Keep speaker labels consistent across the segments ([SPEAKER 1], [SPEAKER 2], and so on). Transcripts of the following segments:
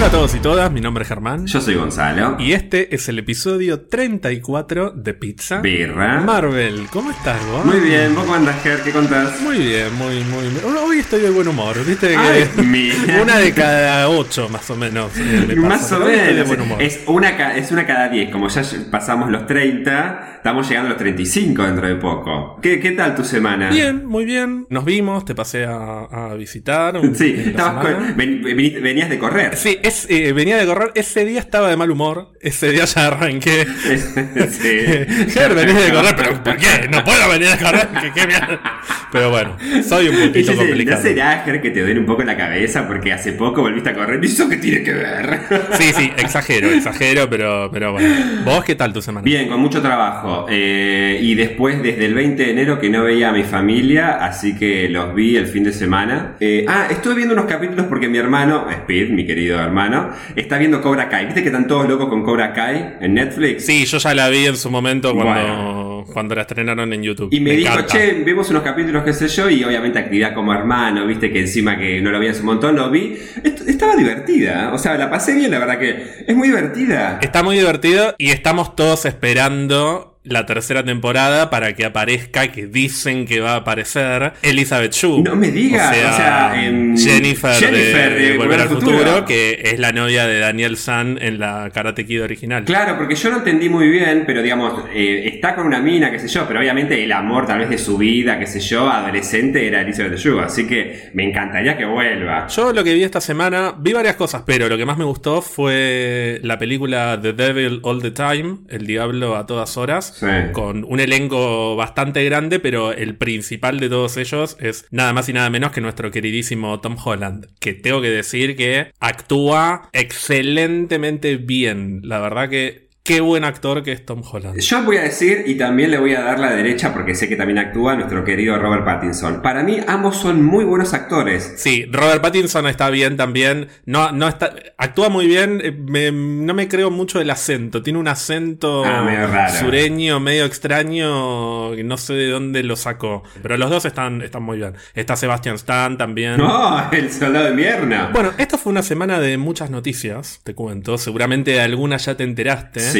[SPEAKER 1] Hola a todos y todas, mi nombre es Germán.
[SPEAKER 2] Yo soy Gonzalo.
[SPEAKER 1] Y este es el episodio 34 de Pizza.
[SPEAKER 2] Birra.
[SPEAKER 1] Marvel, ¿cómo estás vos?
[SPEAKER 2] Muy bien, ¿vos cómo andás, Ger? ¿Qué contás?
[SPEAKER 1] Muy bien, muy, muy bien. Hoy estoy de buen humor, viste que
[SPEAKER 2] Ay,
[SPEAKER 1] una de cada ocho más o menos. eh, me.
[SPEAKER 2] Más o menos.
[SPEAKER 1] buen humor.
[SPEAKER 2] Es una, es una cada 10. Como ya pasamos los 30, estamos llegando a los 35 dentro de poco. ¿Qué, qué tal tu semana?
[SPEAKER 1] Bien, muy bien. Nos vimos, te pasé a, a visitar. un-
[SPEAKER 2] Sí, estabas con- ven- venías de correr.
[SPEAKER 1] Sí, es, eh, venía de correr. Ese día estaba de mal humor. Ese día ya arranqué.
[SPEAKER 2] sí.
[SPEAKER 1] Ger, venís de correr, pero ¿por qué? No puedo venir de correr. ¿Qué? Pero bueno, soy un poquito
[SPEAKER 2] sé, ¿No
[SPEAKER 1] complicado.
[SPEAKER 2] será, Ger, que te duele un poco la cabeza porque hace poco volviste a correr? ¿Y eso qué tiene que ver?
[SPEAKER 1] Sí, sí, exagero, exagero, pero, pero bueno. ¿Vos qué tal tu semana?
[SPEAKER 2] Bien, con mucho trabajo. Eh, y después, desde el 20 de enero, que no veía a mi familia, así que los vi el fin de semana. Eh, ah, estuve viendo unos capítulos porque mi hermano, Speed, mi querido hermano, está viendo Cobra Kai. ¿Viste que están todos locos con Cobra Kai en Netflix?
[SPEAKER 1] Sí, yo ya la vi en su momento cuando,
[SPEAKER 2] Bueno.
[SPEAKER 1] cuando la estrenaron en YouTube.
[SPEAKER 2] Y me, dijo,
[SPEAKER 1] encanta.
[SPEAKER 2] che, vemos unos capítulos, qué sé yo, y obviamente actividad como hermano, viste que encima que no lo veía hace un montón, lo vi. Est- estaba divertida, o sea, la pasé bien, la verdad que es muy divertida.
[SPEAKER 1] Está muy divertido y estamos todos esperando la tercera temporada para que aparezca, que dicen que va a aparecer, Elizabeth Shue.
[SPEAKER 2] No me digas,
[SPEAKER 1] o sea,
[SPEAKER 2] o sea, em,
[SPEAKER 1] Jennifer,
[SPEAKER 2] Jennifer
[SPEAKER 1] de,
[SPEAKER 2] de
[SPEAKER 1] Volver al futuro, que es la novia de Daniel San en la Karate Kid original.
[SPEAKER 2] Claro, porque yo no entendí muy bien, pero digamos, eh, está con una mina, qué sé yo, pero obviamente el amor tal vez de su vida, qué sé yo, adolescente era Elizabeth Shue, así que me encantaría que vuelva.
[SPEAKER 1] Yo lo que vi esta semana, vi varias cosas, pero lo que más me gustó fue la película The Devil All the Time, El Diablo a todas horas, Con un elenco bastante grande, pero el principal de todos ellos es nada más y nada menos que nuestro queridísimo Tom Holland, que tengo que decir que actúa excelentemente bien. La verdad que qué buen actor que es Tom Holland.
[SPEAKER 2] Yo voy a decir, y también le voy a dar la derecha, porque sé que también actúa nuestro querido Robert Pattinson. Para mí, ambos son muy buenos actores.
[SPEAKER 1] Sí, Robert Pattinson está bien también. No, no está, actúa muy bien. eh, me- no me creo mucho el acento. Tiene un acento
[SPEAKER 2] Ah, medio raro.
[SPEAKER 1] sureño, medio extraño. No sé de dónde lo sacó. Pero los dos están, están muy bien. Está Sebastian Stan también.
[SPEAKER 2] ¡No! El soldado de invierno.
[SPEAKER 1] Bueno, esta fue una semana de muchas noticias, te cuento. Seguramente de alguna ya te enteraste.
[SPEAKER 2] Sí.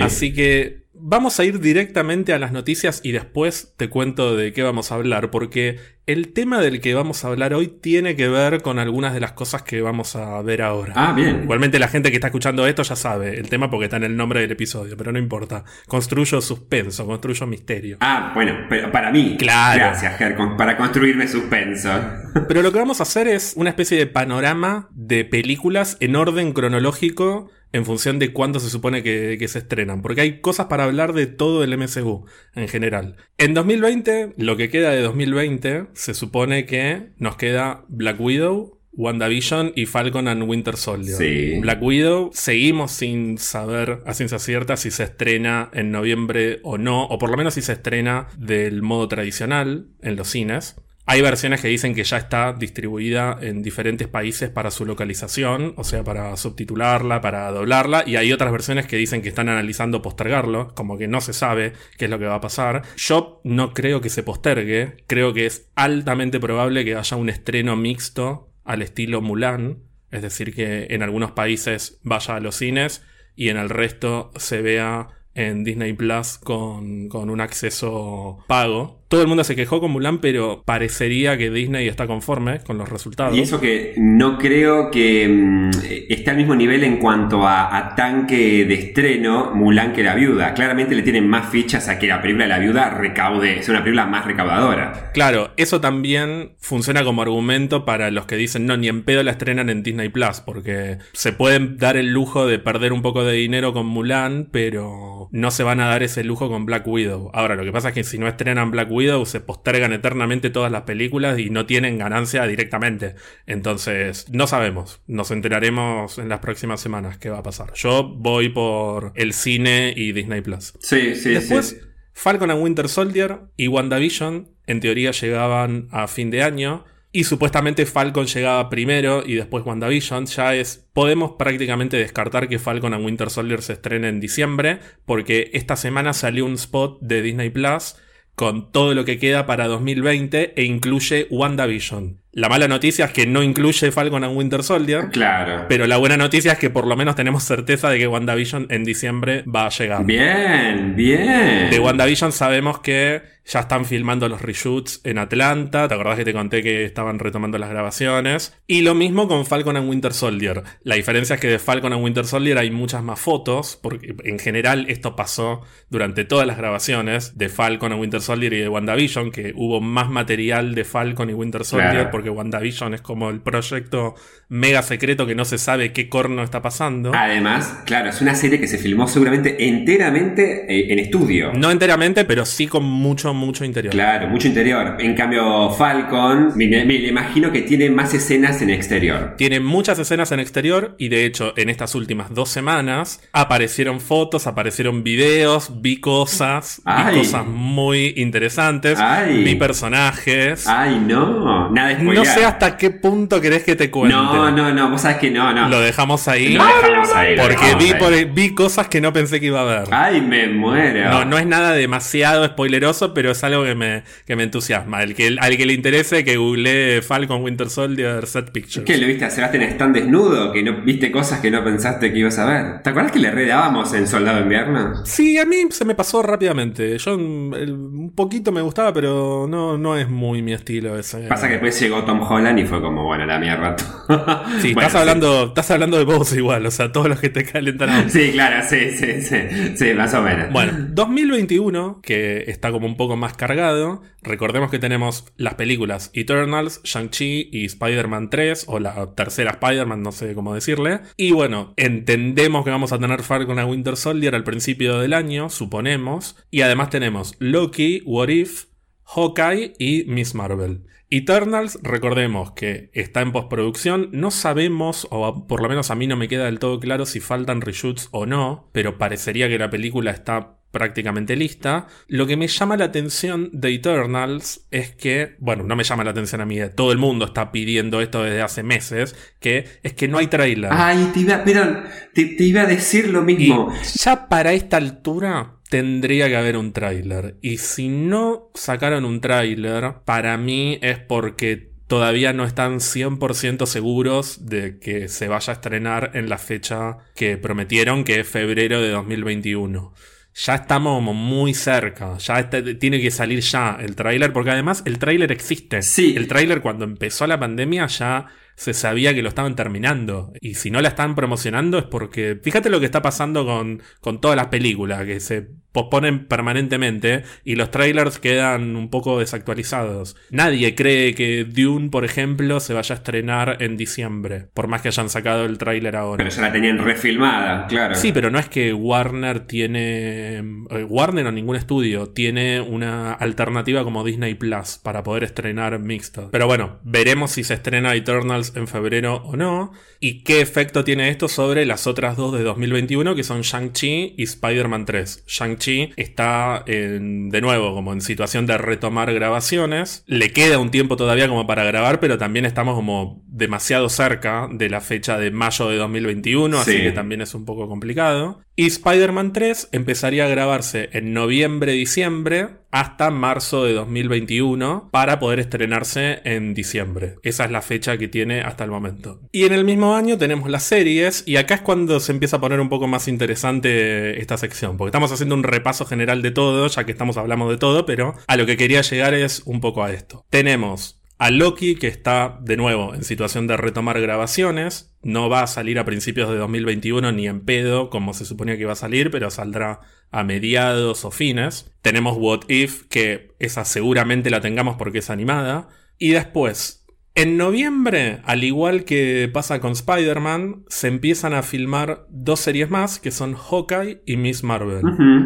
[SPEAKER 1] Así que vamos a ir directamente a las noticias y después te cuento de qué vamos a hablar, porque el tema del que vamos a hablar hoy tiene que ver con algunas de las cosas que vamos a ver ahora.
[SPEAKER 2] Ah, bien.
[SPEAKER 1] Igualmente la gente que está escuchando esto ya sabe el tema porque está en el nombre del episodio, pero no importa. Construyo suspenso, construyo misterio.
[SPEAKER 2] Ah, bueno, pero para mí.
[SPEAKER 1] Claro.
[SPEAKER 2] Gracias, Ger, para construirme suspenso.
[SPEAKER 1] Pero lo que vamos a hacer es una especie de panorama de películas en orden cronológico en función de cuándo se supone que, que se estrenan. Porque hay cosas para hablar de todo el MCU en general. En 2020, lo que queda de 2020, se supone que nos queda Black Widow. WandaVision y Falcon and Winter Soldier.
[SPEAKER 2] Sí.
[SPEAKER 1] Black Widow, seguimos sin saber a ciencia cierta si se estrena en noviembre o no, o por lo menos si se estrena del modo tradicional en los cines. Hay versiones que dicen que ya está distribuida en diferentes países para su localización, o sea, para subtitularla, para doblarla, y hay otras versiones que dicen que están analizando postergarlo, como que no se sabe qué es lo que va a pasar. Yo no creo que se postergue, creo que es altamente probable que haya un estreno mixto al estilo Mulan, es decir, que en algunos países vaya a los cines y en el resto se vea en Disney Plus con, con un acceso pago. Todo el mundo se quejó con Mulan, pero parecería que Disney está conforme con los resultados.
[SPEAKER 2] Y eso que no creo que mm, esté al mismo nivel en cuanto a, a tanque de estreno Mulan que La Viuda. Claramente le tienen más fichas a que la película de La Viuda recaude, es una película más recaudadora.
[SPEAKER 1] Claro, eso también funciona como argumento para los que dicen no, ni en pedo la estrenan en Disney Plus, porque se pueden dar el lujo de perder un poco de dinero con Mulan, pero no se van a dar ese lujo con Black Widow. Ahora, lo que pasa es que si no estrenan Black Widow, se postergan eternamente todas las películas y no tienen ganancia directamente. Entonces, no sabemos. Nos enteraremos en las próximas semanas qué va a pasar. Yo voy por el cine y Disney Plus.
[SPEAKER 2] Sí, sí,
[SPEAKER 1] Después,
[SPEAKER 2] sí.
[SPEAKER 1] Falcon and Winter Soldier y WandaVision, en teoría, llegaban a fin de año. Y supuestamente Falcon llegaba primero y después WandaVision. Ya es. Podemos prácticamente descartar que Falcon and Winter Soldier se estrene en diciembre. Porque esta semana salió un spot de Disney Plus con todo lo que queda para 2020 e incluye WandaVision. La mala noticia es que no incluye Falcon and Winter Soldier.
[SPEAKER 2] Claro.
[SPEAKER 1] Pero la buena noticia es que por lo menos tenemos certeza de que WandaVision en diciembre va a llegar.
[SPEAKER 2] Bien, bien.
[SPEAKER 1] De WandaVision sabemos que ya están filmando los reshoots en Atlanta. ¿Te acordás que te conté que estaban retomando las grabaciones? Y lo mismo con Falcon and Winter Soldier. La diferencia es que de Falcon and Winter Soldier hay muchas más fotos, porque en general esto pasó durante todas las grabaciones de Falcon and Winter Soldier y de WandaVision, que hubo más material de Falcon y Winter Soldier,
[SPEAKER 2] Claro.
[SPEAKER 1] Porque WandaVision es como el proyecto mega secreto que no se sabe qué corno está pasando.
[SPEAKER 2] Además, claro, es una serie que se filmó seguramente enteramente eh, en estudio.
[SPEAKER 1] No enteramente, pero sí con mucho, mucho interior.
[SPEAKER 2] Claro, mucho interior. En cambio, Falcon, me, me- me imagino que tiene más escenas en exterior.
[SPEAKER 1] Tiene muchas escenas en exterior y de hecho en estas últimas dos semanas aparecieron fotos, aparecieron videos, vi cosas,
[SPEAKER 2] Ay.
[SPEAKER 1] vi cosas muy interesantes,
[SPEAKER 2] Ay.
[SPEAKER 1] vi personajes.
[SPEAKER 2] Ay, no, nada
[SPEAKER 1] no sé hasta qué punto querés que te cuente.
[SPEAKER 2] No, no, no, vos sabés que no, no.
[SPEAKER 1] Lo dejamos ahí
[SPEAKER 2] Lo dejamos ahí, lo
[SPEAKER 1] porque
[SPEAKER 2] dejamos
[SPEAKER 1] vi,
[SPEAKER 2] ahí.
[SPEAKER 1] por- vi cosas que no pensé que iba a ver.
[SPEAKER 2] Ay, me muero.
[SPEAKER 1] No, no es nada demasiado spoileroso, pero es algo que me, que me entusiasma. El que, al que le interese que googlee Falcon Winter Soldier Set Pictures.
[SPEAKER 2] ¿Qué, lo viste a Sebastián Stan desnudo? ¿Que no viste cosas que no pensaste que ibas a ver? ¿Te acuerdas que le redábamos en Soldado de Invierno?
[SPEAKER 1] Sí, a mí se me pasó rápidamente. Yo el- un poquito me gustaba, pero no, no es muy mi estilo ese.
[SPEAKER 2] Pasa que después llegó Tom Holland y fue como, bueno, la mierda.
[SPEAKER 1] Sí,
[SPEAKER 2] Bueno,
[SPEAKER 1] estás hablando, estás hablando de vos igual, o sea, todos los que te calentan.
[SPEAKER 2] Sí, claro, sí, sí, sí, sí, más o menos.
[SPEAKER 1] Bueno, 2021, que está como un poco más cargado, recordemos que tenemos las películas Eternals, Shang-Chi y Spider-Man 3, o la tercera Spider-Man, no sé cómo decirle. Y bueno, entendemos que vamos a tener Falcon a Winter Soldier al principio del año, suponemos. Y además tenemos Loki, What If, Hawkeye y Miss Marvel. Eternals, recordemos que está en postproducción, no sabemos, o por lo menos a mí no me queda del todo claro si faltan reshoots o no, pero parecería que la película está prácticamente lista. Lo que me llama la atención de Eternals es que, bueno, no me llama la atención a mí, todo el mundo está pidiendo esto desde hace meses, que es que no hay trailer.
[SPEAKER 2] Ay, te iba, pero te, te iba a decir lo
[SPEAKER 1] Y
[SPEAKER 2] mismo.
[SPEAKER 1] ya para esta altura tendría que haber un tráiler. Y si no sacaron un tráiler, para mí es porque todavía no están 100% seguros de que se vaya a estrenar en la fecha que prometieron, que es febrero de 2021. Ya estamos como muy cerca, ya está- tiene que salir ya el tráiler, porque además el tráiler existe.
[SPEAKER 2] Sí.
[SPEAKER 1] El tráiler cuando empezó la pandemia ya se sabía que lo estaban terminando. Y si no la están promocionando es porque, fíjate lo que está pasando con, con todas las películas, que se posponen permanentemente y los trailers quedan un poco desactualizados. Nadie cree que Dune, por ejemplo, se vaya a estrenar en diciembre, por más que hayan sacado el tráiler ahora.
[SPEAKER 2] Pero ya la tenían refilmada, claro.
[SPEAKER 1] Sí, pero no es que Warner tiene. eh, Warner o ningún estudio tiene una alternativa como Disney Plus para poder estrenar mixto. Pero bueno, veremos si se estrena Eternals en febrero o no. Y qué efecto tiene esto sobre las otras dos de 2021 que son Shang-Chi y Spider-Man 3. Shang-Chi está en- de nuevo como en situación de retomar grabaciones. Le queda un tiempo todavía como para grabar, pero también estamos como demasiado cerca de la fecha de mayo de 2021, así
[SPEAKER 2] Sí.
[SPEAKER 1] que también es un poco complicado. Y Spider-Man 3 empezaría a grabarse en noviembre-diciembre hasta marzo de 2021 para poder estrenarse en diciembre. Esa es la fecha que tiene hasta el momento. Y en el mismo año tenemos las series y acá es cuando se empieza a poner un poco más interesante esta sección, porque estamos haciendo un repaso general de todo, ya que estamos hablando de todo, pero a lo que quería llegar es un poco a esto. Tenemos a Loki, que está de nuevo en situación de retomar grabaciones. No va a salir a principios de 2021 ni en pedo, como se suponía que iba a salir, pero saldrá a mediados o fines. Tenemos What If, que esa seguramente la tengamos porque es animada. Y después, en noviembre, al igual que pasa con Spider-Man, se empiezan a filmar dos series más, que son Hawkeye y Miss Marvel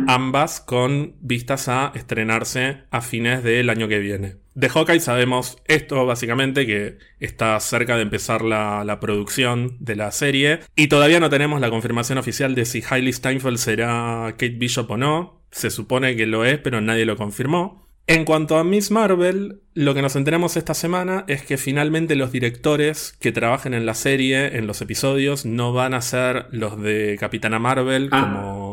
[SPEAKER 1] ambas con vistas a estrenarse a fines del año que viene. De Hawkeye sabemos esto básicamente, que está cerca de empezar la, la producción de la serie y todavía no tenemos la confirmación oficial de si Hailey Steinfeld será Kate Bishop o no. Se supone que lo es, pero nadie lo confirmó. En cuanto a Miss Marvel, lo que nos enteramos esta semana es que finalmente los directores que trabajen en la serie, en los episodios, no van a ser los de Capitana Marvel,
[SPEAKER 2] Ah.
[SPEAKER 1] como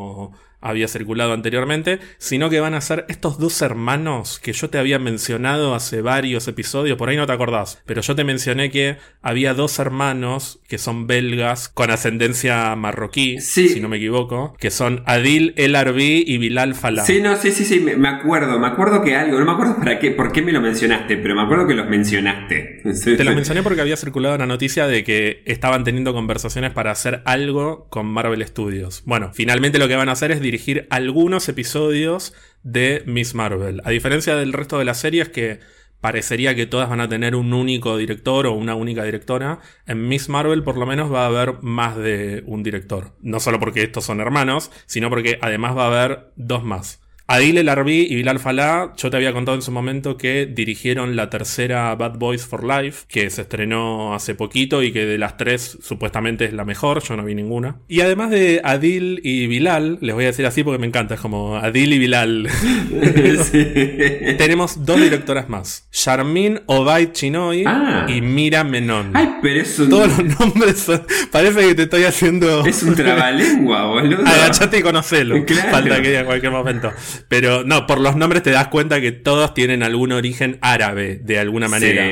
[SPEAKER 1] había circulado anteriormente, sino que van a ser estos dos hermanos que yo te había mencionado hace varios episodios, por ahí no te acordás, pero yo te mencioné que había dos hermanos que son belgas con ascendencia marroquí, si no me equivoco, que son Adil El Arbi y Bilal Falah.
[SPEAKER 2] Sí, no, sí, sí, sí, me acuerdo, me acuerdo que algo, no me acuerdo para qué, por qué me lo mencionaste, pero me acuerdo que los mencionaste.
[SPEAKER 1] Te lo mencioné porque había circulado una noticia de que estaban teniendo conversaciones para hacer algo con Marvel Studios. Bueno, finalmente lo que van a hacer es dirigir algunos episodios de Miss Marvel. A diferencia del resto de las series que parecería que todas van a tener un único director o una única directora. En Miss Marvel por lo menos va a haber más de un director. No solo porque estos son hermanos, sino porque además va a haber dos más. Adil El Arbi y Bilal Falá, yo te había contado en su momento que dirigieron la tercera Bad Boys for Life, que se estrenó hace poquito y que de las tres supuestamente es la mejor, yo no vi ninguna. Y además de Adil y Bilal, les voy a decir así porque me encanta, es como Adil y Bilal. Tenemos dos directoras más, Charmin Obaid Chinoy ah. y Mira Menon.
[SPEAKER 2] Ay, pero es
[SPEAKER 1] Todos los nombres son... Parece que te estoy haciendo...
[SPEAKER 2] Es un trabalengua, boludo.
[SPEAKER 1] Agachate y conocelo. Falta que en cualquier momento. Pero no, por los nombres te das cuenta que todos tienen algún origen árabe, de alguna manera.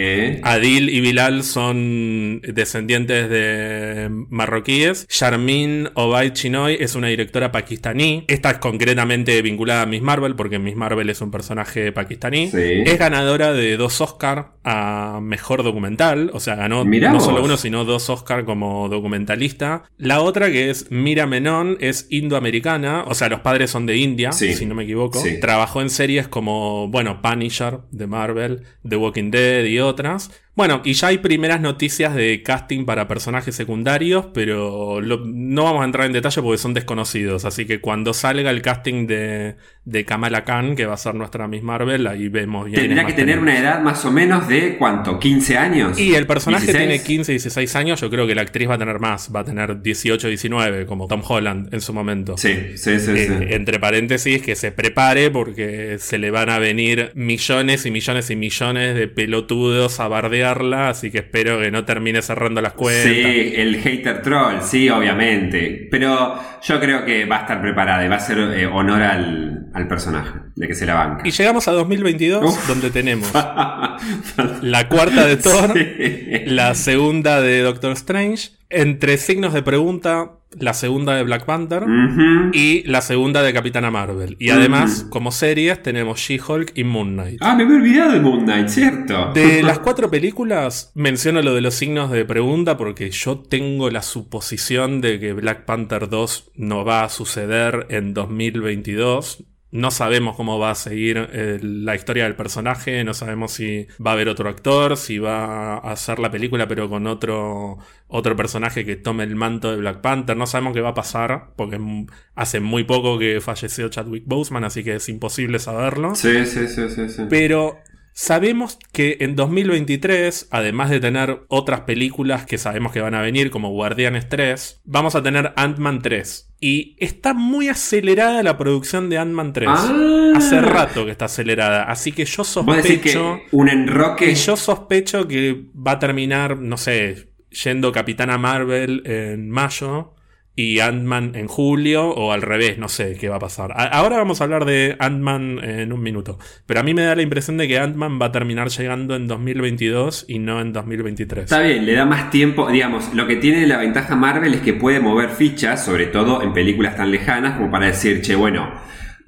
[SPEAKER 1] Adil y Bilal son descendientes de marroquíes. Sharmin Obaid Chinoy es una directora pakistaní. Esta es concretamente vinculada a Miss Marvel, porque Miss Marvel es un personaje pakistaní. Es ganadora de dos Oscar a mejor documental. O sea, ganó no solo uno, sino dos Oscar como documentalista. La otra, que es Mira Menon, es indoamericana. O sea, los padres son de India, si no me equivoco. Trabajó en series como, bueno, Punisher de Marvel, The Walking Dead y otras. Bueno, y ya hay primeras noticias de casting para personajes secundarios, pero no vamos a entrar en detalle porque son desconocidos. Así que cuando salga el casting de, de Kamala Khan, que va a ser nuestra Miss Marvel, ahí vemos bien.
[SPEAKER 2] Tendría que tener una edad más o menos de ¿cuánto? ¿15 años?
[SPEAKER 1] Y el personaje tiene 15, 16 años. Yo creo que la actriz va a tener más, va a tener 18, 19, como Tom Holland en su momento.
[SPEAKER 2] Sí, sí, sí.
[SPEAKER 1] Eh, entre paréntesis, que se prepare porque se le van a venir millones y millones y millones de pelotudos a bardear así que espero que no termine cerrando las cuentas.
[SPEAKER 2] Sí, el hater troll, sí, obviamente. Pero yo creo que va a estar preparada y va a ser eh, honor al, personaje, de que se la banca.
[SPEAKER 1] Y llegamos a 2022, donde tenemos la cuarta de Thor, la segunda de Doctor Strange, entre signos de pregunta, la segunda de Black Panther y la segunda de Capitana Marvel. Y además, como series, tenemos She-Hulk y Moon Knight.
[SPEAKER 2] Ah, me había olvidado de Moon Knight, cierto.
[SPEAKER 1] De las cuatro películas, menciono lo de los signos de pregunta porque yo tengo la suposición de que Black Panther 2 no va a suceder en 2022. No sabemos cómo va a seguir eh, la historia del personaje, no sabemos si va a haber otro actor, si va a hacer la película pero con otro, otro personaje que tome el manto de Black Panther, no sabemos qué va a pasar porque hace muy poco que falleció Chadwick Boseman, así que es imposible saberlo.
[SPEAKER 2] Sí, sí, sí, sí. sí.
[SPEAKER 1] Pero Sabemos que en 2023, además de tener otras películas que sabemos que van a venir, como Guardianes 3, vamos a tener Ant-Man 3. Y está muy acelerada la producción de Ant-Man 3. Ah. Hace rato que está acelerada. Así que yo sospecho.
[SPEAKER 2] un enroque.
[SPEAKER 1] yo sospecho que va a terminar, no sé, yendo Capitana Marvel en mayo y Ant-Man en julio o al revés, no sé qué va a pasar. ahora vamos a hablar de Ant-Man en un minuto, pero a mí me da la impresión de que Ant-Man va a terminar llegando en 2022 y no en 2023.
[SPEAKER 2] Está bien, le da más tiempo, digamos, lo que tiene la ventaja Marvel es que puede mover fichas, sobre todo en películas tan lejanas como para decir, che, bueno,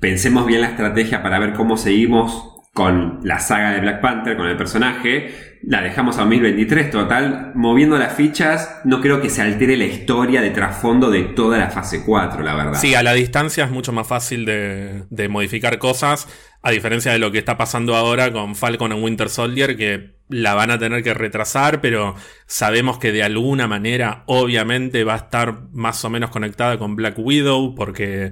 [SPEAKER 2] pensemos bien la estrategia para ver cómo seguimos con la saga de Black Panther, con el personaje, la dejamos a 2023 total, moviendo las fichas, no creo que se altere la historia de trasfondo de toda la fase 4, la verdad.
[SPEAKER 1] Sí, a la distancia es mucho más fácil de, de modificar cosas, a diferencia de lo que está pasando ahora con Falcon en Winter Soldier, que la van a tener que retrasar, pero sabemos que de alguna manera, obviamente, va a estar más o menos conectada con Black Widow, porque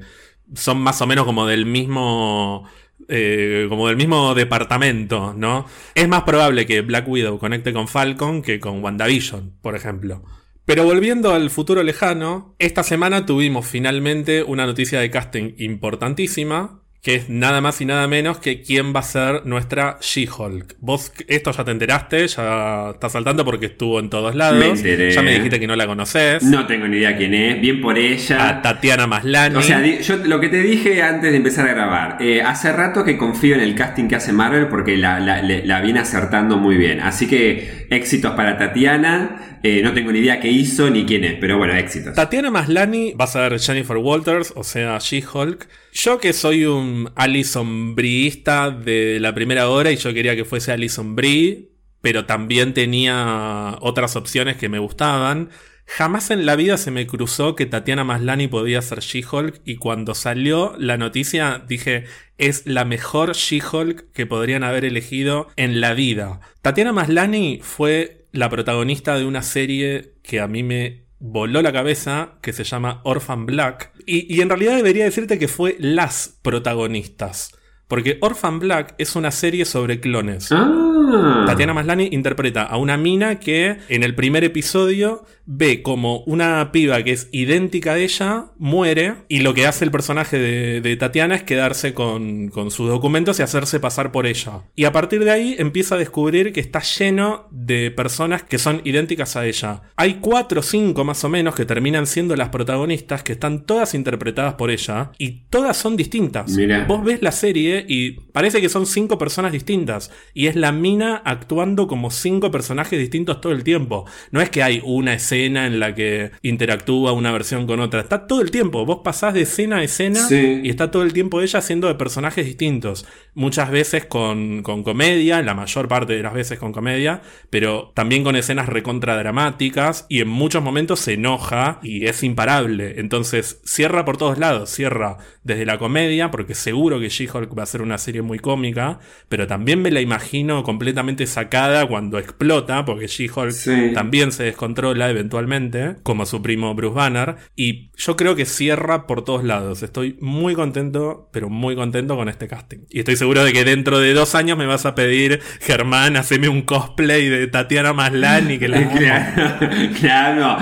[SPEAKER 1] son más o menos como del mismo eh, como del mismo departamento, ¿no? Es más probable que Black Widow conecte con Falcon que con WandaVision, por ejemplo. Pero volviendo al futuro lejano, esta semana tuvimos finalmente una noticia de casting importantísima, que es nada más y nada menos que quién va a ser nuestra She-Hulk. Vos esto ya te enteraste, ya estás saltando porque estuvo en todos lados.
[SPEAKER 2] Me enteré.
[SPEAKER 1] Ya me dijiste que no la conoces.
[SPEAKER 2] No tengo ni idea quién es, bien por ella.
[SPEAKER 1] A Tatiana Maslany.
[SPEAKER 2] O sea, yo lo que te dije antes de empezar a grabar, eh, hace rato que confío en el casting que hace Marvel porque la, la viene acertando muy bien. Así que éxitos para Tatiana. Eh, no tengo ni idea qué hizo ni quién es, pero bueno, éxitos.
[SPEAKER 1] Tatiana Maslany va a ser Jennifer Walters, o sea, She-Hulk. Yo que soy un Alison Brieista de la primera hora y yo quería que fuese Alison Brie, pero también tenía otras opciones que me gustaban. Jamás en la vida se me cruzó que Tatiana Maslany podía ser She-Hulk y cuando salió la noticia dije, es la mejor She-Hulk que podrían haber elegido en la vida. Tatiana Maslany fue la protagonista de una serie que a mí me voló la cabeza, que se llama Orphan Black. Y, y en realidad debería decirte que fue las protagonistas. Porque Orphan Black es una serie sobre clones.
[SPEAKER 2] Ah.
[SPEAKER 1] Tatiana Maslany interpreta a una mina que en el primer episodio ve como una piba que es idéntica a ella muere y lo que hace el personaje de, de Tatiana es quedarse con, con sus documentos y hacerse pasar por ella. Y a partir de ahí empieza a descubrir que está lleno de personas que son idénticas a ella. Hay cuatro o cinco más o menos que terminan siendo las protagonistas que están todas interpretadas por ella y todas son distintas.
[SPEAKER 2] Mira.
[SPEAKER 1] Vos ves la serie y parece que son cinco personas distintas. Y es la mina actuando como cinco personajes distintos todo el tiempo. No es que hay una escena en la que interactúa una versión con otra. Está todo el tiempo. Vos pasás de escena a escena
[SPEAKER 2] Sí.
[SPEAKER 1] y está todo el tiempo ella haciendo de personajes distintos. Muchas veces con, con comedia, la mayor parte de las veces con comedia, pero también con escenas recontra dramáticas y en muchos momentos se enoja y es imparable. Entonces cierra por todos lados. Cierra desde la comedia, porque seguro que She-Hulk va a ser una serie muy cómica, pero también me la imagino completamente sacada cuando explota, porque She-Hulk
[SPEAKER 2] Sí.
[SPEAKER 1] también se descontrola eventualmente, como su primo Bruce Banner, y yo creo que cierra por todos lados. Estoy muy contento, pero muy contento con este casting. Y estoy seguro de que dentro de dos años me vas a pedir, Germán, haceme un cosplay de Tatiana Maslany, que la amo".
[SPEAKER 2] Claro, claro.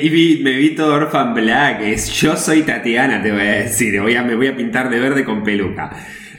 [SPEAKER 2] Y vi- me vi todo Orphan Black. Es, yo soy Tatiana, te voy a decir. Voy a, me voy a pintar de verde con peluca.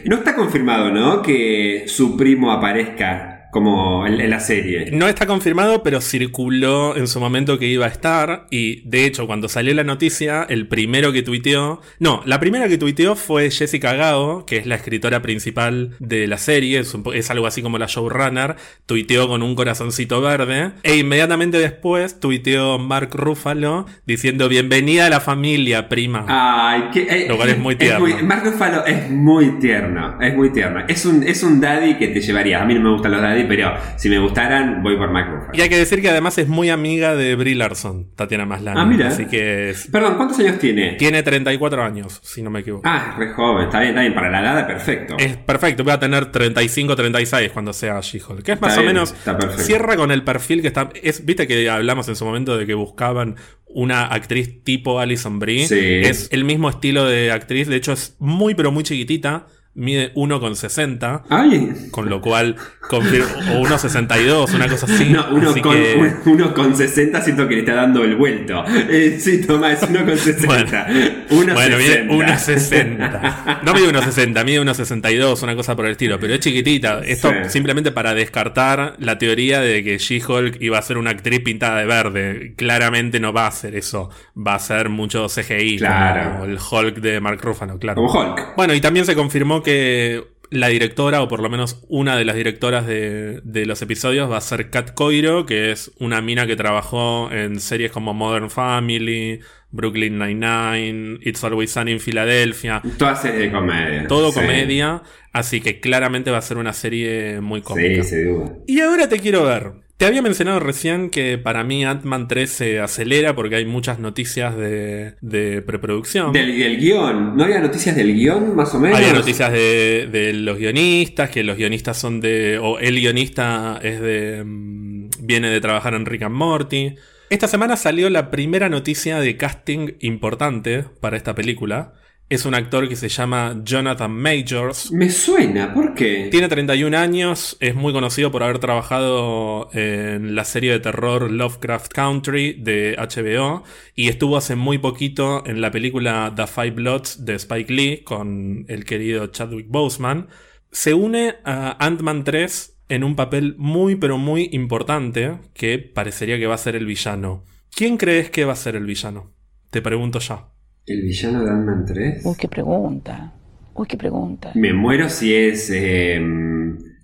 [SPEAKER 2] No está confirmado, ¿no? Que su primo aparezca como en, en la serie.
[SPEAKER 1] No está confirmado, pero circuló en su momento que iba a estar. Y de hecho, cuando salió la noticia, el primero que tuiteó. No, la primera que tuiteó fue Jessica Gao, que es la escritora principal de la serie. Es, un po- es algo así como la showrunner. Tuiteó con un corazoncito verde. E inmediatamente después tuiteó Mark Ruffalo diciendo: Bienvenida a la familia, prima.
[SPEAKER 2] Ay, que, eh,
[SPEAKER 1] Lo cual es muy tierno.
[SPEAKER 2] Mark Ruffalo es muy tierno. Es muy tierno. Es un, es un daddy que te llevaría. A mí no me gustan los daddy, pero si me gustaran, voy por Mark Ruffalo.
[SPEAKER 1] Y hay que decir que además es muy amiga de Brie Larson, Tatiana Maslany.
[SPEAKER 2] Ah, mira.
[SPEAKER 1] Así que es-
[SPEAKER 2] Perdón, ¿cuántos años tiene?
[SPEAKER 1] tiene 34 años, si no me equivoco.
[SPEAKER 2] Ah, es re joven. Está bien, está bien. Para la edad, perfecto.
[SPEAKER 1] Es perfecto, voy a tener 35, 36 cuando sea She-Hulk. Que es más o menos.
[SPEAKER 2] está perfecto.
[SPEAKER 1] Cierra con el perfil que está. Es, Viste que hablamos en su momento de que buscaban una actriz tipo Alison Brie.
[SPEAKER 2] Sí.
[SPEAKER 1] Es el mismo estilo de actriz. De hecho, es muy, pero muy chiquitita. Mide 1,60.
[SPEAKER 2] Ay.
[SPEAKER 1] Con lo cual. confir- O 1,62, una cosa así.
[SPEAKER 2] No, uno
[SPEAKER 1] Así
[SPEAKER 2] con,
[SPEAKER 1] que-
[SPEAKER 2] un- uno con 60 siento que le está dando el vuelto. Eh, sí, Tomás, uno con 60. Uno
[SPEAKER 1] Bueno, mide
[SPEAKER 2] 60.
[SPEAKER 1] 1,60. No mide 1,60, mide 1,62, una cosa por el estilo, pero es chiquitita. Esto
[SPEAKER 2] Sí.
[SPEAKER 1] simplemente para descartar la teoría de que She-Hulk iba a ser una actriz pintada de verde. Claramente no va a ser eso. Va a ser mucho CGI,
[SPEAKER 2] Claro.
[SPEAKER 1] como el Hulk de Mark Ruffalo, claro.
[SPEAKER 2] Como Hulk.
[SPEAKER 1] Bueno, y también se confirmó que la directora, o por lo menos una de las directoras de, de los episodios, va a ser Kat Coiro, que es una mina que trabajó en series como Modern Family, Brooklyn Nine-Nine, It's Always Sunny in Philadelphia.
[SPEAKER 2] Todas series de comedia.
[SPEAKER 1] Todo
[SPEAKER 2] Sí.
[SPEAKER 1] comedia, así que claramente va a ser una serie muy
[SPEAKER 2] Sí,
[SPEAKER 1] cómica.
[SPEAKER 2] se duda.
[SPEAKER 1] Y ahora te quiero ver. Te había mencionado recién que para mí Ant-Man 3 se acelera porque hay muchas noticias de, de preproducción.
[SPEAKER 2] Del, del guion. ¿No había noticias del guion, más o menos?
[SPEAKER 1] Había noticias de, de los guionistas, que los guionistas son de. o el guionista es de. mm, viene de trabajar en Rick and Morty. Esta semana salió la primera noticia de casting importante para esta película. Es un actor que se llama Jonathan Majors.
[SPEAKER 2] Me suena, ¿por qué?
[SPEAKER 1] Tiene 31 años, es muy conocido por haber trabajado en la serie de terror Lovecraft Country de HBO y estuvo hace muy poquito en la película The Five Bloods de Spike Lee con el querido Chadwick Boseman. Se une a Ant-Man 3 en un papel muy pero muy importante que parecería que va a ser el villano. ¿Quién crees que va a ser el villano? Te pregunto ya.
[SPEAKER 2] ¿El villano de Ant-Man 3?
[SPEAKER 3] Uy, qué pregunta. Uy, qué pregunta.
[SPEAKER 2] Me muero si es eh,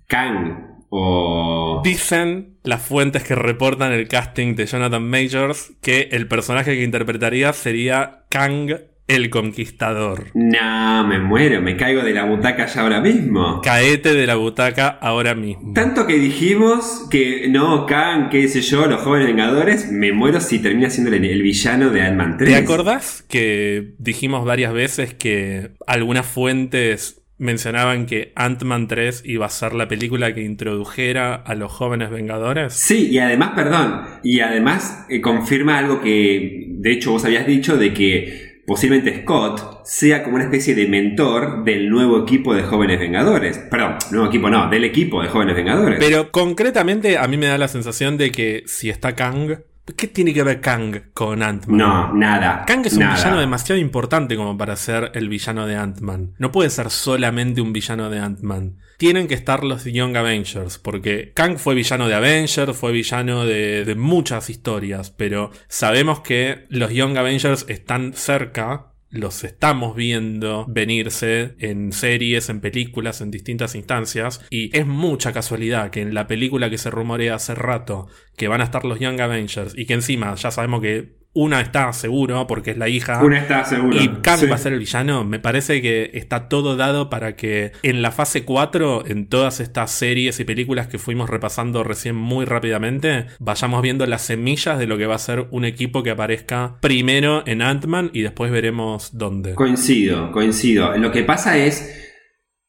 [SPEAKER 2] Kang o...
[SPEAKER 1] Dicen las fuentes que reportan el casting de Jonathan Majors que el personaje que interpretaría sería Kang el Conquistador.
[SPEAKER 2] No, me muero, me caigo de la butaca ya ahora mismo.
[SPEAKER 1] Caete de la butaca ahora mismo.
[SPEAKER 2] Tanto que dijimos que no, Khan, qué sé yo, los jóvenes vengadores, me muero si termina siendo el, el villano de Ant-Man 3.
[SPEAKER 1] ¿Te acordás que dijimos varias veces que algunas fuentes mencionaban que Ant-Man 3 iba a ser la película que introdujera a los jóvenes vengadores?
[SPEAKER 2] Sí, y además, perdón, y además eh, confirma algo que de hecho vos habías dicho de que posiblemente Scott sea como una especie de mentor del nuevo equipo de jóvenes vengadores. Perdón, nuevo equipo no, del equipo de jóvenes vengadores.
[SPEAKER 1] Pero concretamente a mí me da la sensación de que si está Kang, ¿qué tiene que ver Kang con Ant-Man?
[SPEAKER 2] No, nada.
[SPEAKER 1] Kang es un villano demasiado importante como para ser el villano de Ant-Man. No puede ser solamente un villano de Ant-Man. Tienen que estar los Young Avengers, porque Kang fue villano de Avengers, fue villano de, muchas historias, pero sabemos que los Young Avengers están cerca los estamos viendo venirse en series, en películas, en distintas instancias. Y es mucha casualidad que en la película que se rumorea hace rato que van a estar los Young Avengers y que encima ya sabemos que una está seguro porque es la hija.
[SPEAKER 2] Una está seguro.
[SPEAKER 1] Y Kang
[SPEAKER 2] Sí.
[SPEAKER 1] va a ser el villano. Me parece que está todo dado para que en la fase 4, en todas estas series y películas que fuimos repasando recién muy rápidamente, vayamos viendo las semillas de lo que va a ser un equipo que aparezca primero en Ant-Man y después veremos dónde.
[SPEAKER 2] Coincido, coincido. Lo que pasa es,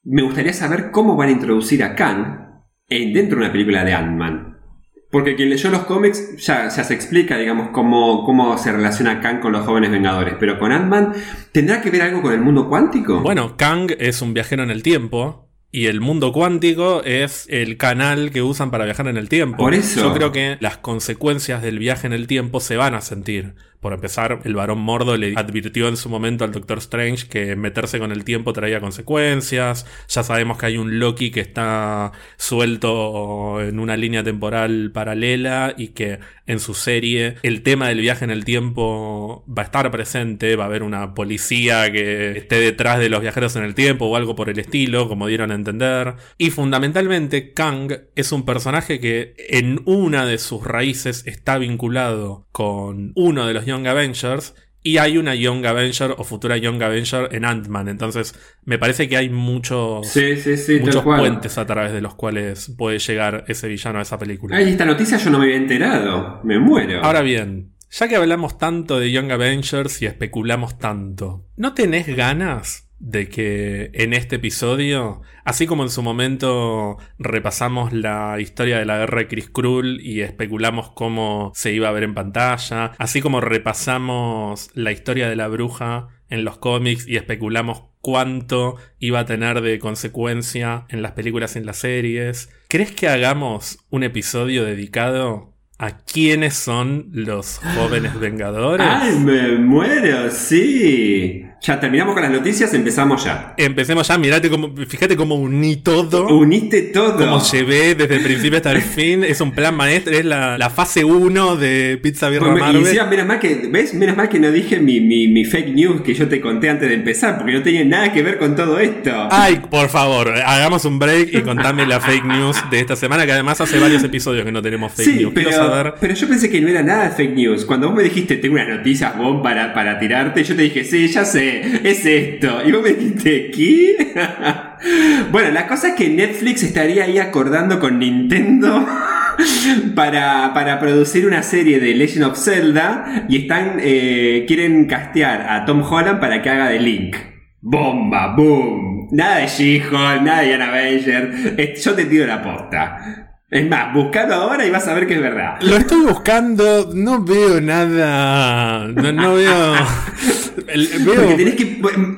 [SPEAKER 2] me gustaría saber cómo van a introducir a Kang en- dentro de una película de Ant-Man. Porque quien leyó los cómics ya, ya se explica, digamos, cómo, cómo se relaciona Kang con los jóvenes vengadores. Pero con Ant-Man, ¿tendrá que ver algo con el mundo cuántico?
[SPEAKER 1] Bueno, Kang es un viajero en el tiempo. Y el mundo cuántico es el canal que usan para viajar en el tiempo.
[SPEAKER 2] Por eso.
[SPEAKER 1] Yo creo que las consecuencias del viaje en el tiempo se van a sentir. Por empezar, el varón Mordo le advirtió en su momento al Doctor Strange que meterse con el tiempo traía consecuencias. Ya sabemos que hay un Loki que está suelto en una línea temporal paralela y que en su serie el tema del viaje en el tiempo va a estar presente. Va a haber una policía que esté detrás de los viajeros en el tiempo o algo por el estilo, como dieron a entender. Y fundamentalmente, Kang es un personaje que en una de sus raíces está vinculado con uno de los Young Avengers. Y hay una Young Avenger o futura Young Avenger en Ant-Man. Entonces, me parece que hay muchos,
[SPEAKER 2] sí, sí, sí, tal
[SPEAKER 1] muchos puentes a través de los cuales puede llegar ese villano a esa película.
[SPEAKER 2] Ay, esta noticia yo no me había enterado. Me muero.
[SPEAKER 1] Ahora bien, ya que hablamos tanto de Young Avengers y especulamos tanto, ¿no tenés ganas de que en este episodio, así como en su momento repasamos la historia de la guerra de Chris Krull y especulamos cómo se iba a ver en pantalla, así como repasamos la historia de la bruja en los cómics y especulamos cuánto iba a tener de consecuencia en las películas y en las series, ¿crees que hagamos un episodio dedicado a quiénes son los jóvenes vengadores?
[SPEAKER 2] Ay, me muero, sí. Ya terminamos con las noticias, empezamos ya.
[SPEAKER 1] Empecemos ya, mirate cómo, fíjate cómo uní todo.
[SPEAKER 2] Uniste todo.
[SPEAKER 1] Como llevé desde el principio hasta el fin, es un plan maestro, es la, la fase 1 de Pizza Birra
[SPEAKER 2] Pues y
[SPEAKER 1] Marvel.
[SPEAKER 2] encima, menos mal que, ¿ves? Menos mal que no dije mi, mi, mi fake news que yo te conté antes de empezar, porque no tenía nada que ver con todo esto.
[SPEAKER 1] Ay, por favor, hagamos un break y contame la fake news de esta semana, que además hace varios episodios que no tenemos fake
[SPEAKER 2] sí,
[SPEAKER 1] news.
[SPEAKER 2] Pero,
[SPEAKER 1] saber.
[SPEAKER 2] pero yo pensé que no era nada de fake news. Cuando vos me dijiste, tengo unas noticias bomb para, para tirarte, yo te dije, sí, ya sé, es esto. Y vos me dijiste, ¿qué? bueno, la cosa es que Netflix estaría ahí acordando con Nintendo. Para, para producir una serie de Legend of Zelda y están eh, quieren castear a Tom Holland para que haga de Link. Bomba, boom. Nada de She-Hulk, nada de Anna. Eh, Yo te tiro la posta. Es más, buscalo ahora y vas a ver que es verdad.
[SPEAKER 1] Lo estoy buscando, no veo nada. No, no veo. el- veo-
[SPEAKER 2] Porque tenés que.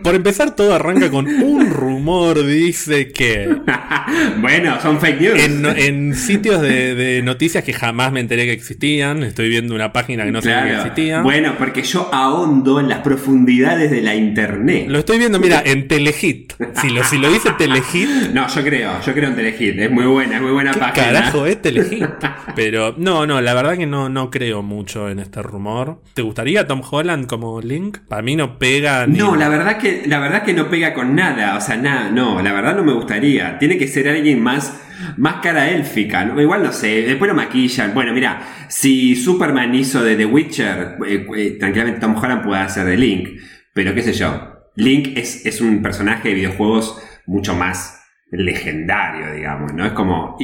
[SPEAKER 1] Por empezar, todo arranca con un rumor. Dice que
[SPEAKER 2] bueno, son fake news.
[SPEAKER 1] en, en sitios de, de noticias que jamás me enteré que existían, estoy viendo una página que no sabía que
[SPEAKER 2] Claro.
[SPEAKER 1] existía.
[SPEAKER 2] Bueno, porque yo ahondo en las profundidades de la internet.
[SPEAKER 1] Lo estoy viendo, mira, en Telehit. Si lo, si lo dice Telehit,
[SPEAKER 2] No, yo creo, yo creo en Telehit. Es muy buena, es muy buena
[SPEAKER 1] ¿qué
[SPEAKER 2] página.
[SPEAKER 1] carajo es Telehit? Pero no, no, la verdad que no, no creo mucho en este rumor. ¿Te gustaría Tom Holland como Link? Para mí no pega ni.
[SPEAKER 2] No, la verdad que la verdad que no pega con nada, o sea, nada, no, la verdad no me gustaría. Tiene que ser alguien más más cara élfica, ¿no? igual no sé, después lo maquillan. Bueno, mira, si Superman hizo de The Witcher, eh, eh, tranquilamente Tom Holland puede hacer de Link, pero qué sé yo. Link es, es un personaje de videojuegos mucho más legendario, digamos, ¿no? Es como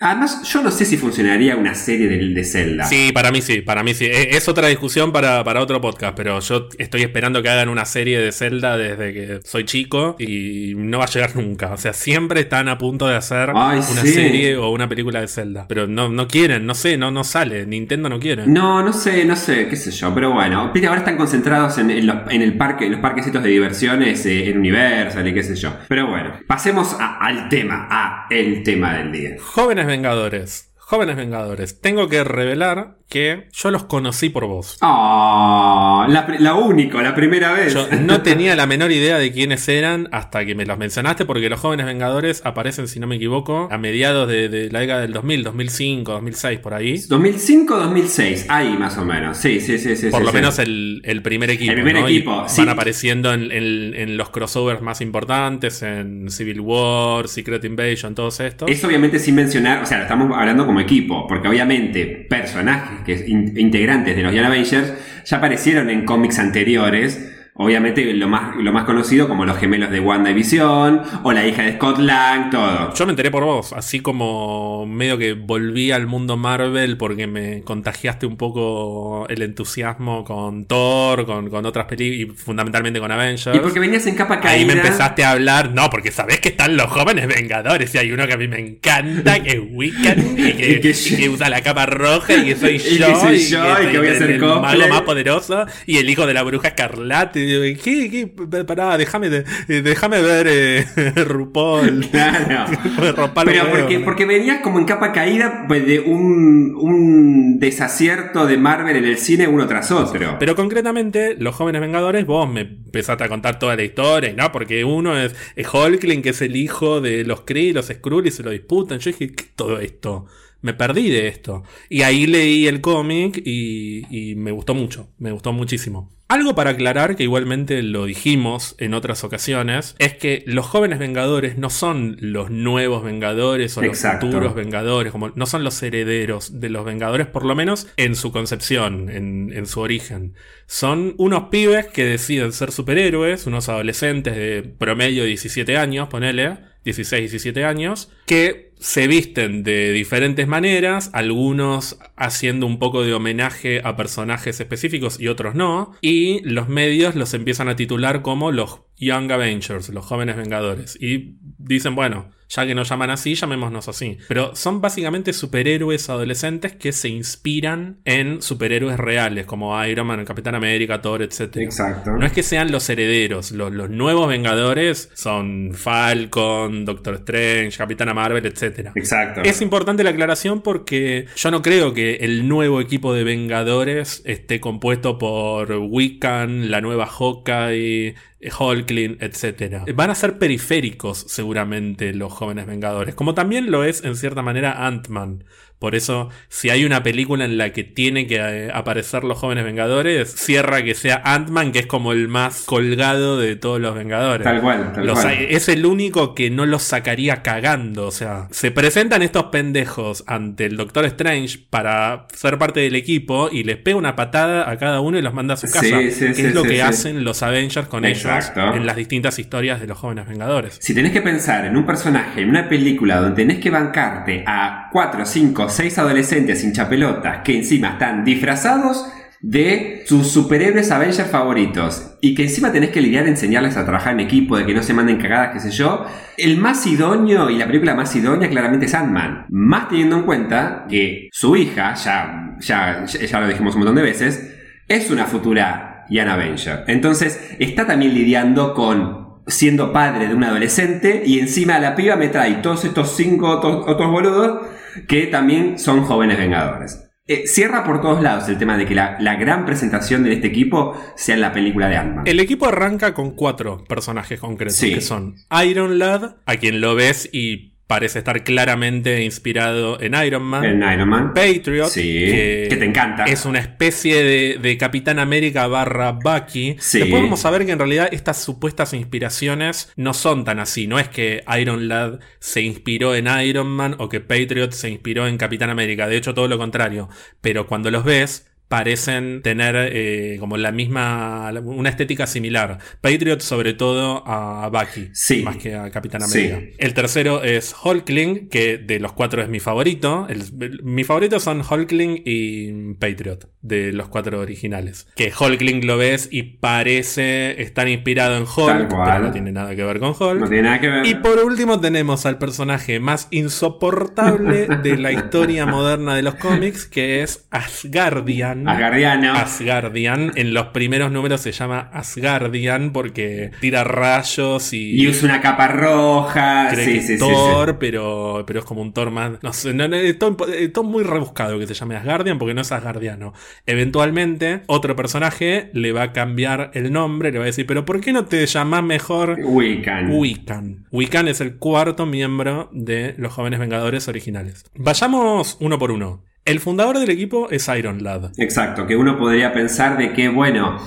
[SPEAKER 2] además yo no sé si funcionaría una serie de, de Zelda.
[SPEAKER 1] Sí, para mí sí, para mí sí. E- Es otra discusión para, para otro podcast, pero yo estoy esperando que hagan una serie de Zelda desde que soy chico y no va a llegar nunca. O sea, siempre están a punto de hacer
[SPEAKER 2] Ay,
[SPEAKER 1] una
[SPEAKER 2] sí.
[SPEAKER 1] serie o una película de Zelda. Pero no, no quieren, no sé, no, no sale. Nintendo no quiere.
[SPEAKER 2] No, no sé, no sé, qué sé yo, pero bueno, ahora están concentrados en, en los- en el parque, en los parquecitos de diversiones, eh, en Universal y qué sé yo. Pero bueno, pasemos a- al tema, a el tema del día.
[SPEAKER 1] Jóvenes Vengadores. Jóvenes Vengadores. Tengo que revelar que yo los conocí por vos.
[SPEAKER 2] Oh, la, única, la primera vez.
[SPEAKER 1] Yo no tenía la menor idea de quiénes eran hasta que me los mencionaste, porque los jóvenes Vengadores aparecen, si no me equivoco, a mediados de, de la década del 2000, 2005, 2006, por ahí.
[SPEAKER 2] 2005-2006, ahí más o menos. Sí, sí, sí, sí.
[SPEAKER 1] Por
[SPEAKER 2] sí,
[SPEAKER 1] lo
[SPEAKER 2] sí.
[SPEAKER 1] menos el, el primer equipo.
[SPEAKER 2] El primer
[SPEAKER 1] ¿no? Y
[SPEAKER 2] equipo,
[SPEAKER 1] Van
[SPEAKER 2] sí.
[SPEAKER 1] apareciendo en, en- en los crossovers más importantes, en Civil War, Secret Invasion, todos estos.
[SPEAKER 2] Es obviamente sin mencionar, o sea, estamos hablando como equipo, porque obviamente personajes que in- integrantes de los Young Avengers ya aparecieron en cómics anteriores. Obviamente lo más, lo más conocido como los gemelos de WandaVision o la hija de Scott Lang, todo.
[SPEAKER 1] Yo me enteré por vos, así como medio que volví al mundo Marvel porque me contagiaste un poco el entusiasmo con Thor, con, con otras películas y fundamentalmente con Avengers.
[SPEAKER 2] Y porque venías en capa caída.
[SPEAKER 1] Ahí me empezaste a hablar, no, porque sabés que están los jóvenes vengadores y hay uno que a mí me encanta, que es Wiccan y que,
[SPEAKER 2] Y que
[SPEAKER 1] y que usa la capa roja y que soy
[SPEAKER 2] Y
[SPEAKER 1] yo
[SPEAKER 2] que soy yo, y que voy a hacer
[SPEAKER 1] el mago más poderoso y el hijo de la bruja escarlata. Y digo, ¿qué, qué? Pará, déjame, eh, déjame ver eh, RuPaul.
[SPEAKER 2] Claro. Pero porque, porque venías como en capa caída pues, de un, un desacierto de Marvel en el cine uno tras otro.
[SPEAKER 1] Pero concretamente, los jóvenes vengadores, vos me empezaste a contar toda la historia, ¿no? Porque uno es, es Hulkling, que es el hijo de los Kree, los Skrull, y se lo disputan. Yo dije, ¿qué es todo esto? Me perdí de esto. Y ahí leí el cómic y, y me gustó mucho, me gustó muchísimo. Algo para aclarar, que igualmente lo dijimos en otras ocasiones, es que los jóvenes vengadores no son los nuevos vengadores o los futuros vengadores, como no son los herederos de los vengadores, por lo menos en su concepción, en, en su origen. Son unos pibes que deciden ser superhéroes, unos adolescentes de promedio de 17 años, ponele, 16, 17 años, que se visten de diferentes maneras, algunos haciendo un poco de homenaje a personajes específicos y otros no, y los medios los empiezan a titular como los Young Avengers, los jóvenes vengadores, y dicen, bueno, ya que nos llaman así, llamémonos así. Pero son básicamente superhéroes adolescentes que se inspiran en superhéroes reales, como Iron Man, Capitán América, Thor, etc.
[SPEAKER 2] Exacto.
[SPEAKER 1] No es que sean los herederos, los, los nuevos Vengadores son Falcon, Doctor Strange, Capitana Marvel, etc.
[SPEAKER 2] Exacto.
[SPEAKER 1] Es importante la aclaración porque yo no creo que el nuevo equipo de Vengadores esté compuesto por Wiccan, la nueva Hawkeye, Hulkling, etc. Van a ser periféricos seguramente los jóvenes Vengadores, como también lo es en cierta manera Ant-Man. Por eso, si hay una película en la que tiene que eh, aparecer los jóvenes Vengadores, cierra que sea Ant-Man, que es como el más colgado de todos los Vengadores.
[SPEAKER 2] Tal cual, tal
[SPEAKER 1] Los
[SPEAKER 2] cual.
[SPEAKER 1] es el único que no los sacaría cagando. O sea, se presentan estos pendejos ante el Doctor Strange para ser parte del equipo y les pega una patada a cada uno y los manda a su casa.
[SPEAKER 2] Sí, sí,
[SPEAKER 1] que
[SPEAKER 2] sí,
[SPEAKER 1] es lo que hacen los Avengers con
[SPEAKER 2] Exacto.
[SPEAKER 1] ellos en las distintas historias de los jóvenes Vengadores.
[SPEAKER 2] Si tenés que pensar en un personaje, en una película donde tenés que bancarte a 4, 5, 6 adolescentes sin chapelotas que encima están disfrazados, de sus superhéroes Avengers favoritos y que encima tenés que lidiar, enseñarles a trabajar en equipo, de que no se manden cagadas, qué sé yo, el más idóneo y la película más idónea claramente es Ant-Man. Más teniendo en cuenta que su hija, ya, ya, ya lo dijimos un montón de veces, es una futura Young Avenger. Entonces está también lidiando con siendo padre de un adolescente y encima la piba me trae todos estos cinco otros boludos que también son jóvenes vengadores. Eh, cierra por todos lados el tema de que la, la gran presentación de este equipo sea en la película de Ant-Man.
[SPEAKER 1] El equipo arranca con cuatro personajes concretos,
[SPEAKER 2] Sí.
[SPEAKER 1] que son Iron Lad, a quien lo ves y parece estar claramente inspirado en Iron Man.
[SPEAKER 2] En Iron Man.
[SPEAKER 1] Patriot,
[SPEAKER 2] Sí, que te encanta.
[SPEAKER 1] Es una especie de, de Capitán América barra Bucky.
[SPEAKER 2] Sí.
[SPEAKER 1] Después vamos a ver que en realidad estas supuestas inspiraciones no son tan así. No es que Iron Lad se inspiró en Iron Man o que Patriot se inspiró en Capitán América. De hecho, todo lo contrario. Pero cuando los ves, parecen tener eh, como la misma, una estética similar. Patriot sobre todo a Bucky,
[SPEAKER 2] Sí.
[SPEAKER 1] más que a Capitán
[SPEAKER 2] Sí.
[SPEAKER 1] América. El tercero es Hulkling, que de los cuatro es mi favorito. El, el- mi favorito son Hulkling y Patriot, de los cuatro originales. Que Hulkling lo ves y parece estar inspirado en Hulk, pero no tiene nada que ver con Hulk.
[SPEAKER 2] No tiene nada que ver.
[SPEAKER 1] Y por último tenemos al personaje más insoportable de la historia moderna de los cómics, que es Asgardian.
[SPEAKER 2] Asgardiano.
[SPEAKER 1] Asgardian. En los primeros números se llama Asgardian porque tira rayos y...
[SPEAKER 2] Y usa una capa roja.
[SPEAKER 1] cree
[SPEAKER 2] Sí,
[SPEAKER 1] que
[SPEAKER 2] sí,
[SPEAKER 1] es
[SPEAKER 2] sí.
[SPEAKER 1] Thor, Pero, pero es como un Thor más... No sé, no, no, es todo, es todo muy rebuscado que se llame Asgardian porque no es Asgardiano. Eventualmente, otro personaje le va a cambiar el nombre, le va a decir, pero ¿por qué no te llamás mejor
[SPEAKER 2] Wiccan.
[SPEAKER 1] Wiccan. Wiccan es el cuarto miembro de los Jóvenes Vengadores originales. Vayamos uno por uno. El fundador del equipo es Iron Lad.
[SPEAKER 2] Exacto, que uno podría pensar de que, bueno,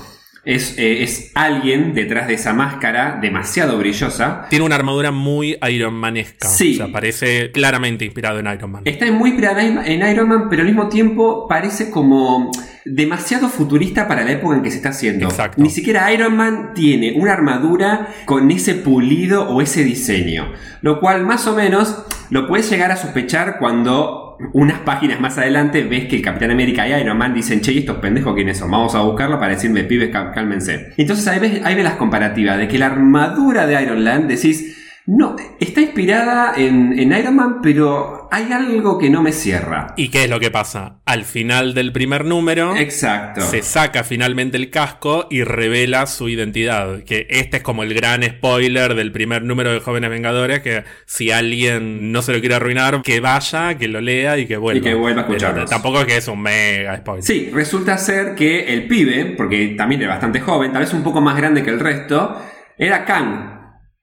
[SPEAKER 2] es, eh, es alguien detrás de esa máscara demasiado brillosa.
[SPEAKER 1] Tiene una armadura muy Iron Manesca.
[SPEAKER 2] Sí.
[SPEAKER 1] O sea, parece claramente inspirado en Iron Man.
[SPEAKER 2] Está muy inspirada en en Iron Man, pero al mismo tiempo parece como demasiado futurista para la época en que se está haciendo.
[SPEAKER 1] Exacto.
[SPEAKER 2] Ni siquiera Iron Man tiene una armadura con ese pulido o ese diseño. Lo cual más o menos lo puedes llegar a sospechar cuando unas páginas más adelante ves que el Capitán América y Iron Man dicen, che, ¿y estos pendejos quiénes son? Vamos a buscarlo para decirme, pibes, cálmense. Entonces ahí ves, ahí ves las comparativas de que la armadura de Iron Man decís, no, está inspirada en, en Iron Man, pero hay algo que no me cierra.
[SPEAKER 1] ¿Y qué es lo que pasa? Al final del primer número,
[SPEAKER 2] Exacto.
[SPEAKER 1] se saca finalmente el casco y revela su identidad. Que este es como el gran spoiler del primer número de Jóvenes Vengadores. Que si alguien no se lo quiere arruinar, que vaya, que lo lea y que vuelva.
[SPEAKER 2] Y que vuelva a
[SPEAKER 1] Pero
[SPEAKER 2] escucharnos.
[SPEAKER 1] tampoco es que es un mega spoiler.
[SPEAKER 2] Sí, resulta ser que el pibe, porque también era bastante joven, tal vez un poco más grande que el resto, era Kang.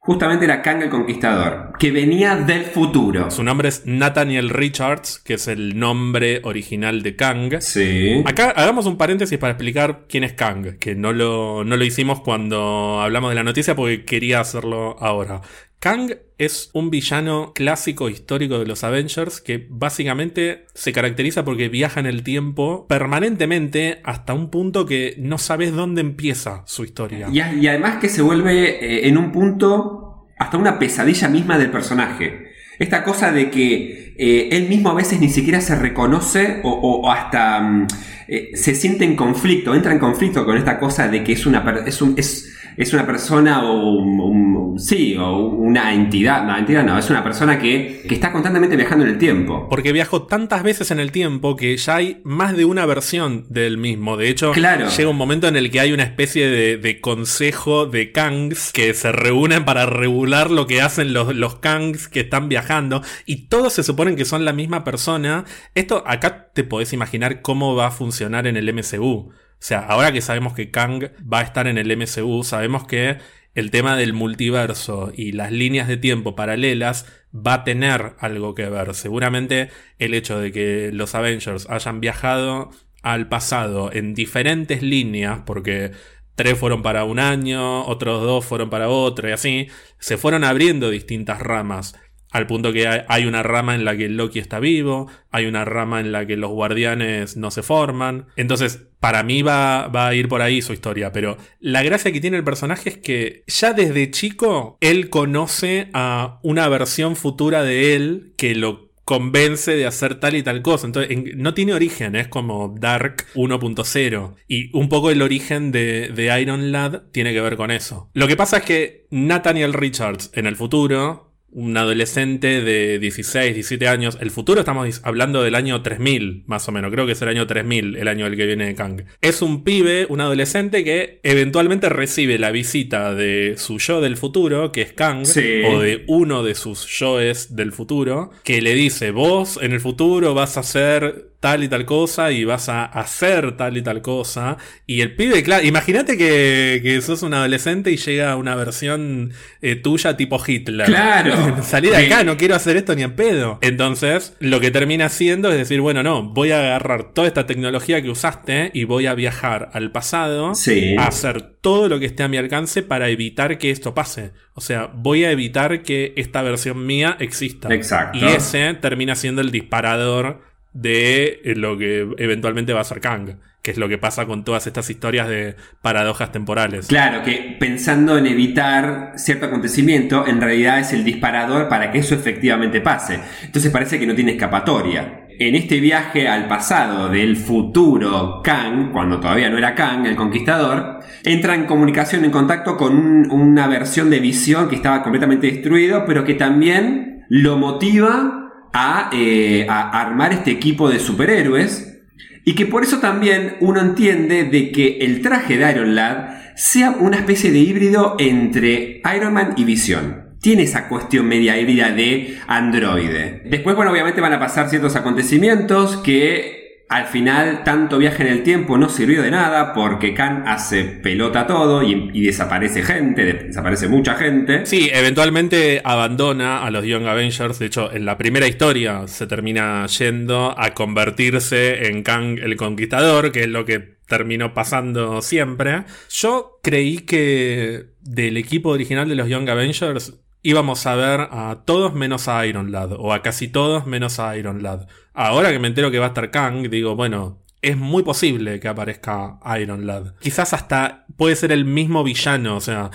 [SPEAKER 2] Justamente era Kang el Conquistador, que venía del futuro.
[SPEAKER 1] Su nombre es Nathaniel Richards, que es el nombre original de Kang.
[SPEAKER 2] Sí.
[SPEAKER 1] Acá hagamos un paréntesis para explicar quién es Kang, que no lo, no lo hicimos cuando hablamos de la noticia porque quería hacerlo ahora. Kang es un villano clásico histórico de los Avengers que básicamente se caracteriza porque viaja en el tiempo permanentemente hasta un punto que no sabes dónde empieza su historia.
[SPEAKER 2] Y, además que se vuelve eh, en un punto hasta una pesadilla misma del personaje. Esta cosa de que eh, él mismo a veces ni siquiera se reconoce o, hasta mm, eh, se siente en conflicto, entra en conflicto con esta cosa de que es una, es un- es, es una persona o un, un- sí, o una entidad, no, entidad no, es una persona que, que está constantemente viajando en el tiempo.
[SPEAKER 1] Porque viajó tantas veces en el tiempo que ya hay más de una versión del mismo. De hecho,
[SPEAKER 2] Claro.
[SPEAKER 1] llega un momento en el que hay una especie de, de consejo de Kangs que se reúnen para regular lo que hacen los, los Kangs que están viajando. Y todos se suponen que son la misma persona. Esto acá te podés imaginar cómo va a funcionar en el MCU. O sea, ahora que sabemos que Kang va a estar en el MCU, sabemos que el tema del multiverso y las líneas de tiempo paralelas va a tener algo que ver. Seguramente el hecho de que los Avengers hayan viajado al pasado en diferentes líneas, porque tres fueron para un año, otros dos fueron para otro y así, se fueron abriendo distintas ramas. Al punto que hay- una rama en la que Loki está vivo, hay una rama en la que los guardianes no se forman. Entonces, para mí va, va a ir por ahí su historia, pero la gracia que tiene el personaje es que ya desde chico él conoce a una versión futura de él que lo convence de hacer tal y tal cosa. Entonces, en- no tiene origen, es como Dark 1.0. Y un poco el origen de, de Iron Lad tiene que ver con eso. Lo que pasa es que Nathaniel Richards en el futuro, un adolescente de 16, 17 años, el futuro estamos hablando del año 3000, más o menos, creo que es el año 3000, el año del que viene Kang. Es un pibe, un adolescente que eventualmente recibe la visita de su yo del futuro, que es Kang,
[SPEAKER 2] Sí.
[SPEAKER 1] o de uno de sus yoes del futuro, que le dice, vos en el futuro vas a hacer tal y tal cosa y vas a hacer tal y tal cosa. Y el pibe, claro, imagínate que, que sos un adolescente y llega una versión eh, tuya tipo Hitler.
[SPEAKER 2] Claro.
[SPEAKER 1] Salí de acá, no quiero hacer esto ni en pedo. Entonces, lo que termina haciendo es decir, bueno, no, voy a agarrar toda esta tecnología que usaste y voy a viajar al pasado
[SPEAKER 2] Sí.
[SPEAKER 1] a hacer todo lo que esté a mi alcance para evitar que esto pase. O sea, voy a evitar que esta versión mía exista.
[SPEAKER 2] Exacto.
[SPEAKER 1] Y ese termina siendo el disparador de eh, lo que eventualmente va a ser Kang, que es lo que pasa con todas estas historias de paradojas temporales.
[SPEAKER 2] Claro, que pensando en evitar cierto acontecimiento, en realidad es el disparador para que eso efectivamente pase. Entonces parece que no tiene escapatoria. En este viaje al pasado del futuro Kang, cuando todavía no era Kang, el conquistador, entra en comunicación, en contacto con un- una versión de visión que estaba completamente destruido, pero que también lo motiva a, eh, a armar este equipo de superhéroes y que por eso también uno entiende de que el traje de Iron Lad sea una especie de híbrido entre Iron Man y Visión. Tiene esa cuestión media híbrida de androide. Después, bueno, obviamente van a pasar ciertos acontecimientos que al final tanto viaje en el tiempo no sirvió de nada porque Khan hace pelota todo y, y desaparece gente, de- desaparece mucha gente.
[SPEAKER 1] Sí, eventualmente abandona a los Young Avengers. De hecho, en la primera historia se termina yendo a convertirse en Kang el Conquistador, que es lo que terminó pasando siempre. Yo creí que del equipo original de los Young Avengers íbamos a ver a todos menos a Iron Lad, o a casi todos menos a Iron Lad. Ahora que me entero que va a estar Kang, digo, bueno, es muy posible que aparezca Iron Lad. Quizás hasta puede ser el mismo villano, o sea,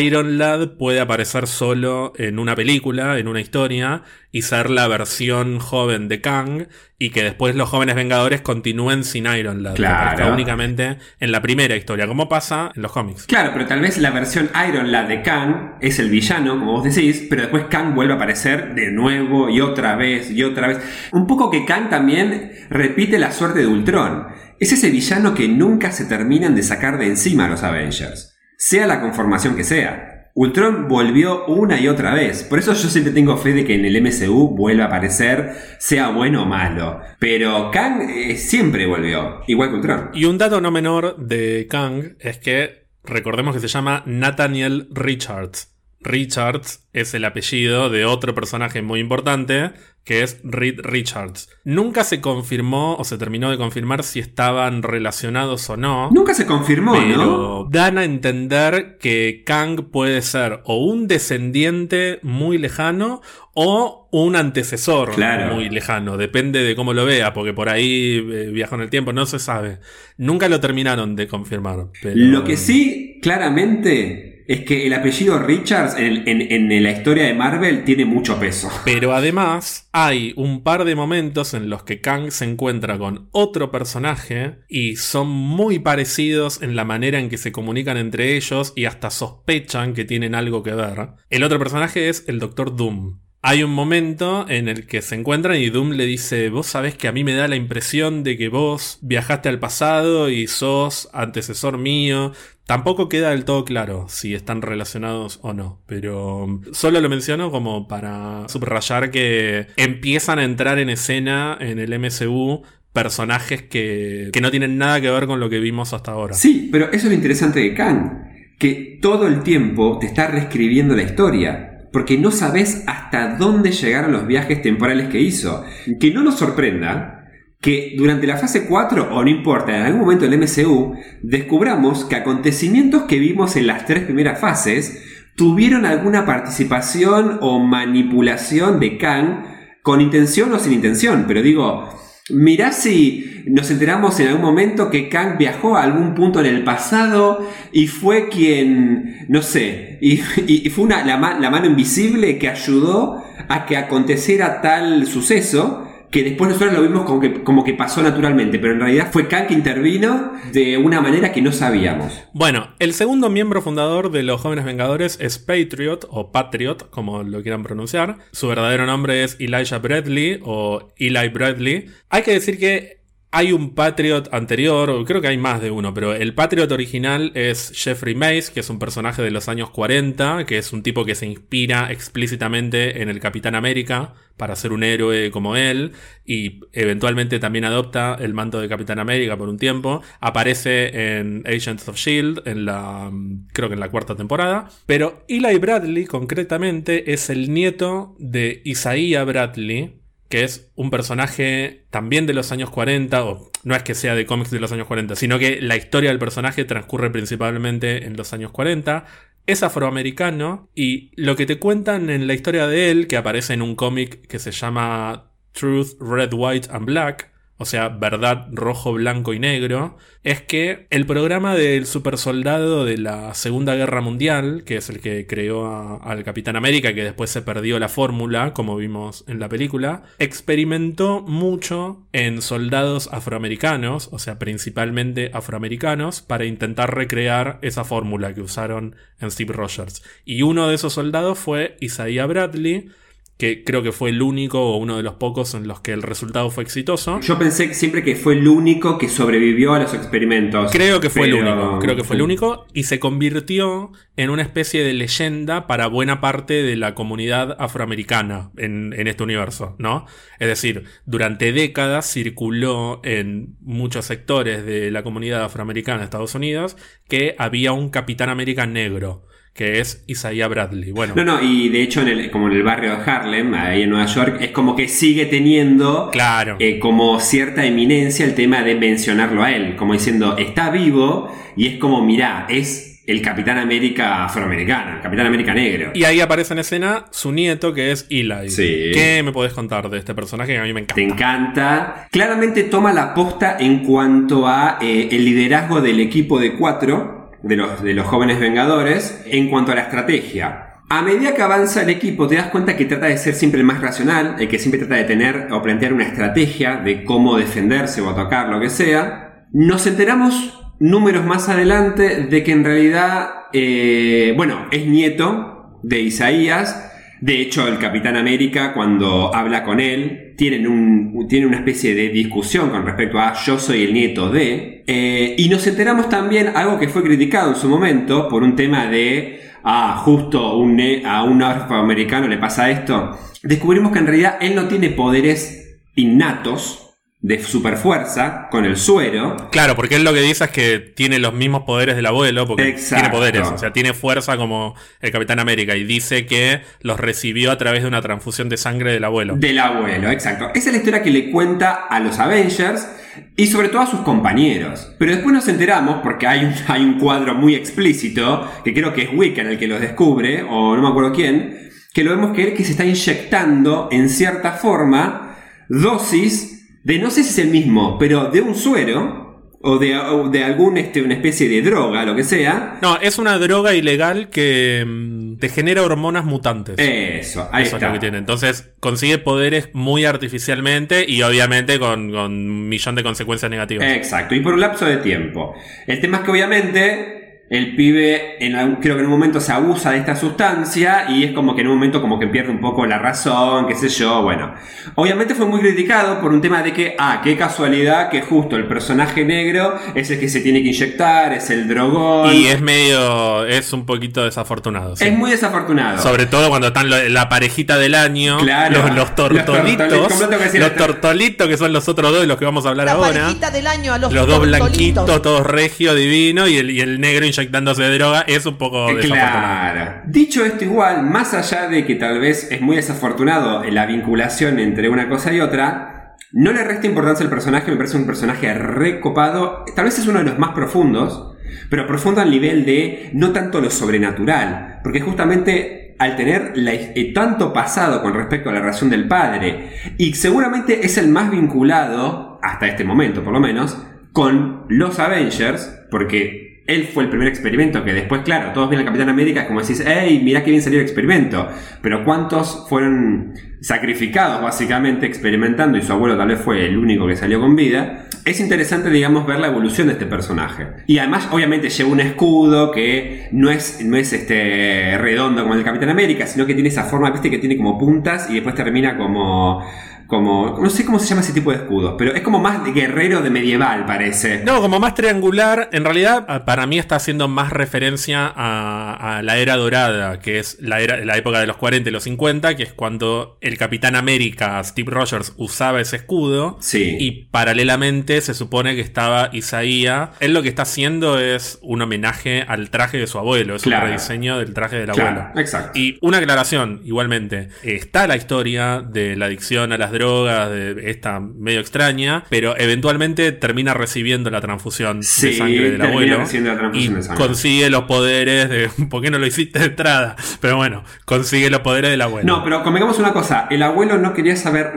[SPEAKER 1] Iron Lad puede aparecer solo en una película, en una historia, y ser la versión joven de Kang, y que después los jóvenes Vengadores continúen sin Iron Lad,
[SPEAKER 2] Claro.
[SPEAKER 1] únicamente en la primera historia, como pasa en los cómics.
[SPEAKER 2] Claro, pero tal vez la versión Iron Lad de Kang es el villano, como vos decís, pero después Kang vuelve a aparecer de nuevo y otra vez y otra vez. Un poco que Kang también repite la suerte de Ultron. Es ese villano que nunca se terminan de sacar de encima a los Avengers, sea la conformación que sea. Ultron volvió una y otra vez, por eso yo siempre tengo fe de que en el MCU vuelva a aparecer, sea bueno o malo. Pero Kang eh, siempre volvió, igual que Ultron.
[SPEAKER 1] Y un dato no menor de Kang es que recordemos que se llama Nathaniel Richards. Richards es el apellido de otro personaje muy importante que es Reed Richards. Nunca se confirmó o se terminó de confirmar si estaban relacionados o no.
[SPEAKER 2] Nunca se confirmó, ¿no?
[SPEAKER 1] Pero dan a entender que Kang puede ser o un descendiente muy lejano o un antecesor
[SPEAKER 2] Claro.
[SPEAKER 1] muy lejano. Depende de cómo lo vea, porque por ahí eh, viajó en el tiempo, no se sabe. Nunca lo terminaron de confirmar. pero-
[SPEAKER 2] Lo que sí, claramente, es que el apellido Richards en, la historia de Marvel tiene mucho peso.
[SPEAKER 1] Pero además hay un par de momentos en los que Kang se encuentra con otro personaje y son muy parecidos en la manera en que se comunican entre ellos y hasta sospechan que tienen algo que ver. El otro personaje es el Doctor Doom. Hay un momento en el que se encuentran y Doom le dice, vos sabés que a mí me da la impresión de que vos viajaste al pasado y sos antecesor mío. Tampoco queda del todo claro si están relacionados o no, pero um, solo lo menciono como para subrayar que empiezan a entrar en escena en el MCU personajes que, que no tienen nada que ver con lo que vimos hasta ahora.
[SPEAKER 2] Sí, pero eso es lo interesante de Kang, que todo el tiempo te está reescribiendo la historia. Porque no sabes hasta dónde llegaron los viajes temporales que hizo. Que no nos sorprenda que durante la fase 4, o no importa, en algún momento del MCU, descubramos que acontecimientos que vimos en las tres primeras fases tuvieron alguna participación o manipulación de Kang con intención o sin intención. Pero digo, Mirá si nos enteramos en algún momento que Kang viajó a algún punto en el pasado y fue quien, no sé, y, fue una, la mano invisible que ayudó a que aconteciera tal suceso que después nosotros lo vimos como que, como que pasó naturalmente, pero en realidad fue Kang que intervino de una manera que no sabíamos.
[SPEAKER 1] Bueno, el segundo miembro fundador de los Jóvenes Vengadores es Patriot, o Patriot, como lo quieran pronunciar. Su verdadero nombre es Elijah Bradley, o Eli Bradley. Hay que decir que hay un Patriot anterior, creo que hay más de uno, pero el Patriot original es Jeffrey Mace, que es un personaje de los años 40, que es un tipo que se inspira explícitamente en el Capitán América para ser un héroe como él, y eventualmente también adopta el manto de Capitán América por un tiempo. Aparece en Agents of Shield, en la, mm, creo que en la cuarta temporada. Pero Eli Bradley, concretamente, es el nieto de Isaiah Bradley, que es un personaje también de los años 40, o no es que sea de cómics de los años 40, sino que la historia del personaje transcurre principalmente en los años 40. Es afroamericano y lo que te cuentan en la historia de él, que aparece en un cómic que se llama Truth, Red, White and Black, o sea, verdad, rojo, blanco y negro, es que el programa del supersoldado de la Segunda Guerra Mundial, que es el que creó al Capitán América, que después se perdió la fórmula, como vimos en la película, experimentó mucho en soldados afroamericanos, o sea, principalmente afroamericanos, para intentar recrear esa fórmula que usaron en Steve Rogers. Y uno de esos soldados fue Isaiah Bradley, que creo que fue el único o uno de los pocos en los que el resultado fue exitoso.
[SPEAKER 2] Yo pensé siempre que fue el único que sobrevivió a los experimentos.
[SPEAKER 1] Creo que fue el único, creo que fue el único y se convirtió en una especie de leyenda para buena parte de la comunidad afroamericana en, en este universo, ¿no? Es decir, durante décadas circuló en muchos sectores de la comunidad afroamericana de Estados Unidos que había un Capitán América negro, que es Isaiah Bradley. Bueno,
[SPEAKER 2] No, no, y de hecho, en el, como en el barrio de Harlem, ahí en Nueva York, es como que sigue teniendo
[SPEAKER 1] claro.
[SPEAKER 2] eh, como cierta eminencia el tema de mencionarlo a él, como diciendo, está vivo, y es como, mirá, es el Capitán América afroamericano, el Capitán América negro.
[SPEAKER 1] Y ahí aparece en escena su nieto, que es Eli.
[SPEAKER 2] Sí.
[SPEAKER 1] ¿Qué me podés contar de este personaje que a mí me encanta?
[SPEAKER 2] Te encanta. Claramente toma la posta en cuanto a eh, el liderazgo del equipo de cuatro, de los, de los jóvenes vengadores, en cuanto a la estrategia. A medida que avanza el equipo, te das cuenta que trata de ser siempre el más racional, el que siempre trata de tener o plantear una estrategia de cómo defenderse o atacar, lo que sea. Nos enteramos números más adelante de que en realidad, eh, bueno, es nieto de Isaías. De hecho, el Capitán América, cuando habla con él, tienen, un, tienen una especie de discusión con respecto a yo soy el nieto de. Eh, y nos enteramos también algo que fue criticado en su momento por un tema de. Ah, justo un a un afroamericano le pasa esto. Descubrimos que en realidad él no tiene poderes innatos de superfuerza con el suero.
[SPEAKER 1] Claro, porque él lo que dice es que tiene los mismos poderes del abuelo, porque
[SPEAKER 2] Exacto.
[SPEAKER 1] tiene poderes, o sea, tiene fuerza como el Capitán América, y dice que los recibió a través de una transfusión de sangre del abuelo.
[SPEAKER 2] Del abuelo, exacto. Esa es la historia que le cuenta a los Avengers y sobre todo a sus compañeros. Pero después nos enteramos, porque hay un, hay un cuadro muy explícito, que creo que es Wiccan el que lo descubre, o no me acuerdo quién, que lo vemos que él que se está inyectando en cierta forma dosis de, no sé si es el mismo, pero de un suero o de, o de algún, este, una especie de droga, lo que sea.
[SPEAKER 1] No, es una droga ilegal que mm, te genera hormonas mutantes.
[SPEAKER 2] Eso, ahí
[SPEAKER 1] Eso es
[SPEAKER 2] está.
[SPEAKER 1] lo que tiene. Entonces consigue poderes muy artificialmente y obviamente con, con un millón de consecuencias negativas.
[SPEAKER 2] Exacto, y por un lapso de tiempo. El tema es que obviamente el pibe en algún- creo que en un momento se abusa de esta sustancia y es como que en un momento como que pierde un poco la razón, qué sé yo, bueno. Obviamente fue muy criticado por un tema de que, ah, qué casualidad que justo el personaje negro es el que se tiene que inyectar, es el drogón.
[SPEAKER 1] y es medio, es un poquito desafortunado. sí.
[SPEAKER 2] Es muy desafortunado.
[SPEAKER 1] Sobre todo cuando están lo- la parejita del año,
[SPEAKER 2] Claro.
[SPEAKER 1] los, los
[SPEAKER 2] Los
[SPEAKER 1] tortolitos, los tortolitos que son los otros dos de los que vamos a hablar
[SPEAKER 4] La
[SPEAKER 1] ahora.
[SPEAKER 4] parejita del año a los,
[SPEAKER 1] Los dos blanquitos, todos regio, divino, y el, y el negro inyectándose droga es un poco
[SPEAKER 2] Eh,
[SPEAKER 1] desafortunado.
[SPEAKER 2] Claro. Dicho esto igual, más allá de que tal vez es muy desafortunado la vinculación entre una cosa y otra, no le resta importancia al personaje, me parece un personaje recopado, tal vez es uno de los más profundos, pero profundo al nivel de no tanto lo sobrenatural, porque justamente al tener la- eh, tanto pasado con respecto a la relación del padre, y seguramente es el más vinculado, hasta este momento por lo menos, con los Avengers, porque él fue el primer experimento que después, claro, todos ven al Capitán América como decís, hey, mirá que bien salió el experimento, pero ¿cuántos fueron sacrificados básicamente experimentando y su abuelo tal vez fue el único que salió con vida? Es interesante, digamos, ver la evolución de este personaje. Y además, obviamente, lleva un escudo que no es, no es este redondo como el Capitán América, sino que tiene esa forma, viste, que tiene como puntas y después termina como como no sé cómo se llama ese tipo de escudos, pero es como más de guerrero de medieval parece.
[SPEAKER 1] No, como más triangular. En realidad, a- para mí está haciendo más referencia a, a la era dorada, que es la, era, la época de los 40 y los 50, que es cuando el Capitán América, Steve Rogers, usaba ese escudo.
[SPEAKER 2] Sí.
[SPEAKER 1] Y paralelamente se supone que estaba Isaías. Él lo que está haciendo es un homenaje al traje de su abuelo. Es
[SPEAKER 2] Claro.
[SPEAKER 1] un rediseño del traje del
[SPEAKER 2] Claro,
[SPEAKER 1] abuelo.
[SPEAKER 2] exacto.
[SPEAKER 1] Y una aclaración, igualmente. Está la historia de la adicción a las drogas, de esta medio extraña, pero eventualmente termina recibiendo la transfusión
[SPEAKER 2] Sí,
[SPEAKER 1] de sangre del abuelo.
[SPEAKER 2] la
[SPEAKER 1] y
[SPEAKER 2] de sangre.
[SPEAKER 1] consigue los poderes de. ¿Por qué no lo hiciste de entrada? Pero bueno, consigue los poderes del abuelo.
[SPEAKER 2] No, pero convengamos una cosa, el abuelo no quería saber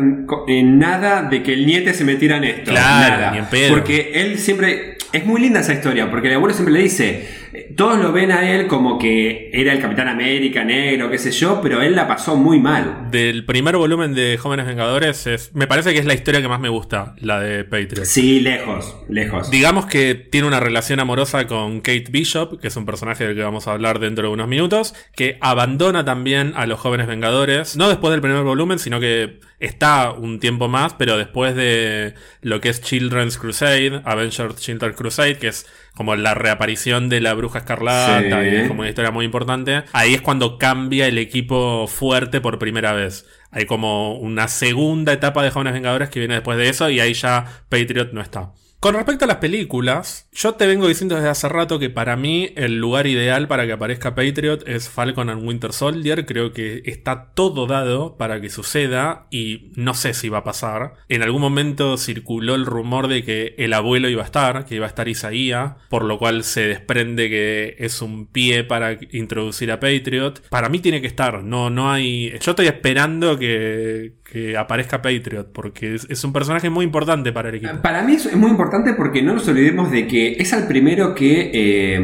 [SPEAKER 2] en nada de que el niete se metiera en esto.
[SPEAKER 1] Claro,
[SPEAKER 2] nada.
[SPEAKER 1] ni en pedo.
[SPEAKER 2] Porque él siempre... Es muy linda esa historia, porque el abuelo siempre le dice, eh, todos lo ven a él como que era el Capitán América negro, qué sé yo, pero él la pasó muy mal.
[SPEAKER 1] Del primer volumen de Jóvenes Vengadores, es, me parece que es la historia que más me gusta, la de Patriot.
[SPEAKER 2] Sí, lejos, lejos.
[SPEAKER 1] Digamos que tiene una relación amorosa con Kate Bishop, que es un personaje del que vamos a hablar dentro de unos minutos, que abandona también a los jóvenes Vengadores, no después del primer volumen, sino que está un tiempo más, pero después de lo que es Children's Crusade, Avengers Children's Crusade, que es como la reaparición de la bruja escarlata,
[SPEAKER 2] Sí.
[SPEAKER 1] y es como una historia muy importante, ahí es cuando cambia el equipo fuerte por primera vez. Hay como una segunda etapa de Jóvenes Vengadores que viene después de eso y ahí ya Patriot no está. Con respecto a las películas, yo te vengo diciendo desde hace rato que para mí el lugar ideal para que aparezca Patriot es Falcon and Winter Soldier. Creo que está todo dado para que suceda y no sé si va a pasar. En algún momento circuló el rumor de que el abuelo iba a estar, que iba a estar Isaías, por lo cual se desprende que es un pie para introducir a Patriot. Para mí tiene que estar, no, no hay... Yo estoy esperando que, aparezca Patriot porque es, es un personaje muy importante para el equipo.
[SPEAKER 2] Para mí es muy importante porque no nos olvidemos de que es el primero que, eh,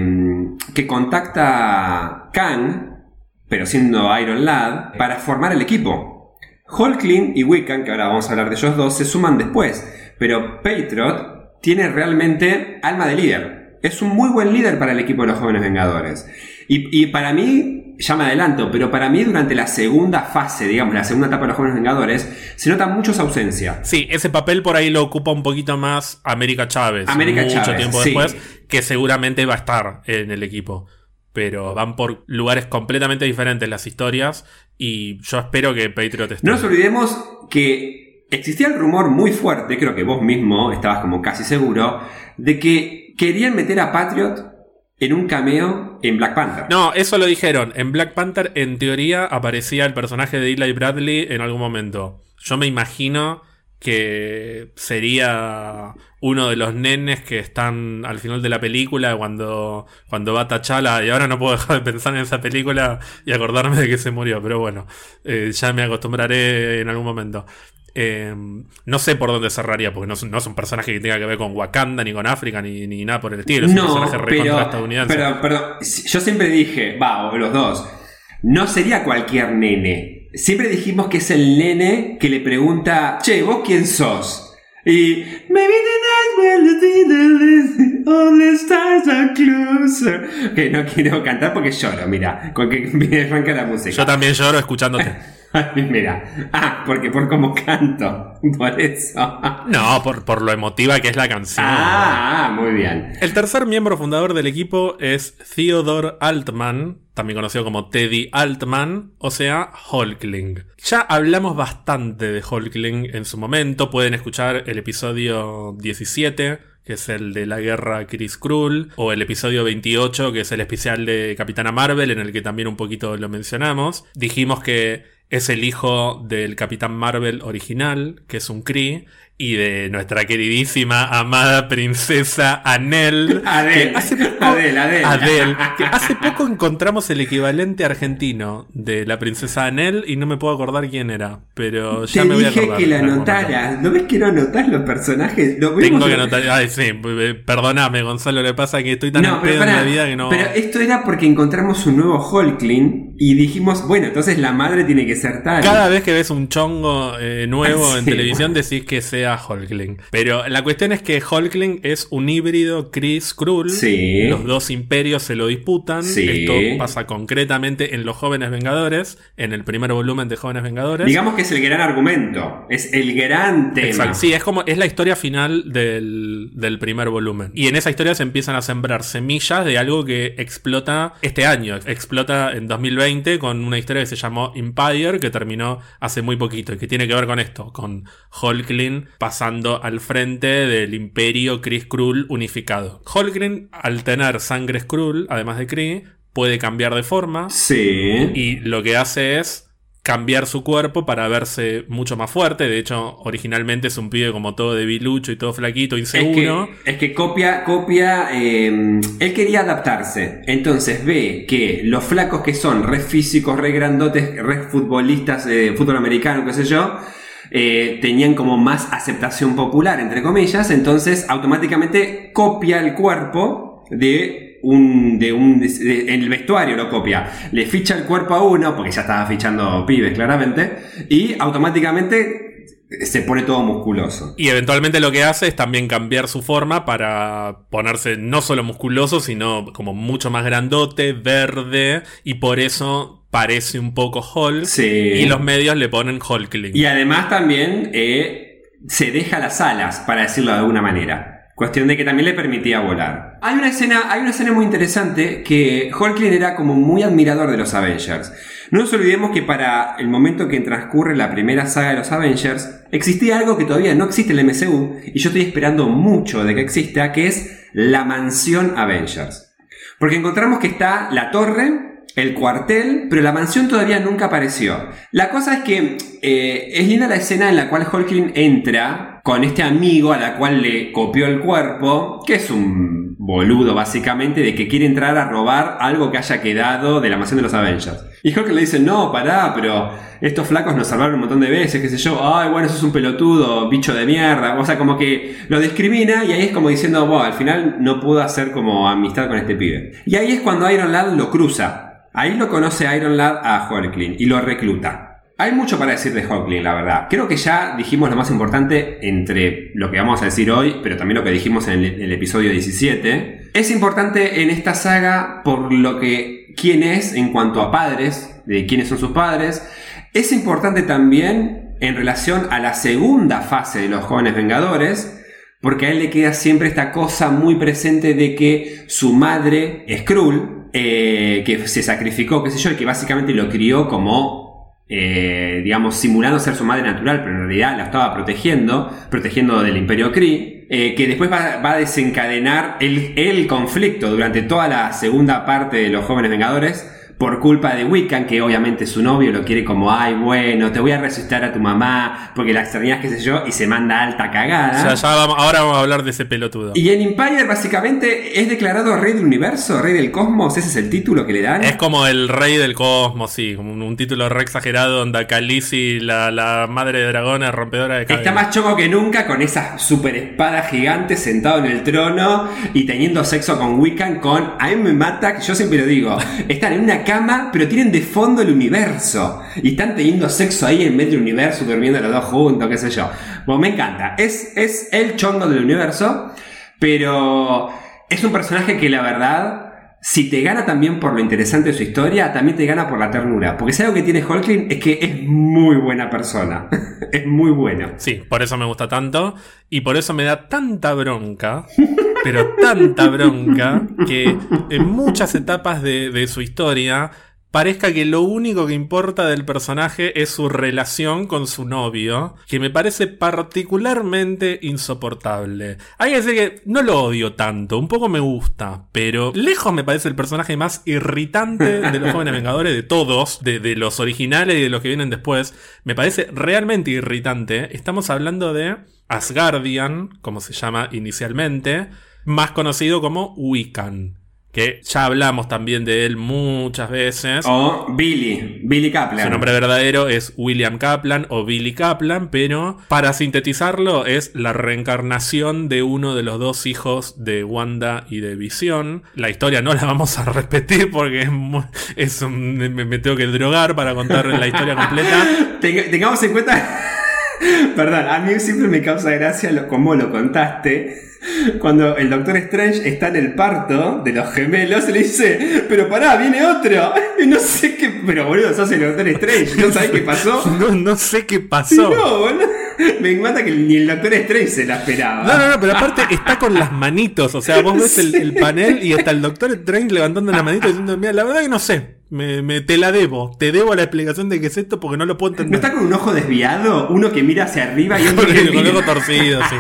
[SPEAKER 2] que contacta Kang, pero siendo Iron Lad, para formar el equipo. Hulkling y Wiccan, que ahora vamos a hablar de ellos dos, se suman después, pero Patriot tiene realmente alma de líder. Es un muy buen líder para el equipo de los jóvenes Vengadores. Y, y para mí, ya me adelanto, pero para mí durante la segunda fase, digamos, la segunda etapa de los jóvenes Vengadores, se nota mucho su ausencia.
[SPEAKER 1] Sí, ese papel por ahí lo ocupa un poquito más América Chávez.
[SPEAKER 2] América
[SPEAKER 1] mucho
[SPEAKER 2] Chávez,
[SPEAKER 1] tiempo
[SPEAKER 2] sí.
[SPEAKER 1] después, que seguramente va a estar en el equipo. Pero van por lugares completamente diferentes las historias. Y yo espero que Patriot esté.
[SPEAKER 2] No nos olvidemos que existía el rumor muy fuerte, creo que vos mismo estabas como casi seguro, de que querían meter a Patriot en un cameo en Black Panther.
[SPEAKER 1] No, eso lo dijeron. En Black Panther, en teoría, aparecía el personaje de Eli Bradley en algún momento. Yo me imagino que sería uno de los nenes que están al final de la película cuando, cuando va T'Challa. Y ahora no puedo dejar de pensar en esa película y acordarme de que se murió. Pero bueno, eh, ya me acostumbraré en algún momento. Eh, no sé por dónde cerraría, porque no es, no es un personaje que tenga que ver con Wakanda, ni con África, ni, ni nada por el estilo. Es un
[SPEAKER 2] No,
[SPEAKER 1] personaje recontra
[SPEAKER 2] pero,
[SPEAKER 1] estadounidense.
[SPEAKER 2] perdón, yo siempre dije, va, o los dos, no sería cualquier nene. Siempre dijimos que es el nene que le pregunta, che, ¿vos quién sos? Y maybe the night all the stars are closer. Que no quiero cantar porque lloro, mira, con que me arranca la música.
[SPEAKER 1] Yo también lloro escuchándote.
[SPEAKER 2] Mira, ah, porque por cómo canto, por eso.
[SPEAKER 1] No, por, por lo emotiva que es la canción.
[SPEAKER 2] Ah, muy bien.
[SPEAKER 1] El tercer miembro fundador del equipo es Theodore Altman, también conocido como Teddy Altman, o sea, Hulkling. Ya hablamos bastante de Hulkling en su momento, pueden escuchar el episodio 17, que es el de la guerra Chris Krull, o el episodio 28, que es el especial de Capitana Marvel, en el que también un poquito lo mencionamos. Dijimos que es el hijo del Capitán Marvel original, que es un Kree, y de nuestra queridísima, amada princesa Anel.
[SPEAKER 2] Adel,
[SPEAKER 1] que hace poco,
[SPEAKER 2] Adel, Adel.
[SPEAKER 1] Adel, que hace poco encontramos el equivalente argentino de la princesa Anel y no me puedo acordar quién era, pero ya
[SPEAKER 2] Te
[SPEAKER 1] me voy a
[SPEAKER 2] dije
[SPEAKER 1] acordar.
[SPEAKER 2] que lo
[SPEAKER 1] en
[SPEAKER 2] anotaras. ¿No ves que no anotás los personajes? Lo
[SPEAKER 1] Tengo que anotar. Ay, sí, eh, perdóname, Gonzalo, le pasa que estoy tan
[SPEAKER 2] No,
[SPEAKER 1] en pedo en la vida que no.
[SPEAKER 2] pero esto era porque encontramos un nuevo Hulkling y dijimos, bueno, entonces la madre tiene que ser tal.
[SPEAKER 1] Cada vez que ves un chongo eh, nuevo en
[SPEAKER 2] Sí.
[SPEAKER 1] televisión decís que sea Hulkling. Pero la cuestión es que Hulkling es un híbrido Chris Krull.
[SPEAKER 2] Sí.
[SPEAKER 1] Los dos imperios se lo disputan.
[SPEAKER 2] Sí.
[SPEAKER 1] Esto pasa concretamente en Los Jóvenes Vengadores, en el primer volumen de Jóvenes Vengadores.
[SPEAKER 2] Digamos que es el gran argumento, es el gran tema.
[SPEAKER 1] Exacto. Sí, es como es la historia final del, del primer volumen. Y en esa historia se empiezan a sembrar semillas de algo que explota este año. Explota en 2020 con una historia que se llamó Empire, que terminó hace muy poquito y que tiene que ver con esto, con Hulkling pasando al frente del imperio Kree Skrull unificado. Hulkling, al tener sangre Skrull, además de Kree, puede cambiar de forma.
[SPEAKER 2] Sí.
[SPEAKER 1] Y lo que hace es cambiar su cuerpo para verse mucho más fuerte. De hecho, originalmente es un pibe como todo debilucho y todo flaquito,
[SPEAKER 2] Es que,
[SPEAKER 1] inseguro.
[SPEAKER 2] es que copia, copia, eh, él quería adaptarse, entonces ve que los flacos que son re físicos, re grandotes, re futbolistas, eh, fútbol americano, qué sé yo, eh, tenían como más aceptación popular, entre comillas, entonces automáticamente copia el cuerpo de un, de un, en el vestuario lo copia, le ficha el cuerpo a uno, porque ya estaba fichando pibes claramente, y automáticamente se pone todo musculoso.
[SPEAKER 1] Y eventualmente lo que hace es también cambiar su forma para ponerse no solo musculoso, sino como mucho más grandote, verde, y por eso parece un poco Hulk.
[SPEAKER 2] Sí.
[SPEAKER 1] Y los medios le ponen Hulkling.
[SPEAKER 2] Y además también eh, se deja las alas, para decirlo de alguna manera. Cuestión de que también le permitía volar. Hay una escena, hay una escena muy interesante que Hulkling era como muy admirador de los Avengers. No nos olvidemos que para el momento que transcurre la primera saga de los Avengers, existía algo que todavía no existe en el MCU, y yo estoy esperando mucho de que exista, que es la mansión Avengers. Porque encontramos que está la torre, el cuartel, pero la mansión todavía nunca apareció. La cosa es que eh, es linda la escena en la cual Hulkling entra con este amigo a la cual le copió el cuerpo, que es un boludo básicamente de que quiere entrar a robar algo que haya quedado de la mansión de los Avengers. Y Hulkling le dice, no, pará, pero estos flacos nos salvaron un montón de veces, qué sé yo, ay, bueno, eso es un pelotudo, bicho de mierda, o sea, como que lo discrimina y ahí es como diciendo, al final no pudo hacer como amistad con este pibe. Y ahí es cuando Iron Lad lo cruza. Ahí lo conoce Iron Lad a Hulkling y lo recluta. Hay mucho para decir de Hulkling, la verdad. Creo que ya dijimos lo más importante entre lo que vamos a decir hoy, pero también lo que dijimos en el, el episodio 17. Es importante en esta saga por lo que quién es en cuanto a padres, de quiénes son sus padres. Es importante también en relación a la segunda fase de los jóvenes vengadores, porque a él le queda siempre esta cosa muy presente de que su madre, Skrull, eh, que se sacrificó, qué sé yo, y que básicamente lo crió como, eh, digamos, simulando ser su madre natural, pero en realidad la estaba protegiendo, protegiendo del Imperio Kree, eh, que después va, a desencadenar el conflicto durante toda la segunda parte de los jóvenes vengadores. Por culpa de Wiccan, que obviamente su novio lo quiere como, ay, bueno, te voy a resucitar a tu mamá, porque la extrañas, qué sé yo, y se manda alta cagada.
[SPEAKER 1] O sea, ya vamos- ahora vamos a hablar de ese pelotudo.
[SPEAKER 2] Y en Empire básicamente es declarado rey del universo, rey del cosmos, ese es el título que le dan.
[SPEAKER 1] Es como el rey del cosmos, sí, como un, un título re exagerado donde Khaleesi, la, la madre de dragones, rompedora de cabeza.
[SPEAKER 2] Está más chongo que nunca con esa super espada gigante sentado en el trono y teniendo sexo con Wiccan con... A mí me mata, yo siempre lo digo, están en una cama pero tienen de fondo el universo y están teniendo sexo ahí en medio del universo, durmiendo los dos juntos, qué sé yo. Bueno, me encanta, es, es el chongo del universo, pero es un personaje que la verdad... Si te gana también por lo interesante de su historia, también te gana por la ternura. Porque si algo que tiene Hulkling es que es muy buena persona. es muy bueno.
[SPEAKER 1] Sí, por eso me gusta tanto. Y por eso me da tanta bronca, pero tanta bronca, que en muchas etapas de su historia parezca que lo único que importa del personaje es su relación con su novio, que me parece particularmente insoportable. Hay que decir que no lo odio tanto, un poco me gusta, pero lejos me parece el personaje más irritante de los jóvenes vengadores, de todos, de, de los originales y de los que vienen después. Me parece realmente irritante. Estamos hablando de Asgardian, como se llama inicialmente, más conocido como Wiccan. Que ya hablamos también de él muchas veces.
[SPEAKER 2] O Billy, Billy Kaplan.
[SPEAKER 1] Su nombre verdadero es William Kaplan o Billy Kaplan, pero para sintetizarlo es la reencarnación de uno de los dos hijos de Wanda y de Visión. La historia no la vamos a repetir porque es, un- me, me tengo que drogar para contar la historia completa.
[SPEAKER 2] Tenga- tengamos en cuenta. Perdón, a mí siempre me causa gracia lo, cómo lo contaste. Cuando el Doctor Strange está en el parto de los gemelos, le dice: Pero pará, viene otro. Y no sé qué. Pero boludo, sos el Doctor Strange. ¿No sabés qué pasó?
[SPEAKER 1] No, no sé qué pasó.
[SPEAKER 2] No, boludo. Me encanta que ni el Doctor Strange se la esperaba.
[SPEAKER 1] No, no, no, pero aparte está con las manitos. O sea, vos ves el, el panel y está el doctor Strange levantando la manito diciendo, mira, la verdad que no sé. Me, me- te la debo. Te debo la explicación de qué es esto porque no lo puedo
[SPEAKER 2] ¿No
[SPEAKER 1] entender.
[SPEAKER 2] está con un ojo desviado? Uno que mira hacia arriba y otro
[SPEAKER 1] Con
[SPEAKER 2] que
[SPEAKER 1] el, con el
[SPEAKER 2] mira.
[SPEAKER 1] ojo torcido, sí.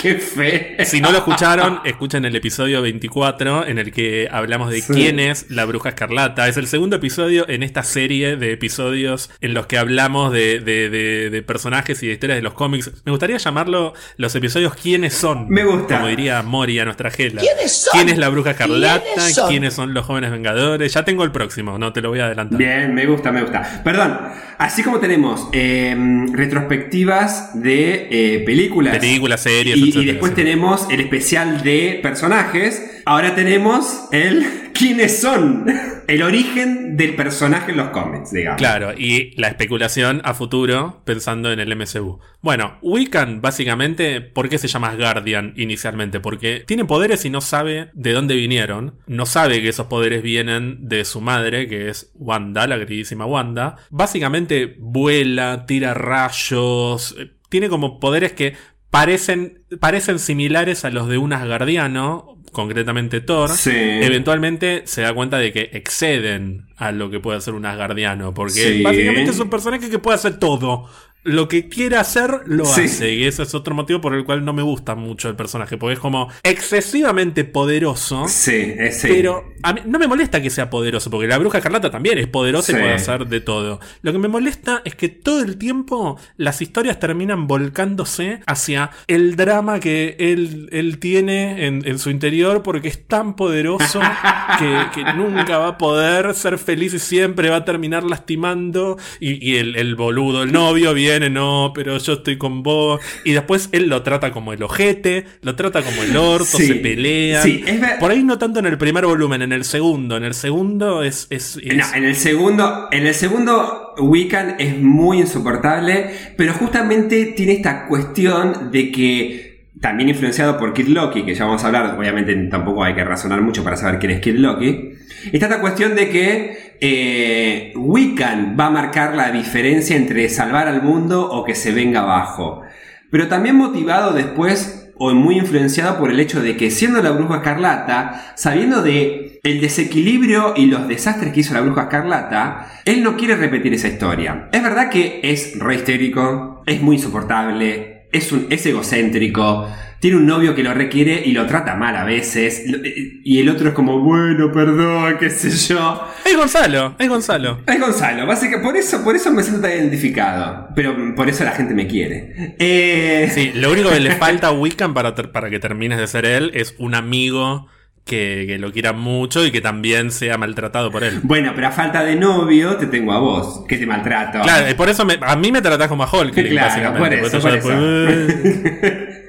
[SPEAKER 2] ¡Qué fe!
[SPEAKER 1] Si no lo escucharon, escuchen el episodio 24 en el que hablamos de
[SPEAKER 2] Sí.
[SPEAKER 1] quién es la bruja escarlata. Es el segundo episodio en esta serie de episodios en los que hablamos de, de- de- de personajes y de historias de los cómics. Me gustaría llamarlo los episodios ¿Quiénes son?
[SPEAKER 2] Me gusta.
[SPEAKER 1] Como diría Moria, nuestra Gela.
[SPEAKER 3] ¿Quiénes son?
[SPEAKER 1] ¿Quién es la bruja escarlata?
[SPEAKER 3] ¿Quiénes son?
[SPEAKER 1] ¿Quiénes son los jóvenes vengadores? Ya tengo el próximo, no te lo voy a adelantar.
[SPEAKER 2] Bien, me gusta, me gusta. Perdón, así como tenemos eh, retrospectivas de eh, películas.
[SPEAKER 1] Películas, series,
[SPEAKER 2] y, y después tenemos el especial de personajes. Ahora tenemos el quiénes son. El origen del personaje en los cómics, digamos.
[SPEAKER 1] Claro, y la especulación a futuro pensando en el MCU. Bueno, Wiccan básicamente, ¿por qué se llama Guardian inicialmente? Porque tiene poderes y no sabe de dónde vinieron. No sabe que esos poderes vienen de su madre, que es Wanda, la queridísima Wanda. Básicamente vuela, tira rayos, eh, tiene como poderes que parecen, parecen similares a los de un Asgardiano, concretamente Thor.
[SPEAKER 2] Sí.
[SPEAKER 1] Eventualmente se da cuenta de que exceden a lo que puede hacer un Asgardiano, porque
[SPEAKER 2] Sí.
[SPEAKER 1] básicamente es un personaje que puede hacer todo. Lo que quiera hacer, lo
[SPEAKER 2] Sí.
[SPEAKER 1] hace. Y ese es otro motivo por el cual no me gusta mucho el personaje, porque es como excesivamente poderoso.
[SPEAKER 2] Sí, es sí.
[SPEAKER 1] Pero a mí no me molesta que sea poderoso, porque la bruja escarlata también es poderosa
[SPEAKER 2] Sí.
[SPEAKER 1] y puede hacer de todo. Lo que me molesta es que todo el tiempo las historias terminan volcándose hacia el drama que él, él tiene en, en su interior, porque es tan poderoso que, que nunca va a poder ser feliz y siempre va a terminar lastimando. Y, y el, el boludo, el novio, viene, no, pero yo estoy con vos. Y después él lo trata como el ojete, lo trata como el orto,
[SPEAKER 2] Sí.
[SPEAKER 1] se.
[SPEAKER 2] Sí, ver-
[SPEAKER 1] Por ahí no tanto en el primer volumen, en el segundo. En el segundo es. es, es-
[SPEAKER 2] No, en el segundo, en el segundo Wiccan es muy insoportable, pero justamente tiene esta cuestión de que también influenciado por Kid Loki, que ya vamos a hablar, obviamente tampoco hay que razonar mucho para saber quién es Kid Loki. Está esta cuestión de que eh, Wiccan va a marcar la diferencia entre salvar al mundo o que se venga abajo. Pero también motivado después o muy influenciado por el hecho de que siendo la bruja escarlata, sabiendo de el desequilibrio y los desastres que hizo la bruja escarlata, él no quiere repetir esa historia. Es verdad que es re histérico, es muy insoportable, es, un, es egocéntrico, tiene un novio que lo requiere y lo trata mal a veces, lo- y el otro es como, bueno, perdón, qué sé yo.
[SPEAKER 1] Es Gonzalo, es Gonzalo.
[SPEAKER 2] Es Gonzalo, básicamente, por eso, por eso me siento tan identificado. Pero por eso la gente me quiere. Eh,
[SPEAKER 1] Sí, lo único que le falta a Wiccan para, para que termines de ser él es un amigo que, que lo quiera mucho y que también sea maltratado por él.
[SPEAKER 2] Bueno, pero a falta de novio te tengo a vos, que te maltrato.
[SPEAKER 1] Claro, y por eso me- a mí me tratás como a Hulk,
[SPEAKER 2] Claro,
[SPEAKER 1] básicamente.
[SPEAKER 2] por eso, por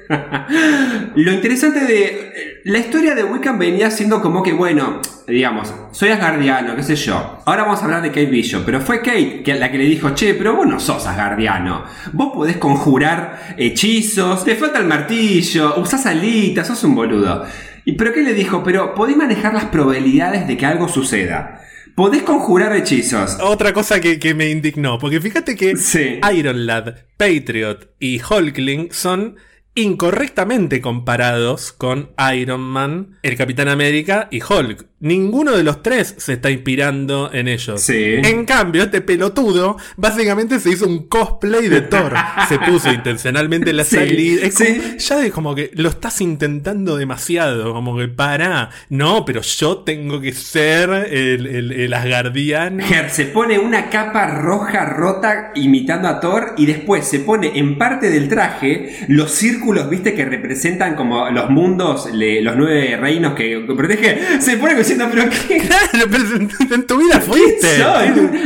[SPEAKER 2] Lo interesante de la historia de Wiccan venía siendo como que, bueno, digamos, soy asgardiano, qué sé yo. Ahora vamos a hablar de Kate Bishop, pero fue Kate que, la que le dijo, che, pero vos no sos asgardiano. Vos podés conjurar hechizos, te falta el martillo, usás alitas, sos un boludo. Y pero qué le dijo, pero podés manejar las probabilidades de que algo suceda. Podés conjurar hechizos.
[SPEAKER 1] Otra cosa que, que me indignó, porque fíjate que
[SPEAKER 2] Sí.
[SPEAKER 1] Iron Lad, Patriot y Hulkling son incorrectamente comparados con Iron Man, el Capitán América y Hulk. Ninguno de los tres se está inspirando en ellos.
[SPEAKER 2] Sí.
[SPEAKER 1] En cambio, este pelotudo básicamente se hizo un cosplay de Thor. se puso intencionalmente la
[SPEAKER 2] Sí,
[SPEAKER 1] salida. Es como-
[SPEAKER 2] sí.
[SPEAKER 1] ya de como que lo estás intentando demasiado. Como que para. No, pero yo tengo que ser el, el, el asgardiano.
[SPEAKER 2] Se pone una capa roja rota imitando a Thor y después se pone en parte del traje los círculos, viste, que representan como los mundos, le- los nueve reinos que protege. Se pone diciendo, pero ¿qué?
[SPEAKER 1] Claro, pero en, tu vida
[SPEAKER 2] ¿Quién
[SPEAKER 1] fuiste.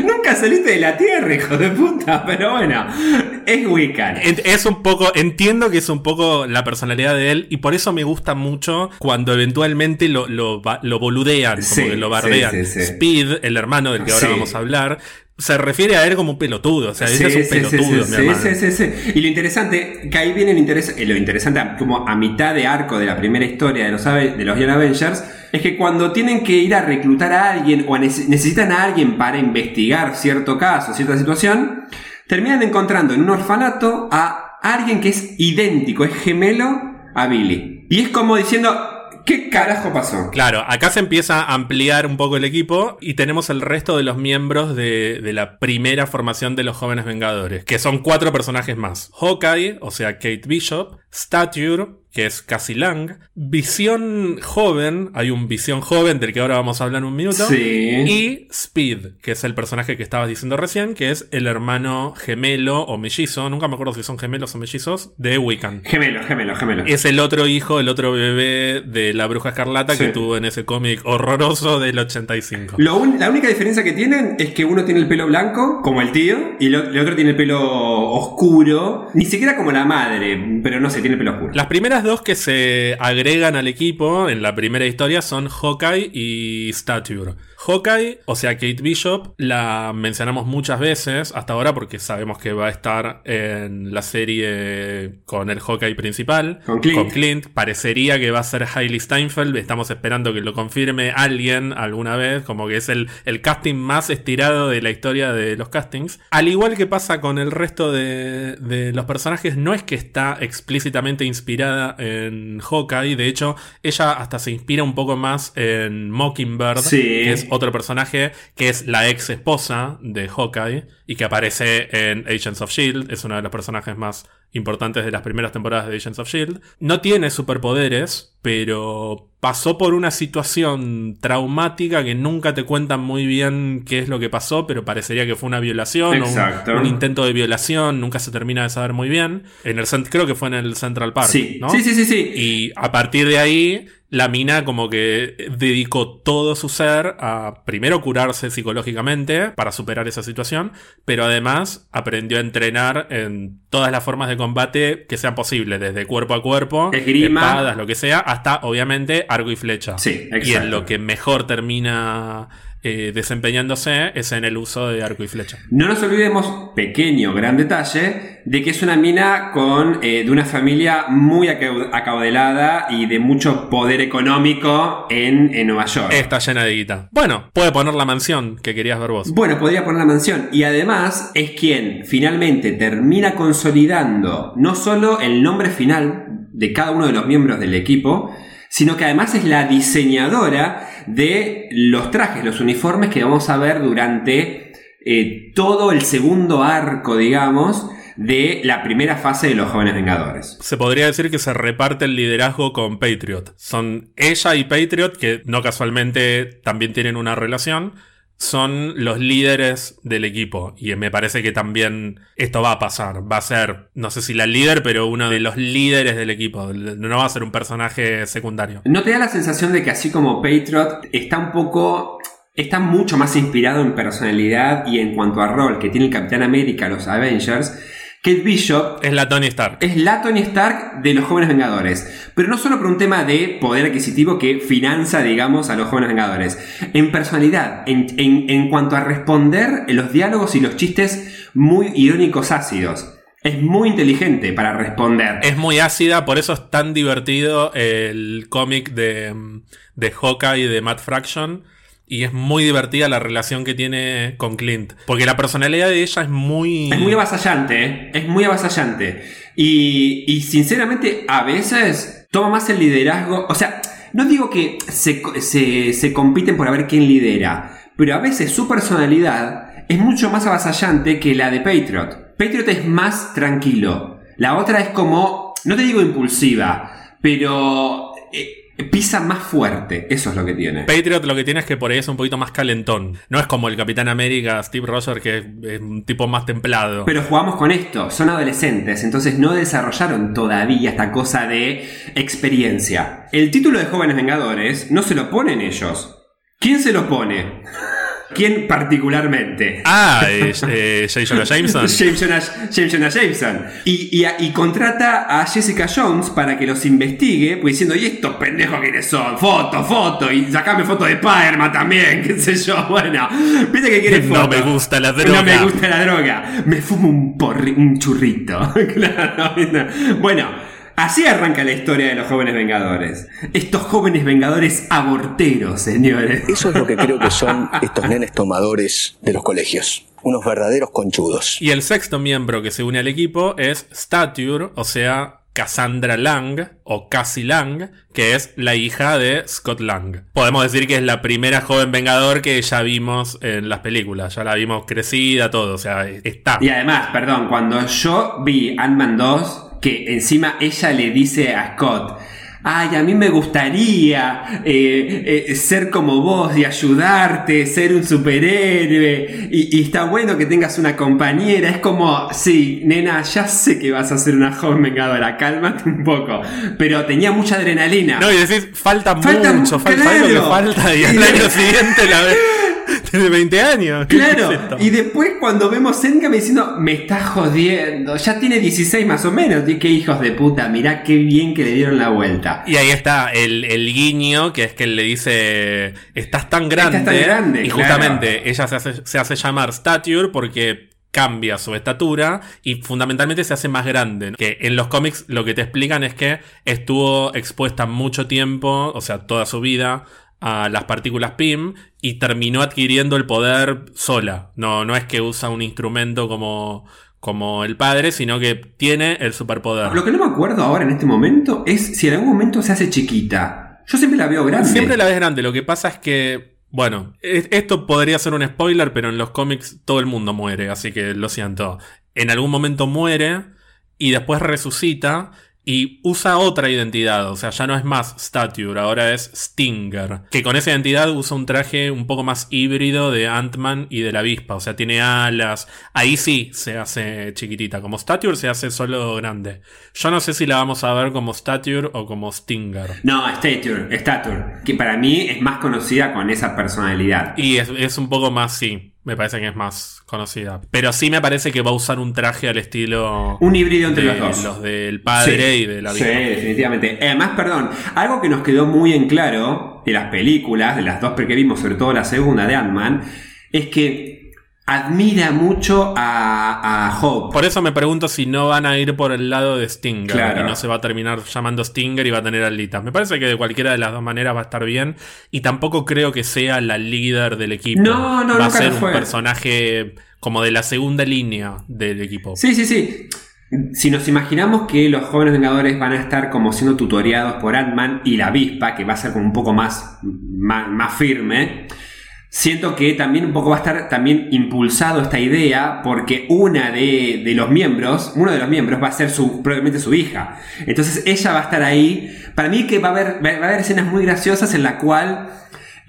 [SPEAKER 2] Nunca saliste de la tierra, hijo de puta, pero bueno, es Wiccan.
[SPEAKER 1] Es un poco, entiendo que es un poco la personalidad de él y por eso me gusta mucho cuando eventualmente lo, lo, lo boludean, como
[SPEAKER 2] Sí,
[SPEAKER 1] que lo bardean.
[SPEAKER 2] sí, sí, sí.
[SPEAKER 1] Speed, el hermano del que ahora vamos a hablar, se refiere a él como un pelotudo. O sea,
[SPEAKER 2] Sí,
[SPEAKER 1] ese es un
[SPEAKER 2] sí,
[SPEAKER 1] pelotudo,
[SPEAKER 2] sí,
[SPEAKER 1] mi
[SPEAKER 2] sí, sí, sí, sí. Y lo interesante, que ahí viene el interés, eh, lo interesante, como a mitad de arco de la primera historia de los, de los Young Avengers, es que cuando tienen que ir a reclutar a alguien o a necesitan a alguien para investigar cierto caso, cierta situación, terminan encontrando en un orfanato a alguien que es idéntico, es gemelo a Billy. Y es como diciendo, ¿qué carajo pasó?
[SPEAKER 1] Claro, acá se empieza a ampliar un poco el equipo y tenemos el resto de los miembros de, de la primera formación de los jóvenes vengadores, que son cuatro personajes más. Hawkeye, o sea, Kate Bishop, Stature, que es Cassie Lang, Visión Joven, hay un Visión Joven del que ahora vamos a hablar en un minuto,
[SPEAKER 2] Sí.
[SPEAKER 1] y Speed, que es el personaje que estabas diciendo recién, que es el hermano gemelo o mellizo, nunca me acuerdo si son gemelos o mellizos, de Wiccan.
[SPEAKER 2] Gemelo, gemelo, gemelo.
[SPEAKER 1] Es el otro hijo, el otro bebé de la bruja escarlata que tuvo en ese cómic horroroso del 85.
[SPEAKER 2] Lo un- la única diferencia que tienen es que uno tiene el pelo blanco, como el tío, y el otro tiene el pelo oscuro, ni siquiera como la madre, pero no sé, tiene el pelo oscuro.
[SPEAKER 1] Las primeras dos que se agregan al equipo en la primera historia son Hawkeye y Stature. Hawkeye, o sea, Kate Bishop, la mencionamos muchas veces hasta ahora porque sabemos que va a estar en la serie con el Hawkeye principal.
[SPEAKER 2] Con Clint.
[SPEAKER 1] Parecería que va a ser Hailey Steinfeld. Estamos esperando que lo confirme alguien alguna vez. Como que es el, el casting más estirado de la historia de los castings. Al igual que pasa con el resto de, de los personajes, no es que está explícitamente inspirada en Hawkeye. De hecho, ella hasta se inspira un poco más en Mockingbird,
[SPEAKER 2] Sí.
[SPEAKER 1] que es otro personaje que es la ex esposa de Hawkeye y que aparece en Agents of Shield. Es uno de los personajes más importantes de las primeras temporadas de Agents of Shield. No tiene superpoderes, pero pasó por una situación traumática que nunca te cuentan muy bien qué es lo que pasó, pero parecería que fue una violación o un-
[SPEAKER 2] Exacto.
[SPEAKER 1] un, intento de violación, nunca se termina de saber muy bien. En el creo que fue en el Central Park,
[SPEAKER 2] Sí.
[SPEAKER 1] ¿no?
[SPEAKER 2] sí, sí, sí, sí.
[SPEAKER 1] Y a partir de ahí, la mina como que dedicó todo su ser a primero curarse psicológicamente para superar esa situación, pero además aprendió a entrenar en todas las formas de combate que sean posibles, desde cuerpo a cuerpo,
[SPEAKER 2] Esgrima.
[SPEAKER 1] espadas, lo que sea, hasta obviamente arco y flecha.
[SPEAKER 2] Sí,
[SPEAKER 1] Y
[SPEAKER 2] exacto.
[SPEAKER 1] en lo que mejor termina eh, desempeñándose es en el uso de arco y flecha.
[SPEAKER 2] No nos olvidemos, pequeño, gran detalle, de que es una mina con eh, de una familia muy acau- acaudelada y de mucho poder económico en, en Nueva York.
[SPEAKER 1] Está llena de guita. Bueno, puede poner la mansión que querías ver vos.
[SPEAKER 2] Bueno, podría poner la mansión. Y además es quien finalmente termina consolidando no solo el nombre final de cada uno de los miembros del equipo, sino que además es la diseñadora de los trajes, los uniformes que vamos a ver durante eh, todo el segundo arco, digamos, de la primera fase de los jóvenes vengadores.
[SPEAKER 1] Se podría decir que se reparte el liderazgo con Patriot. Son ella y Patriot, que no casualmente también tienen una relación, son los líderes del equipo. Y me parece que también esto va a pasar. Va a ser, no sé si la líder, pero uno de los líderes del equipo. No va a ser un personaje secundario.
[SPEAKER 2] ¿No te da la sensación de que así como Patriot está un poco... Está mucho más inspirado en personalidad y en cuanto a rol que tiene el Capitán América, los Avengers, Kate Bishop
[SPEAKER 1] Es la Tony Stark.
[SPEAKER 2] es la Tony Stark de los jóvenes vengadores. Pero no solo por un tema de poder adquisitivo que financia, digamos, a los jóvenes vengadores. En personalidad, en, en- en cuanto a responder los diálogos y los chistes muy irónicos ácidos. Es muy inteligente para responder.
[SPEAKER 1] Es muy ácida, por eso es tan divertido el cómic de, de Hawkeye de Matt Fraction. Y es muy divertida la relación que tiene con Clint. Porque la personalidad de ella es muy.
[SPEAKER 2] Es muy avasallante, ¿eh? Es muy avasallante. Y, y sinceramente, a veces toma más el liderazgo. O sea, no digo que se, se, se compiten por a ver quién lidera. Pero a veces su personalidad es mucho más avasallante que la de Patriot. Patriot es más tranquilo. La otra es como, no te digo impulsiva, pero eh, pisa más fuerte. Eso es lo que tiene.
[SPEAKER 1] Patriot lo que tiene es que por ahí es un poquito más calentón. No es como el Capitán América, Steve Rogers, que es un tipo más templado.
[SPEAKER 2] Pero jugamos con esto, son adolescentes, entonces no desarrollaron todavía esta cosa de experiencia. El título de Jóvenes Vengadores no se lo ponen ellos. ¿Quién se lo pone? ¿Quién particularmente?
[SPEAKER 1] Ah, eh, eh. Jonah Jameson.
[SPEAKER 2] James Jonah, James Jonah Jameson. Y, y- y contrata a Jessica Jones para que los investigue, pues diciendo, ¿y estos pendejos quiénes son? Foto, foto, y sacame foto de Spiderman también, qué sé yo. Bueno, viste que quiere
[SPEAKER 1] No
[SPEAKER 2] foto.
[SPEAKER 1] me gusta la
[SPEAKER 2] No
[SPEAKER 1] droga.
[SPEAKER 2] me gusta la droga. Me fumo un, porri- un churrito. claro. Bueno. Así arranca la historia de los jóvenes vengadores. Estos jóvenes vengadores aborteros, señores.
[SPEAKER 4] Eso es lo que creo que son estos nenes tomadores de los colegios. Unos verdaderos conchudos.
[SPEAKER 1] Y el sexto miembro que se une al equipo es Stature, o sea, Cassandra Lang, o Cassie Lang, que es la hija de Scott Lang. Podemos decir que es la primera joven vengador que ya vimos en las películas. Ya la vimos crecida, todo, o sea, está.
[SPEAKER 2] Y además, perdón, cuando yo vi Ant-Man 2, que encima ella le dice a Scott, ay, a mí me gustaría eh, eh, ser como vos y ayudarte, ser un superhéroe, y, y está bueno que tengas una compañera, es como, sí, nena, ya sé que vas a ser una joven vengadora, cálmate un poco, pero tenía mucha adrenalina.
[SPEAKER 1] No, y decís, falta,
[SPEAKER 2] Falta
[SPEAKER 1] mucho,
[SPEAKER 2] mu-
[SPEAKER 1] falta ¿sabes lo que falta, y al año siguiente la ves. Tiene 20 años. ¿Qué es
[SPEAKER 2] Claro, y después cuando vemos Endgame diciendo, me está jodiendo, ya tiene 16 más o menos, y qué hijos de puta, mirá qué bien que le dieron la vuelta.
[SPEAKER 1] Y ahí está el, el guiño, que es que él le dice, estás tan grande.
[SPEAKER 2] Estás tan grande,
[SPEAKER 1] y
[SPEAKER 2] claro.
[SPEAKER 1] justamente ella se hace, se hace llamar Stature porque cambia su estatura y fundamentalmente se hace más grande. Que en los cómics lo que te explican es que estuvo expuesta mucho tiempo, o sea, toda su vida, a las partículas PIM y terminó adquiriendo el poder sola. No, no es que usa un instrumento como, como el padre, sino que tiene el superpoder.
[SPEAKER 2] Lo que no me acuerdo ahora en este momento es si en algún momento se hace chiquita. Yo siempre la veo grande.
[SPEAKER 1] Siempre la ves grande. Lo que pasa es que, bueno, es- esto podría ser un spoiler, pero en los cómics todo el mundo muere, así que lo siento. En algún momento muere y después resucita y usa otra identidad. O sea, ya no es más Stature, ahora es Stinger. Que con esa identidad usa un traje un poco más híbrido de Ant-Man y de la avispa. O sea, tiene alas. Ahí sí se hace chiquitita. Como Stature se hace solo grande. Yo no sé si la vamos a ver como Stature o como Stinger.
[SPEAKER 2] No, Stature, Stature, que para mí es más conocida con esa personalidad.
[SPEAKER 1] Y es, es un poco más, sí, me parece que es más conocida. Pero sí me parece que va a usar un traje al estilo
[SPEAKER 2] Un híbrido entre
[SPEAKER 1] de
[SPEAKER 2] los dos.
[SPEAKER 1] del padre
[SPEAKER 2] Sí.
[SPEAKER 1] y de la
[SPEAKER 2] Sí,
[SPEAKER 1] vida.
[SPEAKER 2] definitivamente. Además, perdón, algo que nos quedó muy en claro de las películas, de las dos que vimos, sobre todo la segunda de Ant-Man, es que admira mucho a, a Hope.
[SPEAKER 1] Por eso me pregunto si no van a ir por el lado de Stinger
[SPEAKER 2] Claro.
[SPEAKER 1] y no se va a terminar llamando Stinger y va a tener alitas. Me parece que de cualquiera de las dos maneras va a estar bien y tampoco creo que sea la líder del equipo.
[SPEAKER 2] No, no,
[SPEAKER 1] va a
[SPEAKER 2] nunca
[SPEAKER 1] ser un personaje como de la segunda línea del equipo.
[SPEAKER 2] Sí, sí, sí. Si nos imaginamos que los jóvenes vengadores van a estar como siendo tutoriados por Ant-Man y la avispa, que va a ser como un poco más, más, más firme, siento que también un poco va a estar también impulsado esta idea porque una de, de los miembros, uno de los miembros va a ser su, probablemente su hija. Entonces ella va a estar ahí. Para mí que va a haber, va a haber escenas muy graciosas en la cual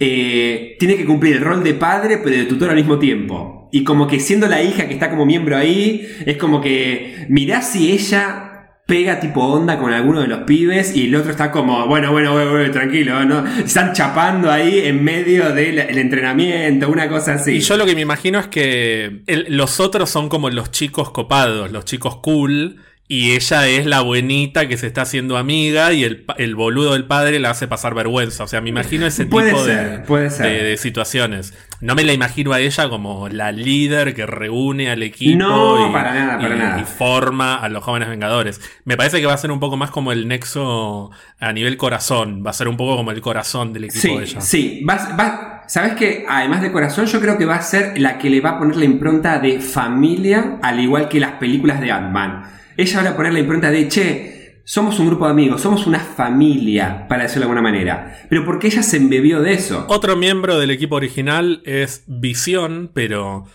[SPEAKER 2] eh, tiene que cumplir el rol de padre pero de tutor al mismo tiempo. Y como que siendo la hija que está como miembro ahí, es como que mirá si ella pega tipo onda con alguno de los pibes y el otro está como, bueno, bueno, bueno, tranquilo, ¿no? Están chapando ahí en medio del el entrenamiento, una cosa así.
[SPEAKER 1] Y yo lo que me imagino es que los otros son como los chicos copados, los chicos cool. Y ella es la buenita que se está haciendo amiga y el, el boludo del padre la hace pasar vergüenza. O sea, me imagino ese tipo
[SPEAKER 2] ser,
[SPEAKER 1] de, situaciones. No me la imagino a ella como la líder que reúne al equipo
[SPEAKER 2] No,
[SPEAKER 1] y,
[SPEAKER 2] para nada, para
[SPEAKER 1] y-
[SPEAKER 2] nada.
[SPEAKER 1] y forma a los jóvenes vengadores. Me parece que va a ser un poco más como el nexo a nivel corazón. Va a ser un poco como el corazón del equipo
[SPEAKER 2] Sí,
[SPEAKER 1] de ella.
[SPEAKER 2] sí, va, va- ¿sabes qué? Además de corazón, yo creo que va a ser la que le va a poner la impronta de familia, al igual que las películas de Ant-Man. Ella va a poner la impronta de, che, somos un grupo de amigos, somos una familia, para decirlo de alguna manera. Pero porque ella se embebió de eso.
[SPEAKER 1] Otro miembro del equipo original es Visión, pero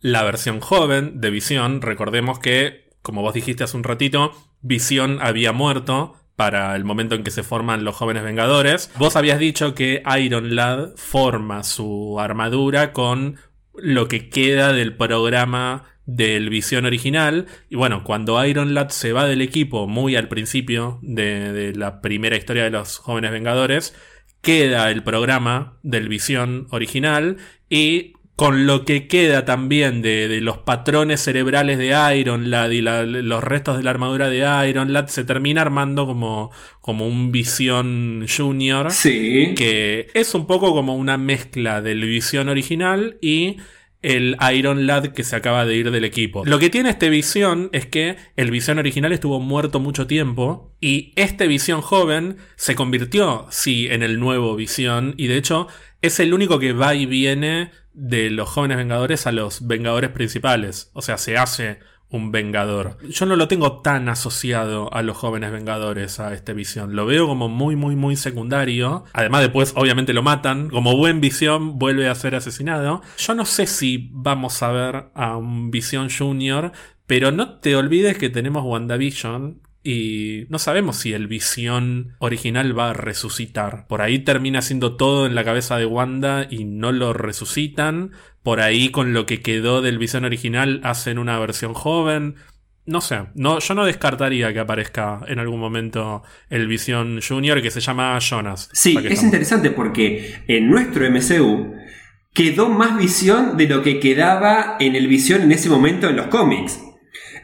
[SPEAKER 1] la versión joven de Visión, recordemos que, como vos dijiste hace un ratito, Visión había muerto para el momento en que se forman los jóvenes Vengadores. Vos habías dicho que Iron Lad forma su armadura con lo que queda del programa del Visión original. Y bueno, cuando Iron Lad se va del equipo muy al principio de, de la primera historia de los jóvenes Vengadores, queda el programa del Visión original y con lo que queda también de, de los patrones cerebrales de Iron Lad y la- los restos de la armadura de Iron Lad, se termina armando como, como un Visión Junior.
[SPEAKER 2] Sí.
[SPEAKER 1] Que es un poco como una mezcla del Visión original y el Iron Lad que se acaba de ir del equipo. Lo que tiene este Visión es que el Visión original estuvo muerto mucho tiempo y este Visión joven se convirtió, sí, en el nuevo Visión y de hecho es el único que va y viene de los jóvenes Vengadores a los Vengadores principales. O sea, se hace un Vengador. Yo no lo tengo tan asociado a los jóvenes Vengadores, a este Visión. Lo veo como muy, muy, muy secundario. Además, después, obviamente, lo matan. Como buen Visión, vuelve a ser asesinado. Yo no sé si vamos a ver a un Visión Junior, pero no te olvides que tenemos WandaVision. Y no sabemos si el visión original va a resucitar. Por ahí termina siendo todo en la cabeza de Wanda y no lo resucitan. Por ahí con lo que quedó del visión original hacen una versión joven. No sé, no, yo no descartaría que aparezca en algún momento el Visión Junior que se llama Jonas.
[SPEAKER 2] Sí, es
[SPEAKER 1] estamos-
[SPEAKER 2] interesante porque en nuestro MCU quedó más visión de lo que quedaba en el visión en ese momento en los cómics.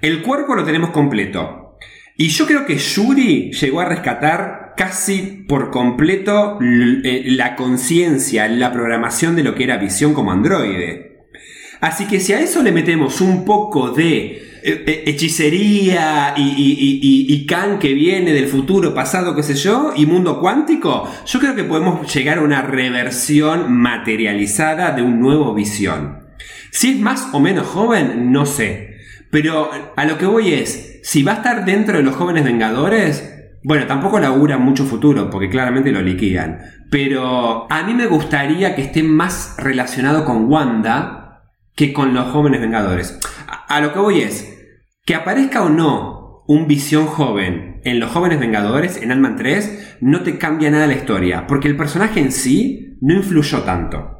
[SPEAKER 2] El cuerpo lo tenemos completo. Y yo creo que Yuri llegó a rescatar casi por completo eh, la conciencia, la programación de lo que era visión como androide. Así que si a eso le metemos un poco de eh, eh, hechicería y, y, que viene del futuro, pasado, qué sé yo, y mundo cuántico, yo creo que podemos llegar a una reversión materializada de un nuevo visión. Si es más o menos joven, no sé. Pero a lo que voy es, si va a estar dentro de los jóvenes vengadores, bueno, tampoco labura mucho futuro, porque claramente lo liquidan. Pero a mí me gustaría que esté más relacionado con Wanda que con los jóvenes vengadores. A, lo que voy es, que aparezca o no un visión joven en los jóvenes vengadores, en Ant-Man 3, no te cambia nada la historia, porque el personaje en sí no influyó tanto.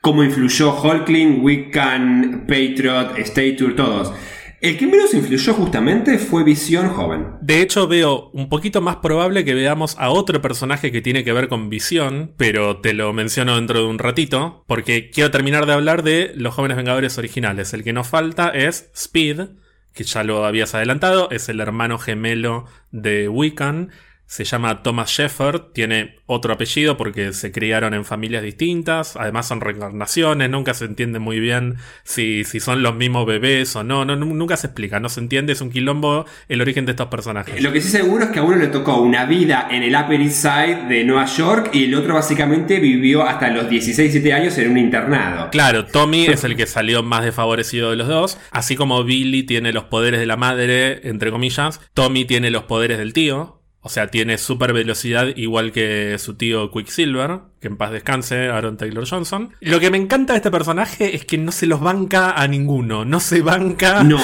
[SPEAKER 2] Como influyó Hulkling, Wiccan, Patriot, Stature, todos. El que menos influyó justamente fue Visión joven.
[SPEAKER 1] De hecho, veo un poquito más probable que veamos a otro personaje que tiene que ver con visión, pero te lo menciono dentro de un ratito, porque quiero terminar de hablar de los jóvenes vengadores originales. El que nos falta es Speed, que ya lo habías adelantado, es el hermano gemelo de Wiccan. Se llama Thomas Shepard, tiene otro apellido porque se criaron en familias distintas, además son reencarnaciones, nunca se entiende muy bien si, si son los mismos bebés o no, no, nu- nunca se explica, no se entiende, es un quilombo el origen de estos personajes.
[SPEAKER 2] Lo que sí seguro es que a uno le tocó una vida en el Upper East Side de Nueva York y el otro básicamente vivió hasta los 16, 17 años en un internado.
[SPEAKER 1] Claro, Tommy es el que salió más desfavorecido de los dos, así como Billy tiene los poderes de la madre, entre comillas, Tommy tiene los poderes del tío, o sea, tiene super velocidad igual que su tío Quicksilver, que en paz descanse, Aaron Taylor Johnson. Lo que me encanta de este personaje es que no se los banca a ninguno, no se banca
[SPEAKER 2] No,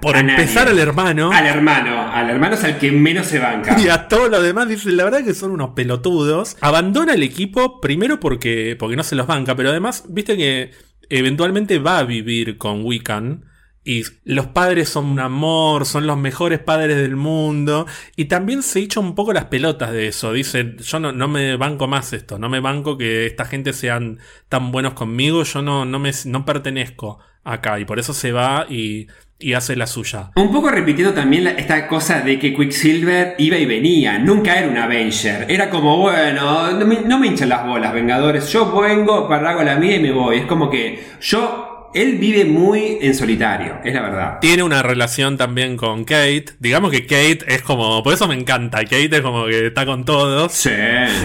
[SPEAKER 1] por
[SPEAKER 2] a
[SPEAKER 1] empezar
[SPEAKER 2] nadie.
[SPEAKER 1] al hermano.
[SPEAKER 2] Al hermano, al hermano es al que menos se banca.
[SPEAKER 1] Y a todo lo demás dice, la verdad que son unos pelotudos. Abandona el equipo primero porque, porque no se los banca, pero además, viste que eventualmente va a vivir con Wiccan. Y los padres son un amor, son los mejores padres del mundo. Y también se echa un poco las pelotas de eso. Dice, yo no, no me banco más esto, no me banco que esta gente sean tan buenos conmigo, yo no, no, me, no pertenezco acá. Y por eso se va y, y hace la suya.
[SPEAKER 2] Un poco repitiendo también esta cosa de que Quicksilver iba y venía, nunca era un Avenger, era como, bueno, no me, no me hinchan las bolas, Vengadores, yo vengo, para la mía y me voy, es como que yo él vive muy en solitario, es la verdad.
[SPEAKER 1] Tiene una relación también con Kate. Digamos que Kate es como. Por eso me encanta. Kate es como que está con todos.
[SPEAKER 2] Sí.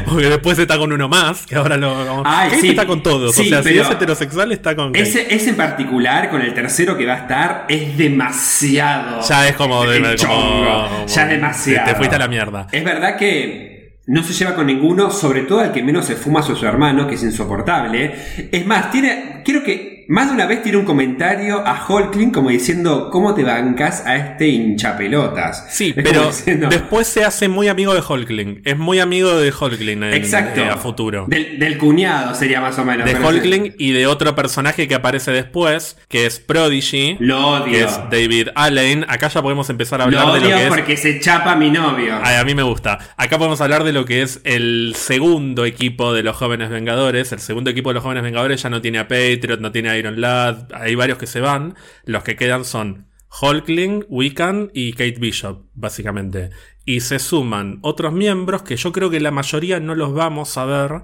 [SPEAKER 1] Porque después está con uno más. Que ahora lo. como-
[SPEAKER 2] Ay,
[SPEAKER 1] Kate
[SPEAKER 2] sí.
[SPEAKER 1] está con todos.
[SPEAKER 2] Sí,
[SPEAKER 1] o sea, si es heterosexual, está con Kate.
[SPEAKER 2] Ese, ese en particular, con el tercero que va a estar, es demasiado.
[SPEAKER 1] Ya es como de. como-
[SPEAKER 2] ya es demasiado.
[SPEAKER 1] Te, te fuiste a la mierda.
[SPEAKER 2] Es verdad que no se lleva con ninguno, sobre todo al que menos se fuma a su hermano, que es insoportable. Es más, tiene, creo que más de una vez tiene un comentario a Hulkling como diciendo, ¿cómo te bancas a este hinchapelotas?
[SPEAKER 1] Sí,
[SPEAKER 2] Es
[SPEAKER 1] pero
[SPEAKER 2] diciendo-
[SPEAKER 1] después se hace muy amigo de Hulkling. Es muy amigo de Hulkling en-
[SPEAKER 2] Exacto.
[SPEAKER 1] eh, a futuro.
[SPEAKER 2] Del, del cuñado sería más o menos.
[SPEAKER 1] de
[SPEAKER 2] pero
[SPEAKER 1] Hulkling y de otro personaje que aparece después, que es Prodigy.
[SPEAKER 2] Lo odio.
[SPEAKER 1] Que es David Allen. Acá ya podemos empezar a
[SPEAKER 2] Lo
[SPEAKER 1] hablar de lo que es.
[SPEAKER 2] porque se chapa mi novio.
[SPEAKER 1] Ay, a mí me gusta. Acá podemos hablar de lo que es el segundo equipo de los jóvenes Vengadores. El segundo equipo de los jóvenes Vengadores ya no tiene a Patriot, no tiene a Hay varios que se van. Los que quedan son Hulkling, Wiccan y Kate Bishop, básicamente. Y se suman otros miembros que yo creo que la mayoría no los vamos a ver.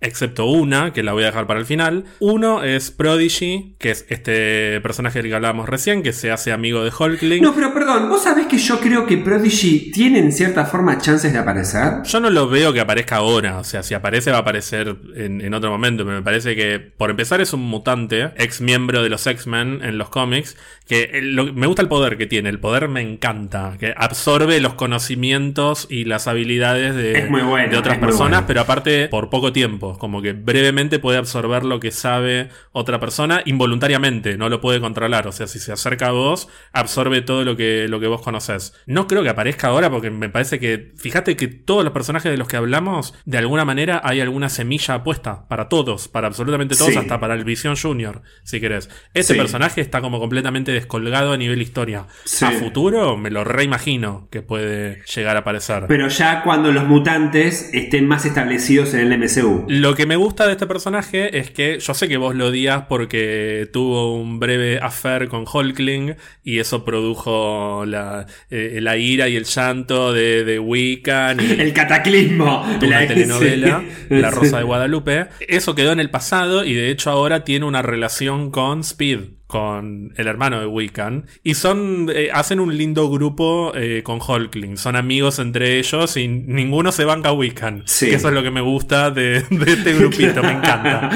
[SPEAKER 1] Excepto una, que la voy a dejar para el final. Uno es Prodigy, que es este personaje del que hablábamos recién, que se hace amigo de Hulkling.
[SPEAKER 2] No, pero perdón, ¿vos sabés que yo creo que Prodigy tiene en cierta forma chances de aparecer?
[SPEAKER 1] Yo no lo veo que aparezca ahora, o sea, si aparece va a aparecer en, en otro momento, pero me parece que, por empezar, es un mutante, ex miembro de los X-Men en los cómics, que lo- me gusta el poder que tiene, el poder me encanta, que absorbe los conocimientos y las habilidades de,
[SPEAKER 2] bueno,
[SPEAKER 1] de otras personas,
[SPEAKER 2] bueno.
[SPEAKER 1] pero aparte por poco tiempo, como que brevemente puede absorber lo que sabe otra persona involuntariamente, no lo puede controlar, o sea, si se acerca a vos, absorbe todo lo que, lo que vos conocés. No creo que aparezca ahora porque me parece que, fíjate que todos los personajes de los que hablamos, de alguna manera hay alguna semilla puesta para todos, para absolutamente todos,
[SPEAKER 2] Sí.
[SPEAKER 1] hasta para el Visión Junior, si querés. Ese
[SPEAKER 2] Sí.
[SPEAKER 1] personaje está como completamente descolgado a nivel historia.
[SPEAKER 2] Sí.
[SPEAKER 1] A futuro me lo reimagino que puede llegar a aparecer.
[SPEAKER 2] Pero ya cuando los mutantes estén más establecidos en el MCU.
[SPEAKER 1] Lo que me gusta de este personaje es que yo sé que vos lo odias porque tuvo un breve affair con Hulkling y eso produjo la, eh, la ira y el llanto de, de Wiccan y
[SPEAKER 2] El cataclismo. La-
[SPEAKER 1] telenovela,
[SPEAKER 2] sí.
[SPEAKER 1] La Rosa de Guadalupe. Eso quedó en el pasado y de hecho ahora tiene una relación con Speed, con el hermano de Wiccan. Y son, eh, hacen un lindo grupo eh, con Hulkling. Son amigos entre ellos y ninguno se banca a Wiccan.
[SPEAKER 2] Sí.
[SPEAKER 1] Que eso es lo que me gusta de, de este grupito, me encanta.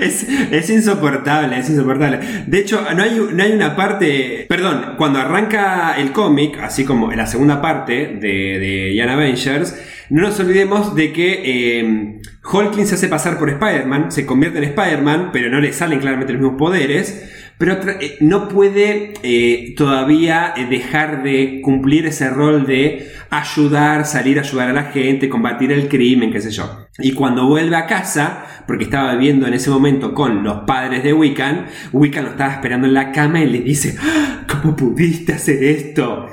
[SPEAKER 2] Es, es insoportable, es insoportable. De hecho, no hay, no hay una parte. Perdón, cuando arranca el cómic, así como en la segunda parte de, de Young Avengers, no nos olvidemos de que eh, Hulkling se hace pasar por Spider-Man, se convierte en Spider-Man, pero no le salen claramente los mismos poderes. Pero eh, no puede eh, todavía eh, dejar de cumplir ese rol de ayudar, salir a ayudar a la gente, combatir el crimen, qué sé yo. Y cuando vuelve a casa, porque estaba viviendo en ese momento con los padres de Wiccan, Wiccan lo estaba esperando en la cama y le dice, "Ah, ¿cómo pudiste hacer esto?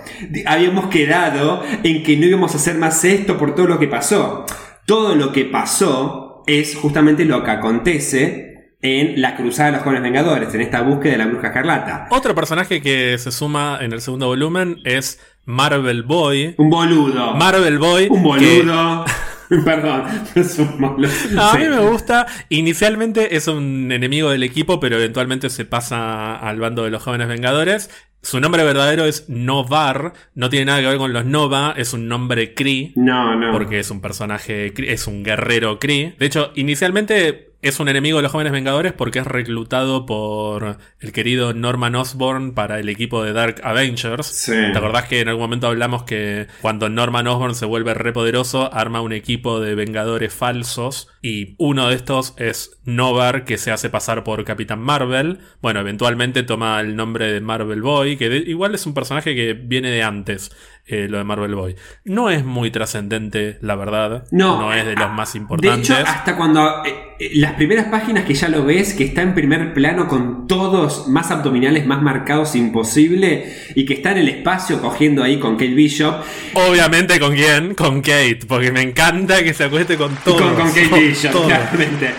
[SPEAKER 2] Habíamos quedado en que no íbamos a hacer más esto por todo lo que pasó. Todo lo que pasó es justamente lo que acontece en la cruzada de los jóvenes vengadores, en esta búsqueda de la bruja escarlata.
[SPEAKER 1] Otro personaje que se suma en el segundo volumen es Marvel Boy.
[SPEAKER 2] Un boludo.
[SPEAKER 1] Marvel Boy.
[SPEAKER 2] un
[SPEAKER 1] que-
[SPEAKER 2] boludo. Perdón, es un boludo.
[SPEAKER 1] A
[SPEAKER 2] Sí.
[SPEAKER 1] mí me gusta. Inicialmente es un enemigo del equipo, pero eventualmente se pasa al bando de los jóvenes vengadores. Su nombre verdadero es Novar. No tiene nada que ver con los Nova. Es un nombre Kree.
[SPEAKER 2] No, no.
[SPEAKER 1] Porque es un personaje, es un guerrero Kree. De hecho, inicialmente es un enemigo de los jóvenes vengadores porque es reclutado por el querido Norman Osborn para el equipo de Dark Avengers.
[SPEAKER 2] Sí.
[SPEAKER 1] ¿Te acordás que en algún momento hablamos que cuando Norman Osborn se vuelve repoderoso, arma un equipo de vengadores falsos? Y uno de estos es Novar, que se hace pasar por Capitán Marvel. Bueno, eventualmente toma el nombre de Marvel Boy, que de- igual es un personaje que viene de antes, eh, lo de Marvel Boy. No es muy trascendente, la verdad.
[SPEAKER 2] No,
[SPEAKER 1] es de los más importantes.
[SPEAKER 2] De hecho, hasta cuando eh, eh, las primeras páginas que ya lo ves, que está en primer plano con todos más abdominales más marcados imposible y que está en el espacio cogiendo ahí con Kate Bishop.
[SPEAKER 1] Obviamente, ¿con quién? Con Kate, porque me encanta que se acueste con todos.
[SPEAKER 2] con, con Kate
[SPEAKER 1] con
[SPEAKER 2] Bishop,
[SPEAKER 1] todos.
[SPEAKER 2] claramente.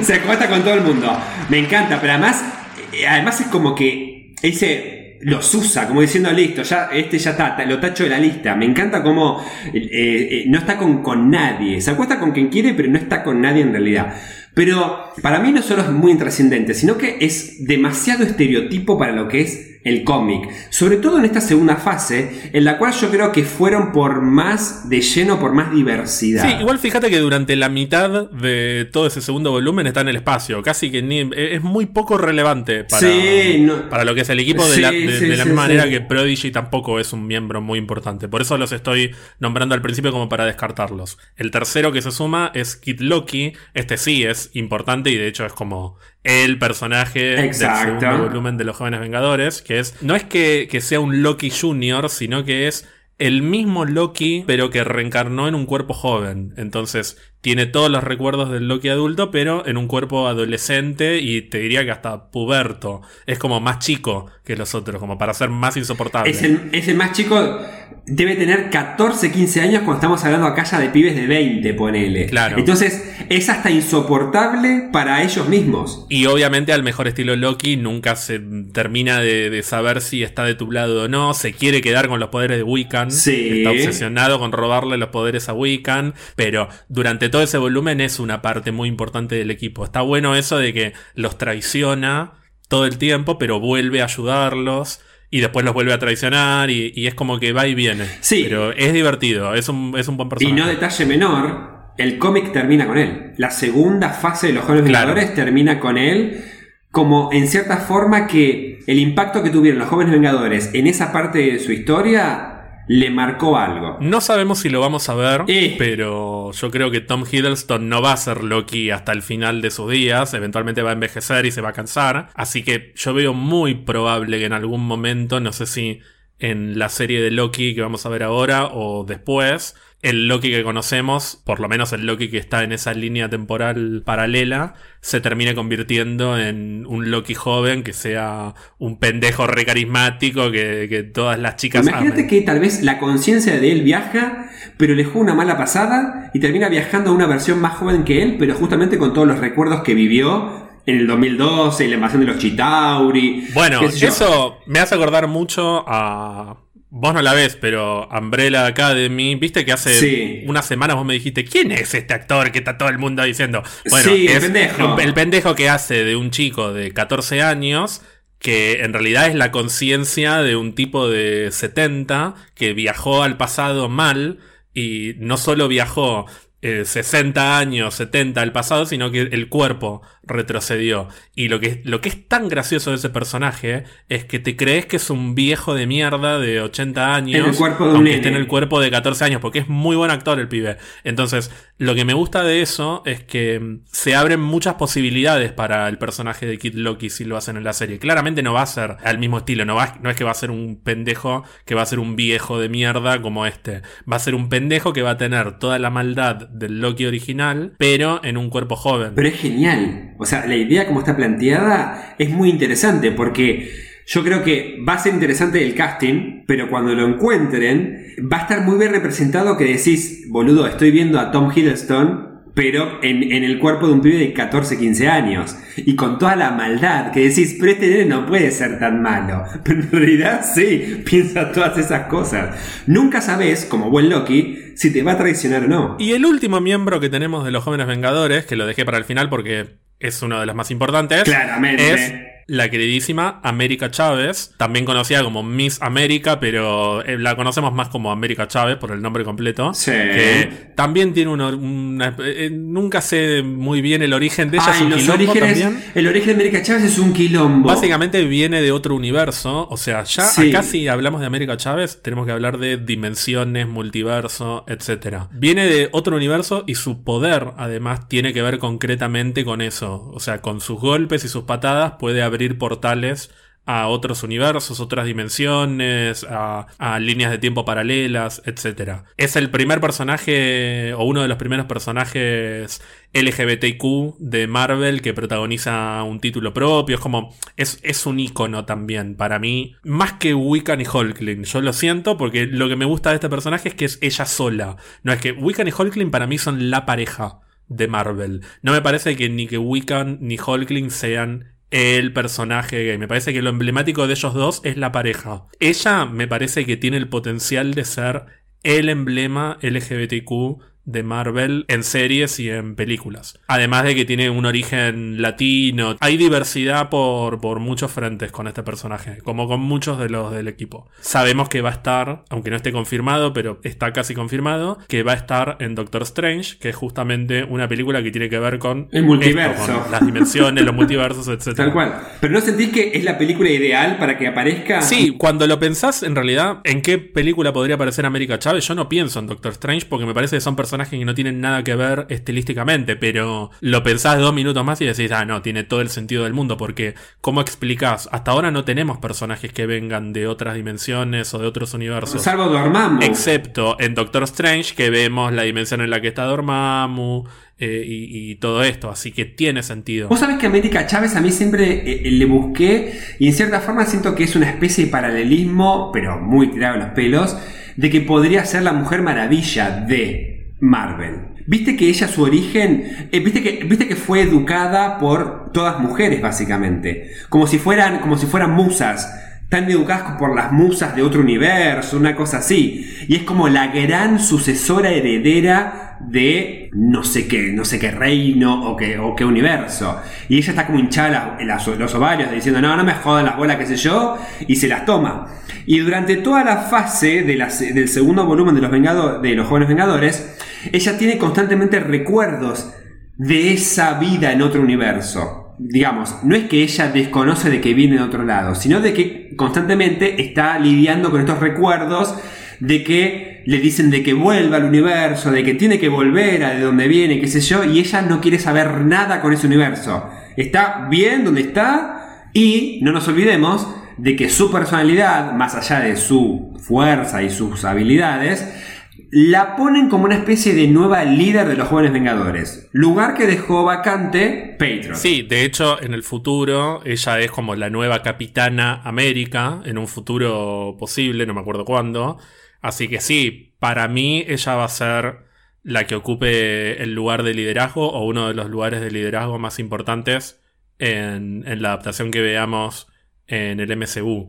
[SPEAKER 2] Se acuesta con todo el mundo. Me encanta, pero además, además es como que ese los usa, como diciendo, listo, ya, este ya está, lo tacho de la lista. Me encanta como eh, eh, no está con, con nadie. Se acuesta con quien quiere, pero no está con nadie en realidad. Pero para mí no solo es muy intrascendente, sino que es demasiado estereotipo para lo que es el cómic. Sobre todo en esta segunda fase, en la cual yo creo que fueron por más de lleno, por más diversidad.
[SPEAKER 1] Sí, igual fíjate que durante la mitad de todo ese segundo volumen está en el espacio. Casi que ni, es muy poco relevante para,
[SPEAKER 2] Sí, no-
[SPEAKER 1] para lo que es el equipo, de
[SPEAKER 2] Sí,
[SPEAKER 1] la, de-
[SPEAKER 2] sí,
[SPEAKER 1] de la misma manera que Prodigy tampoco es un miembro muy importante. Por eso los estoy nombrando al principio como para descartarlos. El tercero que se suma es Kid Loki. Este sí es importante y de hecho es como el personaje
[SPEAKER 2] Exacto.
[SPEAKER 1] del segundo volumen de los jóvenes vengadores. Que es. No es que, que sea un Loki Junior, sino que es el mismo Loki, pero que reencarnó en un cuerpo joven. Entonces, tiene todos los recuerdos del Loki adulto, pero en un cuerpo adolescente y te diría que hasta puberto. Es como más chico que los otros, como para ser más insoportable.
[SPEAKER 2] Es el, es el más chico, debe tener 14, 15 años cuando estamos hablando acá ya de pibes de 20, ponele.
[SPEAKER 1] Claro.
[SPEAKER 2] Entonces es hasta insoportable para ellos mismos.
[SPEAKER 1] Y obviamente al mejor estilo Loki nunca se termina de, de saber si está de tu lado o no. Se quiere quedar con los poderes de Wiccan.
[SPEAKER 2] Sí.
[SPEAKER 1] Está obsesionado con robarle los poderes a Wiccan. Pero durante todo ese volumen es una parte muy importante del equipo. Está bueno eso de que los traiciona todo el tiempo, pero vuelve a ayudarlos. Y después los vuelve a traicionar. Y, y es como que va y viene.
[SPEAKER 2] Sí.
[SPEAKER 1] Pero es divertido. Es un, es un buen
[SPEAKER 2] Y
[SPEAKER 1] personaje.
[SPEAKER 2] no detalle menor, el cómic termina con él. La segunda fase de los Jóvenes
[SPEAKER 1] Claro.
[SPEAKER 2] Vengadores termina con él. Como en cierta forma que el impacto que tuvieron los Jóvenes Vengadores en esa parte de su historia le marcó algo.
[SPEAKER 1] No sabemos si lo vamos a ver,
[SPEAKER 2] Eh.
[SPEAKER 1] pero yo creo que Tom Hiddleston no va a ser Loki hasta el final de sus días. Eventualmente va a envejecer y se va a cansar. Así que yo veo muy probable que en algún momento, no sé si en la serie de Loki que vamos a ver ahora o después, el Loki que conocemos, por lo menos el Loki que está en esa línea temporal paralela, se termine convirtiendo en un Loki joven que sea un pendejo re carismático que, que todas las chicas
[SPEAKER 2] Imagínate
[SPEAKER 1] amen.
[SPEAKER 2] que tal vez la conciencia de él viaja, pero le juega una mala pasada y termina viajando a una versión más joven que él, pero justamente con todos los recuerdos que vivió en el 2012 y la invasión de los Chitauri.
[SPEAKER 1] Bueno, eso me hace acordar mucho a. Vos no la ves, pero Umbrella Academy, viste que hace
[SPEAKER 2] Sí.
[SPEAKER 1] unas semanas vos me dijiste, ¿quién es este actor que está todo el mundo diciendo? Bueno,
[SPEAKER 2] Sí, el pendejo.
[SPEAKER 1] el pendejo que hace de un chico de 14 años, que en realidad es la conciencia de un tipo de 70 que viajó al pasado mal y no solo viajó eh, 60 años, 70 al pasado, sino que el cuerpo retrocedió. Y lo que, lo que es tan gracioso de ese personaje es que te crees que es un viejo de mierda de 80 años,
[SPEAKER 2] el cuerpo
[SPEAKER 1] aunque esté en el cuerpo de 14 años, porque es muy buen actor el pibe. Entonces, lo que me gusta de eso es que mm, se abren muchas posibilidades para el personaje de Kid Loki si lo hacen en la serie. Claramente no va a ser al mismo estilo, no, va, no es que va a ser un pendejo que va a ser un viejo de mierda como este. Va a ser un pendejo que va a tener toda la maldad del Loki original, pero en un cuerpo joven.
[SPEAKER 2] Pero es genial. O sea, la idea como está planteada es muy interesante porque yo creo que va a ser interesante el casting, pero cuando lo encuentren va a estar muy bien representado que decís, boludo, estoy viendo a Tom Hiddleston, pero en, en el cuerpo de un pibe de 14, 15 años. Y con toda la maldad que decís, pero este nene no puede ser tan malo. Pero en realidad sí, piensa todas esas cosas. Nunca sabes, como buen Loki, si te va a traicionar o no.
[SPEAKER 1] Y el último miembro que tenemos de los jóvenes vengadores, que lo dejé para el final porque es uno de los más importantes,
[SPEAKER 2] Claramente.
[SPEAKER 1] es la queridísima América Chávez, también conocida como Miss América, pero eh, la conocemos más como América Chávez por el nombre completo.
[SPEAKER 2] Sí.
[SPEAKER 1] Que también tiene una- eh, nunca sé muy bien el origen de ella, es
[SPEAKER 2] Ay,
[SPEAKER 1] un
[SPEAKER 2] los
[SPEAKER 1] quilombo
[SPEAKER 2] orígenes,
[SPEAKER 1] también.
[SPEAKER 2] el origen de América Chávez es un quilombo.
[SPEAKER 1] Básicamente viene de otro universo, o sea, ya
[SPEAKER 2] Sí.
[SPEAKER 1] acá si hablamos de América Chávez, tenemos que hablar de dimensiones, multiverso, etc. Viene de otro universo y su poder, además, tiene que ver concretamente con eso. O sea, con sus golpes y sus patadas puede abrir portales a otros universos, otras dimensiones, a, líneas de tiempo paralelas, etc. Es el primer personaje, o uno de los primeros personajes LGBTQ de Marvel que protagoniza un título propio. Es como, es, es un icono también para mí, más que Wiccan y Hulkling. Yo lo siento porque lo que me gusta de este personaje es que es ella sola. No es que Wiccan y Hulkling para mí son la pareja de Marvel. No me parece que ni que Wiccan ni Hulkling sean el personaje gay. Me parece que lo emblemático de ellos dos es la pareja. Ella me parece que tiene el potencial de ser el emblema LGBTQ de Marvel en series y en películas. Además de que tiene un origen latino. Hay diversidad por, por muchos frentes con este personaje, como con muchos de los del equipo. Sabemos que va a estar, aunque no esté confirmado, pero está casi confirmado, que va a estar en Doctor Strange, que es justamente una película que tiene que ver con
[SPEAKER 2] El multiverso.
[SPEAKER 1] esto, con las dimensiones, los multiversos, etc.
[SPEAKER 2] Tal cual. Pero ¿no sentís que es la película ideal para que aparezca?
[SPEAKER 1] Sí, cuando lo pensás, en realidad, ¿en qué película podría aparecer América Chávez? Yo no pienso en Doctor Strange porque me parece que son personajes que no tienen nada que ver estilísticamente, pero lo pensás dos minutos más y decís, ah, no, tiene todo el sentido del mundo, porque ¿cómo explicás? Hasta ahora no tenemos personajes que vengan de otras dimensiones o de otros universos.
[SPEAKER 2] Salvo Dormammu.
[SPEAKER 1] Excepto en Doctor Strange, que vemos la dimensión en la que está Dormammu eh, y, y todo esto, así que tiene sentido.
[SPEAKER 2] Vos sabés que América Chávez a mí siempre eh, le busqué y en cierta forma siento que es una especie de paralelismo, pero muy tirado a los pelos, de que podría ser la Mujer Maravilla de Marvel. Viste que ella, su origen, eh, viste, que, viste que fue educada por todas mujeres, básicamente. Como si fueran, como si fueran musas. Tan educadas por las musas de otro universo, una cosa así. Y es como la gran sucesora heredera de no sé qué, no sé qué reino o qué, o qué universo. Y ella está como hinchada las- las- los ovarios diciendo, no, no me jodan las bolas, qué sé yo, y se las toma. Y durante toda la fase del segundo volumen de los, Vengado- de los Jóvenes Vengadores, ella tiene constantemente recuerdos de esa vida en otro universo. Digamos, no es que ella desconoce de que viene de otro lado, sino de que constantemente está lidiando con estos recuerdos de que le dicen de que vuelva al universo, de que tiene que volver a de donde viene, qué sé yo, y ella no quiere saber nada con ese universo. Está bien donde está y no nos olvidemos de que su personalidad, más allá de su fuerza y sus habilidades, la ponen como una especie de nueva líder de los jóvenes vengadores. Lugar que dejó vacante Patriot.
[SPEAKER 1] Sí, de hecho, en el futuro, ella es como la nueva capitana América, en un futuro posible, no me acuerdo cuándo. Así que sí, para mí ella va a ser la que ocupe el lugar de liderazgo o uno de los lugares de liderazgo más importantes en, en la adaptación que veamos en el MCU.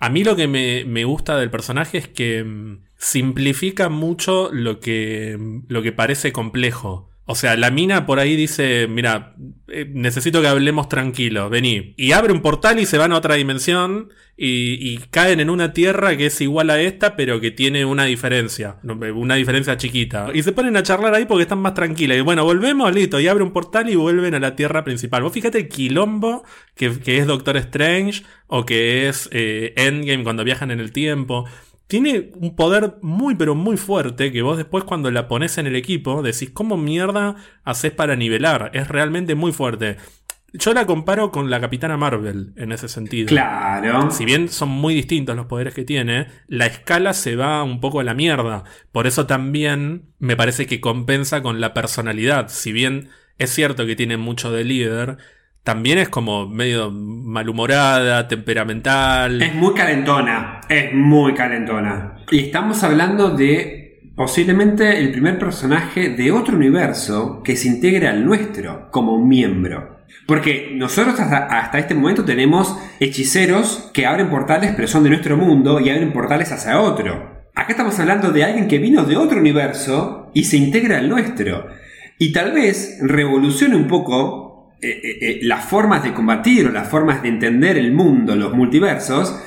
[SPEAKER 1] A mí lo que me, gusta del personaje es que mm, simplifica mucho lo que, lo que parece complejo. O sea, la mina por ahí dice, mira, eh, necesito que hablemos tranquilo, vení. Y abre un portal y se van a otra dimensión y, caen en una tierra que es igual a esta, pero que tiene una diferencia, una diferencia chiquita. Y se ponen a charlar ahí porque están más tranquilas. Y bueno, volvemos, listo, y abre un portal y vuelven a la tierra principal. Vos fíjate el quilombo que, que es Doctor Strange o que es eh, Endgame cuando viajan en el tiempo tiene un poder muy pero muy fuerte que vos después cuando la pones en el equipo decís cómo mierda haces para nivelar. Es realmente muy fuerte. Yo la comparo con la Capitana Marvel en ese sentido.
[SPEAKER 2] Claro.
[SPEAKER 1] Si bien son muy distintos los poderes que tiene, la escala se va un poco a la mierda. Por eso también me parece que compensa con la personalidad. Si bien es cierto que tiene mucho de líder, también es como medio malhumorada, temperamental.
[SPEAKER 2] Es muy calentona. Es muy calentona. Y estamos hablando de posiblemente el primer personaje de otro universo que se integre al nuestro como miembro. Porque nosotros hasta, hasta este momento tenemos hechiceros que abren portales pero son de nuestro mundo y abren portales hacia otro. Acá estamos hablando de alguien que vino de otro universo y se integra al nuestro. Y tal vez revolucione un poco eh, eh, eh, las formas de combatir o las formas de entender el mundo, los multiversos,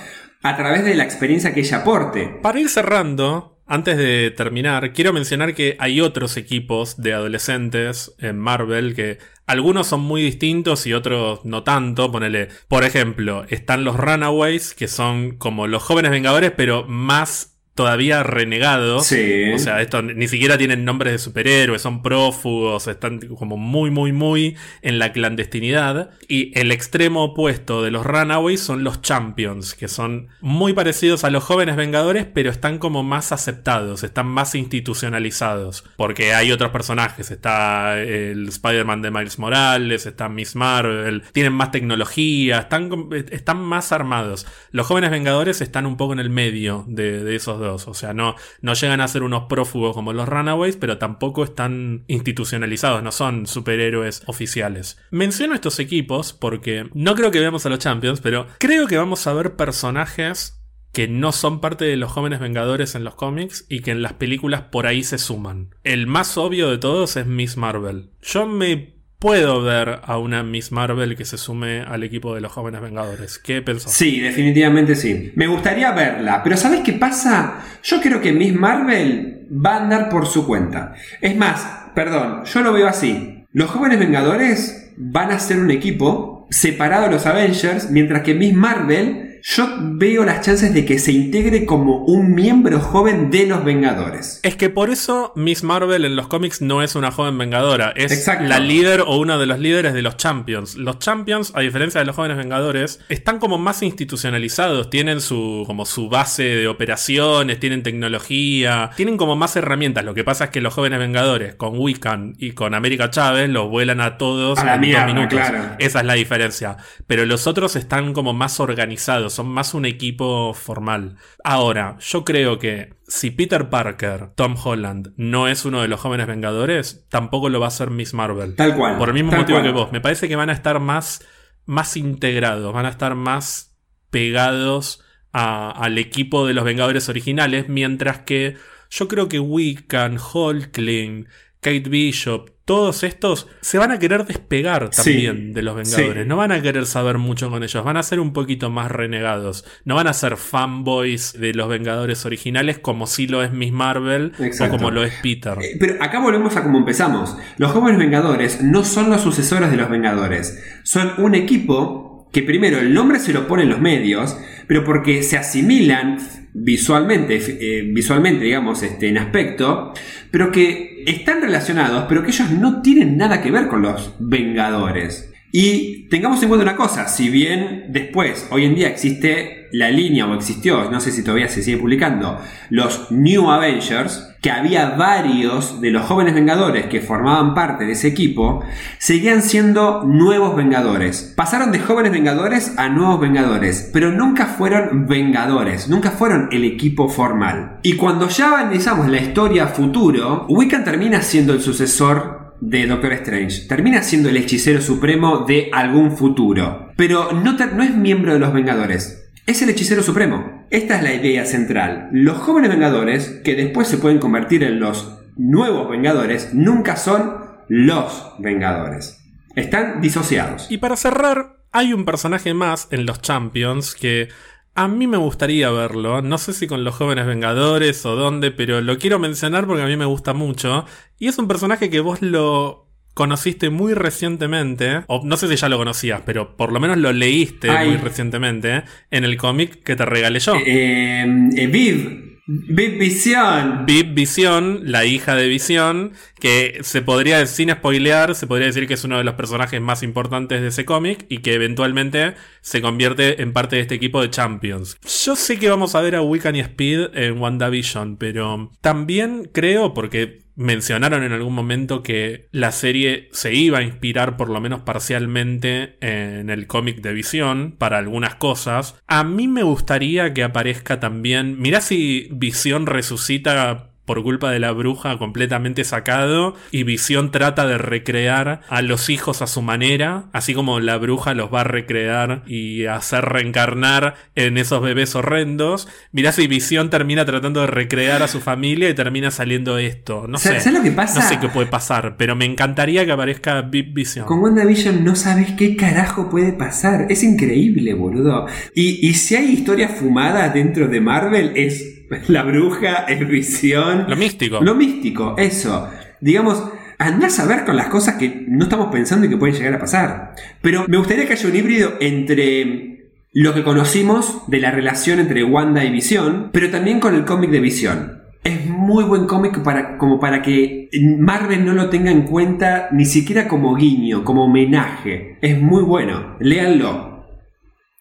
[SPEAKER 2] a través de la experiencia que ella aporte.
[SPEAKER 1] Para ir cerrando, antes de terminar, quiero mencionar que hay otros equipos de adolescentes en Marvel que algunos son muy distintos y otros no tanto. Ponele, por ejemplo, están los Runaways, que son como los jóvenes vengadores, pero más todavía renegados.
[SPEAKER 2] Sí.
[SPEAKER 1] O sea, esto ni siquiera tienen nombres de superhéroes, son prófugos, están como muy, muy, muy en la clandestinidad. Y el extremo opuesto de los Runaways son los Champions, que son muy parecidos a los jóvenes Vengadores, pero están como más aceptados, están más institucionalizados. Porque hay otros personajes, está el Spider-Man de Miles Morales, está Miss Marvel, tienen más tecnología, están, están más armados. Los jóvenes Vengadores están un poco en el medio de, de esos dos. O sea, no, no llegan a ser unos prófugos como los Runaways, pero tampoco están institucionalizados, no son superhéroes oficiales. Menciono estos equipos porque no creo que veamos a los Champions, pero creo que vamos a ver personajes que no son parte de los jóvenes vengadores en los cómics y que en las películas por ahí se suman. El más obvio de todos es Miss Marvel. Yo me puedo ver a una Miss Marvel que se sume al equipo de los jóvenes vengadores. ¿Qué pensás?
[SPEAKER 2] Sí, definitivamente sí. Me gustaría verla, pero ¿sabes qué pasa? Yo creo que Miss Marvel va a andar por su cuenta. Es más, perdón, yo lo veo así. Los jóvenes vengadores van a ser un equipo separado de los Avengers, mientras que Miss Marvel yo veo las chances de que se integre como un miembro joven de los Vengadores.
[SPEAKER 1] Es que por eso Miss Marvel en los cómics no es una joven vengadora, es la líder o uno de los líderes de los Champions. Los Champions, a diferencia de los jóvenes vengadores, están como más institucionalizados, tienen su como su base de operaciones, tienen tecnología, tienen como más herramientas. Lo que pasa es que los jóvenes vengadores con Wiccan y con América Chávez los vuelan a todos
[SPEAKER 2] a en dos minutos.
[SPEAKER 1] Esa es la diferencia. Pero los otros están como más organizados son más un equipo formal. Ahora, yo creo que si Peter Parker, Tom Holland, no es uno de los jóvenes vengadores, tampoco lo va a ser Miss Marvel.
[SPEAKER 2] Tal cual.
[SPEAKER 1] Por el mismo motivo que vos. Me parece que van a estar más, más integrados, van a estar más pegados al equipo de los Vengadores originales, mientras que yo creo que Wiccan, Hulkling, Kate Bishop, todos estos se van a querer despegar también de los Vengadores. No van a querer saber mucho con ellos. Van a ser un poquito más renegados. No van a ser fanboys de los Vengadores originales como si lo es Miss Marvel o como lo es Peter.
[SPEAKER 2] Eh, pero acá volvemos a como empezamos. Los jóvenes Vengadores no son los sucesores de los Vengadores. Son un equipo que primero el nombre se lo ponen los medios, pero porque se asimilan visualmente, eh, visualmente digamos, este, en aspecto, pero que están relacionados, pero que ellos no tienen nada que ver con los Vengadores. Y tengamos en cuenta una cosa, si bien después, hoy en día existe la línea, o existió, no sé si todavía se sigue publicando, los New Avengers, que había varios de los jóvenes Vengadores que formaban parte de ese equipo, seguían siendo nuevos Vengadores. Pasaron de jóvenes Vengadores a nuevos Vengadores, pero nunca fueron Vengadores, nunca fueron el equipo formal. Y cuando ya analizamos la historia futuro, Wiccan termina siendo el sucesor de Doctor Strange. Termina siendo el hechicero supremo de algún futuro. Pero no, no es miembro de los Vengadores. Es el hechicero supremo. Esta es la idea central. Los jóvenes Vengadores, que después se pueden convertir en los nuevos Vengadores, nunca son los Vengadores. Están disociados.
[SPEAKER 1] Y para cerrar, hay un personaje más en los Champions que a mí me gustaría verlo, no sé si con los jóvenes Vengadores o dónde, pero lo quiero mencionar porque a mí me gusta mucho. Y es un personaje que vos lo conociste muy recientemente, o no sé si ya lo conocías, pero por lo menos lo leíste muy recientemente en el cómic que te regalé yo.
[SPEAKER 2] Eh, eh, Viv. Viv Visión.
[SPEAKER 1] Viv Visión, la hija de Visión, que se podría, sin spoilear, se podría decir que es uno de los personajes más importantes de ese cómic y que eventualmente se convierte en parte de este equipo de Champions. Yo sé que vamos a ver a Wiccan y Speed en WandaVision, pero también creo, porque mencionaron en algún momento que la serie se iba a inspirar por lo menos parcialmente en el cómic de Visión para algunas cosas. A mí me gustaría que aparezca también, mirá si Visión resucita por culpa de la bruja completamente sacado y Visión trata de recrear a los hijos a su manera, así como la bruja los va a recrear y hacer reencarnar en esos bebés horrendos. Mirá si Visión termina tratando de recrear a su familia y termina saliendo esto. No sé.
[SPEAKER 2] ¿Sabes lo que pasa?
[SPEAKER 1] No sé qué puede pasar, pero me encantaría que aparezca Visión.
[SPEAKER 2] Con WandaVision no sabes qué carajo puede pasar. Es increíble, boludo. Y, y si hay historias fumadas dentro de Marvel, es La bruja es visión.
[SPEAKER 1] Lo místico.
[SPEAKER 2] Lo místico, eso. Digamos, andás a ver con las cosas que no estamos pensando y que pueden llegar a pasar. Pero me gustaría que haya un híbrido entre lo que conocimos de la relación entre Wanda y Visión, pero también con el cómic de Visión. Es muy buen cómic para, como para que Marvel no lo tenga en cuenta ni siquiera como guiño, como homenaje. Es muy bueno. Léanlo.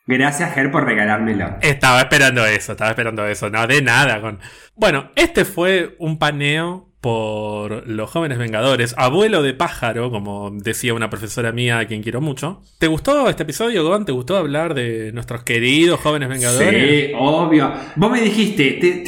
[SPEAKER 2] Gracias, Ger, por regalármelo.
[SPEAKER 1] Estaba esperando eso, estaba esperando eso. No, de nada. Con... Bueno, este fue un paneo por los jóvenes vengadores, abuelo de pájaro, como decía una profesora mía a quien quiero mucho. ¿Te gustó este episodio, Gon? ¿Te gustó hablar de nuestros queridos jóvenes vengadores?
[SPEAKER 2] Sí, obvio. Vos me dijiste,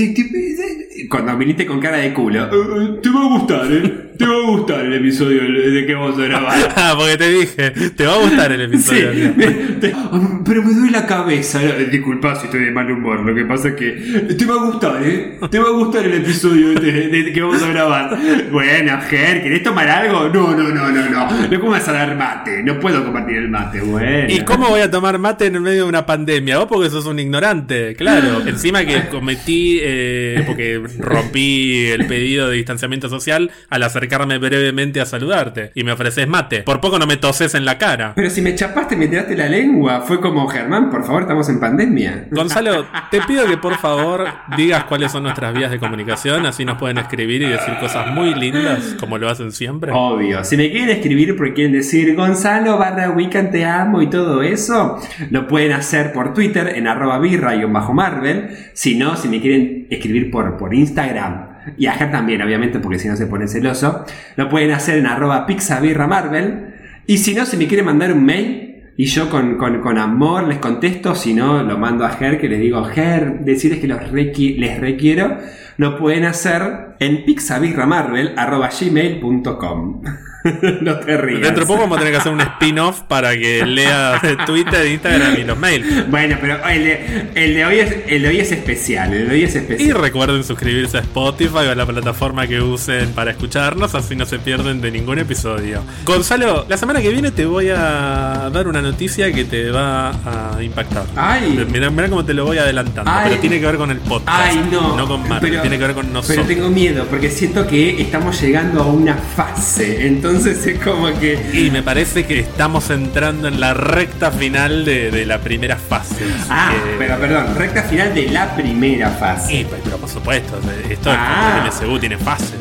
[SPEAKER 2] cuando viniste con cara de culo, eh, te va a gustar, ¿eh? Te va a gustar el episodio de que vamos a grabar.
[SPEAKER 1] Ah, porque te dije, te va a gustar el
[SPEAKER 2] Sí,
[SPEAKER 1] episodio.
[SPEAKER 2] me- te- ah, pero me duele la cabeza. Disculpa si estoy de mal humor. Lo que pasa es que te va a gustar, ¿eh? Te va a gustar el episodio de, de que vamos a grabar. Bueno, Ger, ¿querés tomar algo? No, no, no, no, no. No comas a dar mate. No puedo compartir el mate. Bueno.
[SPEAKER 1] ¿Y cómo voy a tomar mate en medio de una pandemia? Vos porque sos un ignorante, claro. Encima que cometí, eh, porque rompí el pedido de distanciamiento social al acercarme brevemente a saludarte. Y me ofreces mate. Por poco no me toses en la cara.
[SPEAKER 2] Pero si me chapaste, me tiraste la lengua. Fue como, Germán, por favor, estamos en pandemia.
[SPEAKER 1] Gonzalo, te pido que por favor digas cuáles son nuestras vías de comunicación, así nos pueden escribir y decir cosas muy lindas, como lo hacen siempre.
[SPEAKER 2] Obvio, si me quieren escribir porque quieren decir Gonzalo barra Weekend te amo y todo eso, lo pueden hacer por Twitter en arroba birra y bajo Marvel. Si no, si me quieren escribir por, por Instagram y a Ger también, obviamente, porque si no se pone celoso, lo pueden hacer en arroba pixabirra Marvel. Y si no, si me quieren mandar un mail, y yo con, con- amor les contesto, si no, lo mando a Ger, que les digo, Ger, decirles que los les requiero, lo pueden hacer en pixabirramarvel.gmail.com No te rías.
[SPEAKER 1] Dentro de poco vamos a tener que hacer un spin-off para que leas Twitter, Instagram y los mails.
[SPEAKER 2] Bueno, pero el de, el de hoy es, el de hoy es especial, el de hoy es
[SPEAKER 1] Y
[SPEAKER 2] especial.
[SPEAKER 1] recuerden suscribirse a Spotify o a la plataforma que usen para escucharnos, así no se pierden de ningún episodio. Gonzalo, la semana que viene te voy a dar una noticia que te va a impactar.
[SPEAKER 2] Ay.
[SPEAKER 1] Mirá, mirá cómo te lo voy adelantando,
[SPEAKER 2] Ay.
[SPEAKER 1] pero tiene que ver con el podcast.
[SPEAKER 2] Ay, no.
[SPEAKER 1] No con Marvel,
[SPEAKER 2] Pero-
[SPEAKER 1] tiene que ver con nosotros.
[SPEAKER 2] Pero tengo miedo, porque siento que estamos llegando a una fase. Entonces es como que.
[SPEAKER 1] Y me parece que estamos entrando en la recta final de, de la primera fase.
[SPEAKER 2] Ah,
[SPEAKER 1] que-
[SPEAKER 2] pero perdón, recta final de la primera fase.
[SPEAKER 1] Sí, pero por supuesto, esto
[SPEAKER 2] Ah.
[SPEAKER 1] es MCU, tiene fases.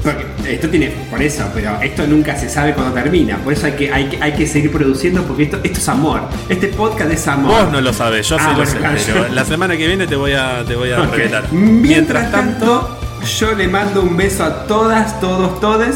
[SPEAKER 2] Esto tiene, por eso, pero esto nunca se sabe cuándo termina. Por eso hay que, hay que, hay que seguir produciendo porque esto, esto es amor. Este podcast es amor.
[SPEAKER 1] Vos no lo sabes, yo sí
[SPEAKER 2] Ah,
[SPEAKER 1] lo
[SPEAKER 2] bueno,
[SPEAKER 1] sé, pero la semana que viene te voy a, te voy a
[SPEAKER 2] Ok.
[SPEAKER 1] revelar.
[SPEAKER 2] Mientras tanto, yo le mando un beso a todas, todos, todes.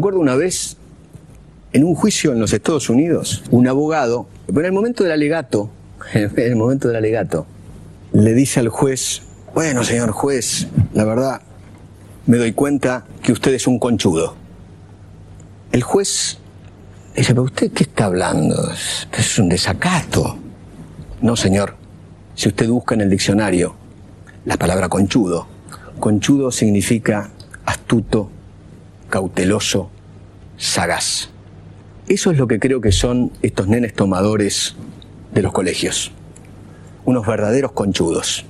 [SPEAKER 4] Acuerdo una vez en un juicio en los Estados Unidos, un abogado, pero en el momento del alegato, en el momento del alegato, le dice al juez, bueno, señor juez, la verdad, me doy cuenta que usted es un conchudo. El juez dice, pero usted qué está hablando? Es- Es un desacato. No, señor. Si usted busca en el diccionario la palabra conchudo, conchudo significa astuto, cauteloso, sagaz. Eso es lo que creo que son estos nenes tomadores de los colegios. Unos verdaderos conchudos.